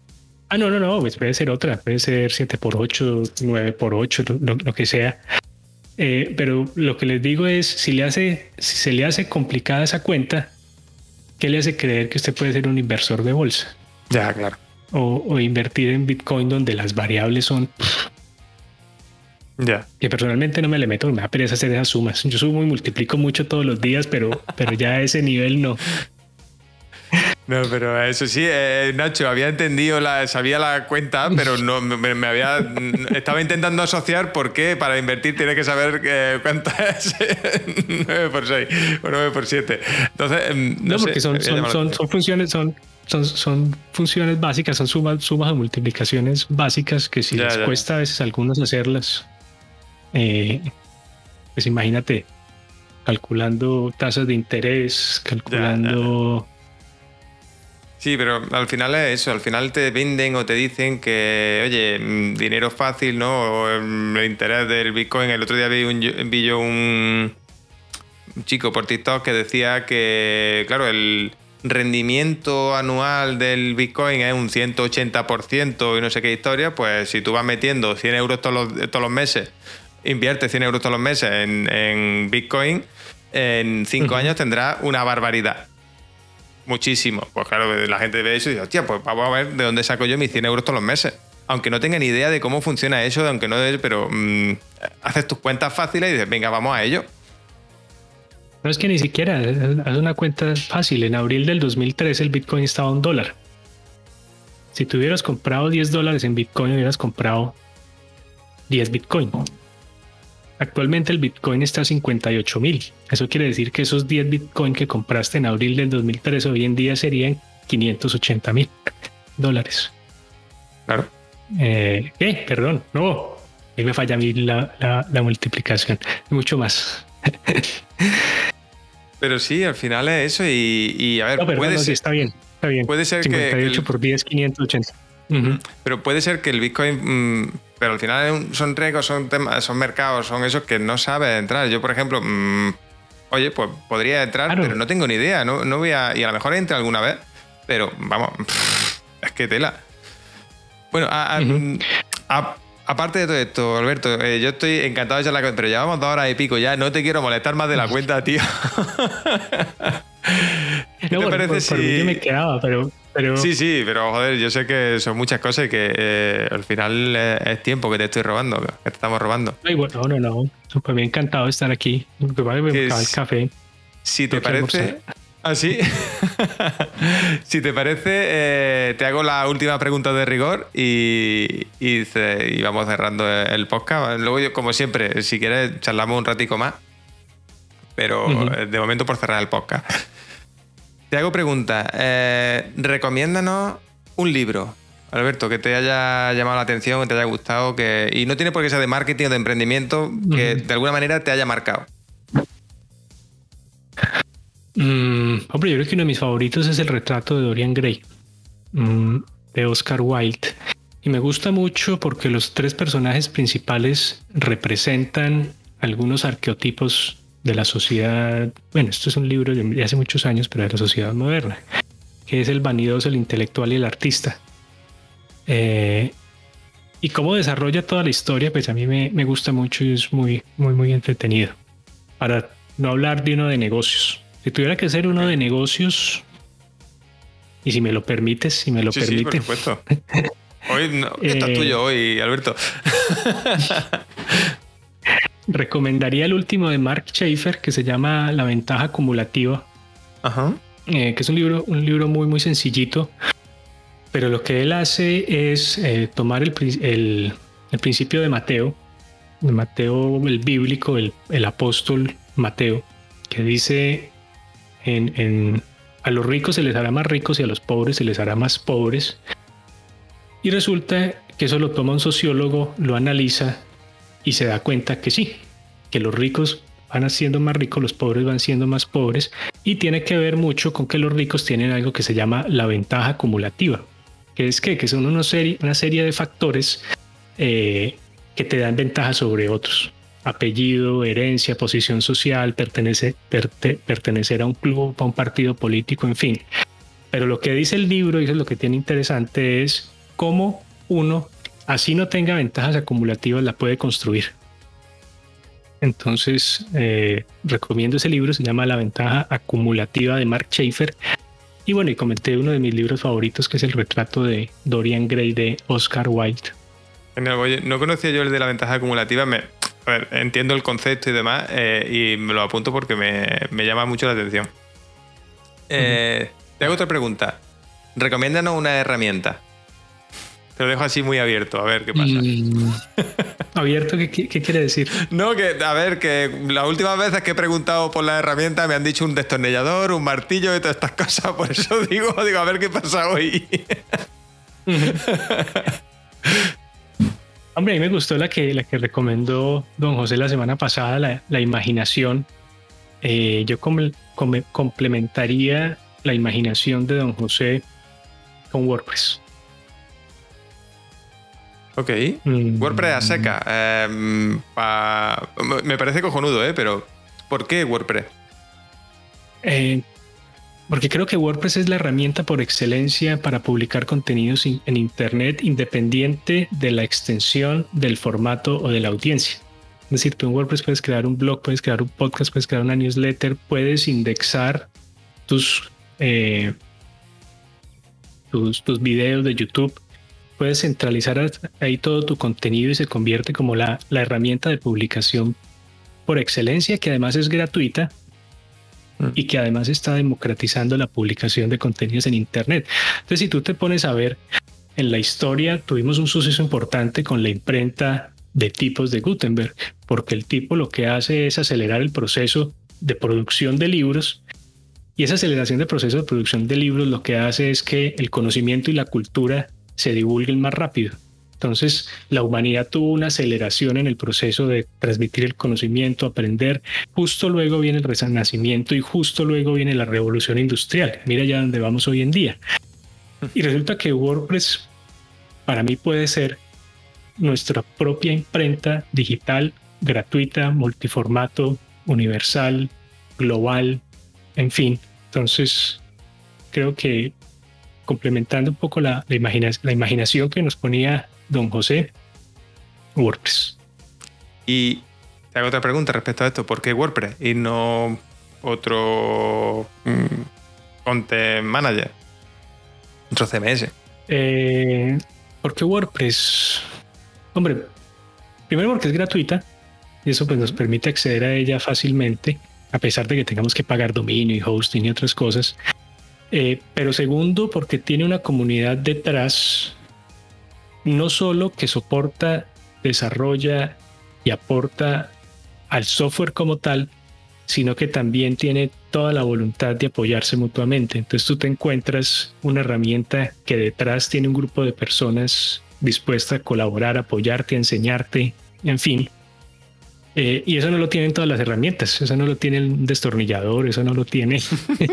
Speaker 3: ah no, no, no, pues puede ser otra, puede ser 7 x 8, 9 x 8, lo, que sea. Eh, pero lo que les digo es, si, le hace, si se le hace complicada esa cuenta, ¿qué le hace creer que usted puede ser un inversor de bolsa?
Speaker 2: Ya, claro
Speaker 3: o, invertir en Bitcoin donde las variables son...
Speaker 2: Ya.
Speaker 3: Que personalmente no me le meto, me da pereza hacer esas sumas. Yo sumo y multiplico mucho todos los días, pero, pero ya a ese nivel no.
Speaker 2: No, pero eso sí, eh, Nacho, había entendido, la, sabía la cuenta, pero no me, había. Estaba intentando asociar por qué para invertir tiene que saber eh, cuánto es 9 por 6 o 9 por 7. Entonces,
Speaker 3: em, no, porque son, son, son, funciones, son son, funciones básicas, son sumas, sumas o multiplicaciones básicas que si les cuesta a veces a algunos hacerlas, eh, pues imagínate, calculando tasas de interés, calculando...
Speaker 2: Sí, pero al final es eso, al final te venden o te dicen que, oye, mm, dinero fácil, ¿no? O el interés del Bitcoin. El otro día vi, un, vi yo un, un chico por TikTok que decía que, claro, el, rendimiento anual del Bitcoin es un 180% y no sé qué historia, pues si tú vas metiendo 100 euros todos los, todos los meses, inviertes 100 euros todos los meses en, Bitcoin, en 5 años tendrás una barbaridad. Muchísimo. Pues claro, la gente ve eso y dice, hostia, pues vamos a ver de dónde saco yo mis 100 euros todos los meses. Aunque no tenga ni idea de cómo funciona eso, aunque no, pero mm, haces tus cuentas fáciles y dices, venga, vamos a ello.
Speaker 3: No es que ni siquiera, haz una cuenta fácil. En abril del 2003 el Bitcoin estaba a un dólar. Si tú hubieras comprado 10 dólares en Bitcoin, hubieras comprado 10 Bitcoin. Actualmente el Bitcoin está a 58 mil. Eso quiere decir que esos 10 Bitcoin que compraste en abril del 2003 hoy en día serían 580 mil dólares.
Speaker 2: Claro.
Speaker 3: Eh. Perdón, no. Ahí me falla a mí la, la multiplicación. Mucho más.
Speaker 2: Pero sí, al final es eso y, a ver,
Speaker 3: puede ser, está bien, está bien.
Speaker 2: Puede ser
Speaker 3: 58 por 10, 580.
Speaker 2: Pero puede ser que el Bitcoin, mm, pero al final son riesgos, son temas, son mercados, son esos que no sabe entrar. Yo, por ejemplo, mm, oye, pues podría entrar, pero no tengo ni idea, no, no voy a, y a lo mejor entre alguna vez, pero vamos, es que tela. Bueno, aparte de todo esto, Alberto, eh, yo estoy encantado de charlar pero llevamos dos horas y pico ya, no te quiero molestar más de la cuenta, tío.
Speaker 3: ¿Qué te parece si... yo me quedaba, pero,
Speaker 2: Sí, sí, pero joder, yo sé que son muchas cosas y que eh, al final es tiempo que te estoy robando, que te estamos robando.
Speaker 3: Ay, bueno, no, no, no. Pues me ha encantado estar aquí. Me el café.
Speaker 2: Si te parece... ¿Ah, si te parece, eh, te hago la última pregunta de rigor y, y, vamos cerrando el podcast. Luego, yo, como siempre, si quieres, charlamos un ratico más. Pero de momento por cerrar el podcast. Te hago pregunta. Eh, recomiéndanos un libro, Alberto, que te haya llamado la atención, que te haya gustado, que y no tiene por qué ser de marketing o de emprendimiento, que de alguna manera te haya marcado.
Speaker 3: Mm, hombre, yo creo que uno de mis favoritos es el retrato de Dorian Gray, mm, de Oscar Wilde. Y me gusta mucho porque los tres personajes principales representan algunos arqueotipos de la sociedad, bueno, esto es un libro de hace muchos años, pero de la sociedad moderna, que es el vanidoso, el intelectual y el artista. Eh, y cómo desarrolla toda la historia, pues a mí me, me, gusta mucho y es muy, muy, muy entretenido. Para no hablar de uno de negocios. Si tuviera que ser uno de negocios, y si me lo permites, si me lo sí, permites.
Speaker 2: Sí, por supuesto. Hoy no, está eh, tuyo hoy, Alberto.
Speaker 3: recomendaría el último de Mark Schaefer que se llama La ventaja acumulativa. Ajá. Eh, que es un libro, un libro muy, muy sencillito. Pero lo que él hace es eh, tomar el, principio de Mateo, de Mateo el bíblico, el, apóstol Mateo, que dice a los ricos se les hará más ricos y a los pobres se les hará más pobres. Y resulta que eso lo toma un sociólogo, lo analiza y se da cuenta que sí, que los ricos van siendo más ricos, los pobres van siendo más pobres y tiene que ver mucho con que los ricos tienen algo que se llama la ventaja acumulativa, que es que, que son una serie, una serie de factores eh, que te dan ventaja sobre otros. Apellido, herencia, posición social, pertenece, pertenecer a un club, a un partido político, en fin. Pero lo que dice el libro, y eso es lo que tiene interesante, es cómo uno así no tenga ventajas acumulativas, la puede construir. Entonces, eh, recomiendo ese libro, se llama La ventaja acumulativa de Mark Schaefer. Y bueno, y comenté uno de mis libros favoritos, que es el retrato de Dorian Gray de Oscar Wilde.
Speaker 2: no conocía yo el de la ventaja acumulativa, me, entiendo el concepto y demás, eh, y me lo apunto porque me, llama mucho la atención. Eh, te hago otra pregunta. Recomiéndanos una herramienta. Te lo dejo así muy abierto, a ver qué pasa. Mm.
Speaker 3: ¿Abierto ¿qué, quiere decir?
Speaker 2: No, que a ver, que las últimas veces que he preguntado por la herramienta me han dicho un destornillador, un martillo y todas estas cosas. Por eso digo, digo, a ver qué pasa hoy.
Speaker 3: Hombre, a mí me gustó la que, la que recomendó don José la semana pasada, la, imaginación. Eh, yo complementaría la imaginación de don José con WordPress.
Speaker 2: Ok. Mm. WordPress a seca. Em, me parece cojonudo, ¿eh? Pero ¿por qué WordPress?
Speaker 3: Eh, porque creo que WordPress es la herramienta por excelencia para publicar contenidos en Internet independiente de la extensión del formato o de la audiencia. Es decir, tú en WordPress puedes crear un blog, puedes crear un podcast, puedes crear una newsletter, puedes indexar tus, eh, tus, tus videos de YouTube puedes centralizar ahí todo tu contenido y se convierte como la, herramienta de publicación por excelencia, que además es gratuita. Y que además está democratizando la publicación de contenidos en Internet. Entonces, si tú te pones a ver, en la historia tuvimos un suceso importante con la imprenta de tipos de Gutenberg, porque el tipo lo que hace es acelerar el proceso de producción de libros y esa aceleración de proceso de producción de libros lo que hace es que el conocimiento y la cultura se divulguen más rápido. Entonces, la humanidad tuvo una aceleración en el proceso de transmitir el conocimiento, aprender. Justo luego viene el renacimiento y justo luego viene la revolución industrial. Mira ya dónde vamos hoy en día. Y resulta que WordPress para mí puede ser nuestra propia imprenta digital, gratuita, multiformato, universal, global, en fin. Entonces, creo que complementando un poco la, la imaginación que nos ponía don José, WordPress.
Speaker 2: Y te hago otra pregunta respecto a esto. ¿Por qué WordPress y no otro mm, content manager? Otro CMS.
Speaker 3: Eh, ¿Por qué WordPress? Hombre, primero porque es gratuita y eso pues nos permite acceder a ella fácilmente, a pesar de que tengamos que pagar dominio y hosting y otras cosas. Eh, pero segundo, porque tiene una comunidad detrás no solo que soporta, desarrolla y aporta al software como tal, sino que también tiene toda la voluntad de apoyarse mutuamente. Entonces tú te encuentras una herramienta que detrás tiene un grupo de personas dispuestas a colaborar, apoyarte, a enseñarte, en fin. Eh, y eso no lo tienen todas las herramientas, eso no lo tiene el destornillador, eso no lo tiene.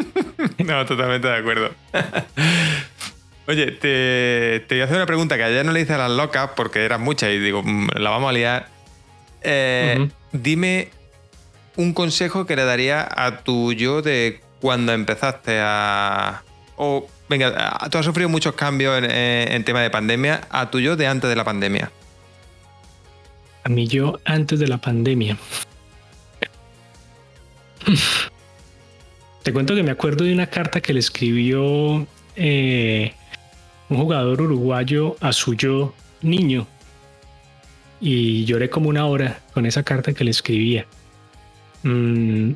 Speaker 2: no, totalmente de acuerdo. Oye, te, voy a hacer una pregunta que ayer no le hice a las locas porque eran muchas y digo, mm, la vamos a liar. Eh, dime un consejo que le daría a tu yo de cuando empezaste a. O, venga, tú has sufrido muchos cambios en, en tema de pandemia, a tu yo de antes de la pandemia.
Speaker 3: A mi yo antes de la pandemia. Te cuento que me acuerdo de una carta que le escribió eh, un jugador uruguayo a su yo niño y lloré como una hora con esa carta que le escribía. Mm,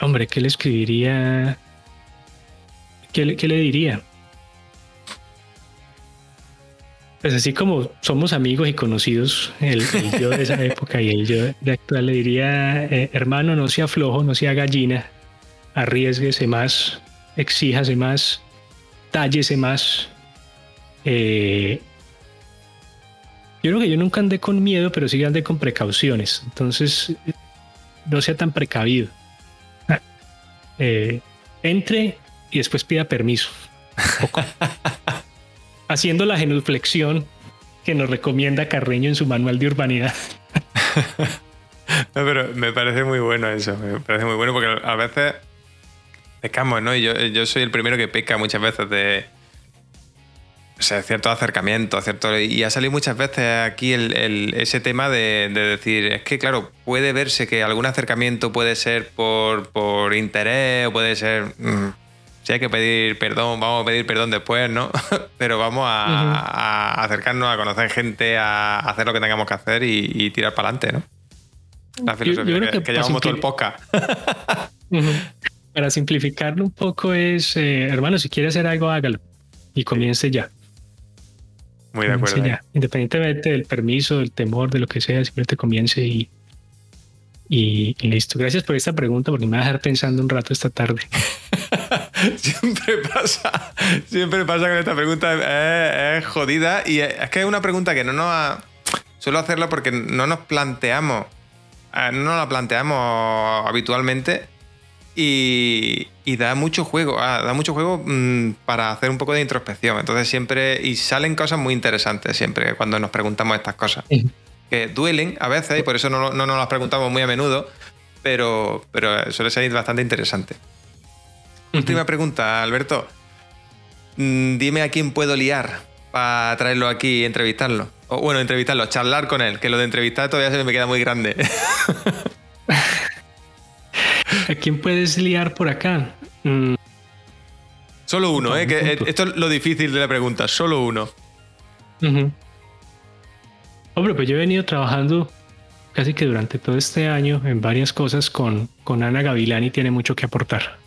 Speaker 3: hombre, ¿qué le escribiría? ¿Qué le, diría? Pues así como somos amigos y conocidos, el, yo de esa época y el yo de actual le diría, eh, hermano, no sea flojo, no sea gallina, arriesguese más, exíjase más, tállese más, eh, yo creo que yo nunca andé con miedo, pero sí andé con precauciones. Entonces, no sea tan precavido. Eh, entre y después pida permiso. Haciendo la genuflexión que nos recomienda Carreño en su manual de urbanidad.
Speaker 2: pero me parece muy bueno eso. Me parece muy bueno porque a veces pecamos, ¿no? Y yo, yo soy el primero que peca muchas veces de o sea, cierto acercamiento, cierto. Y ha salido muchas veces aquí ese tema de, decir, es que claro, puede verse que algún acercamiento puede ser por, por interés o puede ser. Mm, si hay que pedir perdón, vamos a pedir perdón después, ¿no? Pero vamos a, acercarnos a conocer gente, a hacer lo que tengamos que hacer y, tirar para adelante, ¿no? La filosofía que, llevamos todo el podcast.
Speaker 3: Para simplificarlo un poco es, eh, hermano, si quiere hacer algo, hágalo y comience ya.
Speaker 2: Muy de acuerdo.
Speaker 3: Independientemente del permiso, del temor, de lo que sea, simplemente comience y, y, listo. Gracias por esta pregunta porque me va a dejar pensando un rato esta tarde.
Speaker 2: siempre pasa, siempre pasa con esta pregunta, es, jodida y es que es una pregunta que no nos suelo hacerla porque no nos planteamos, eh, no nos la planteamos habitualmente y, da mucho juego, ah, da mucho juego mm, para hacer un poco de introspección. Entonces siempre, y salen cosas muy interesantes siempre cuando nos preguntamos estas cosas. Que duelen a veces y por eso no, nos las preguntamos muy a menudo, pero, pero suele ser bastante interesante. Última pregunta, Alberto. Mm, dime a quién puedo liar para traerlo aquí y entrevistarlo. O bueno, entrevistarlo, charlar con él, que lo de entrevistar todavía se me queda muy grande.
Speaker 3: ¿A quién puedes liar por acá? Mm.
Speaker 2: Solo uno, ¿eh? Que esto es lo difícil de la pregunta, solo uno.
Speaker 3: Hombre, pues yo he venido trabajando casi que durante todo este año en varias cosas con, con Ana Gavilán y tiene mucho que aportar.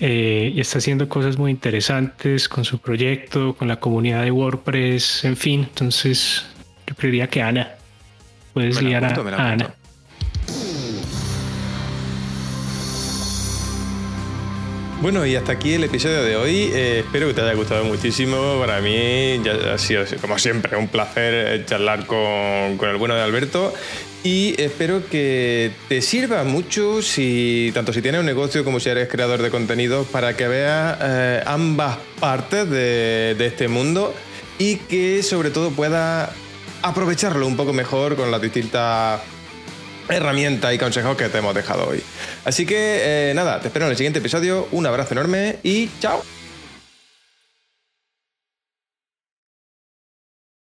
Speaker 3: Eh, y está haciendo cosas muy interesantes con su proyecto, con la comunidad de WordPress, en fin. Entonces, yo creería que Ana, puedes liar a Ana.
Speaker 2: Bueno, y hasta aquí el episodio de hoy. Eh, espero que te haya gustado muchísimo. Para mí ya ha sido, como siempre, un placer eh, charlar con, el bueno de Alberto. Y espero que te sirva mucho si tanto si tienes un negocio como si eres creador de contenido para que veas eh, ambas partes de, de este mundo y que sobre todo puedas aprovecharlo un poco mejor con las distintas herramientas y consejos que te hemos dejado hoy. Así que eh, nada, te espero en el siguiente episodio. Un abrazo enorme y chao.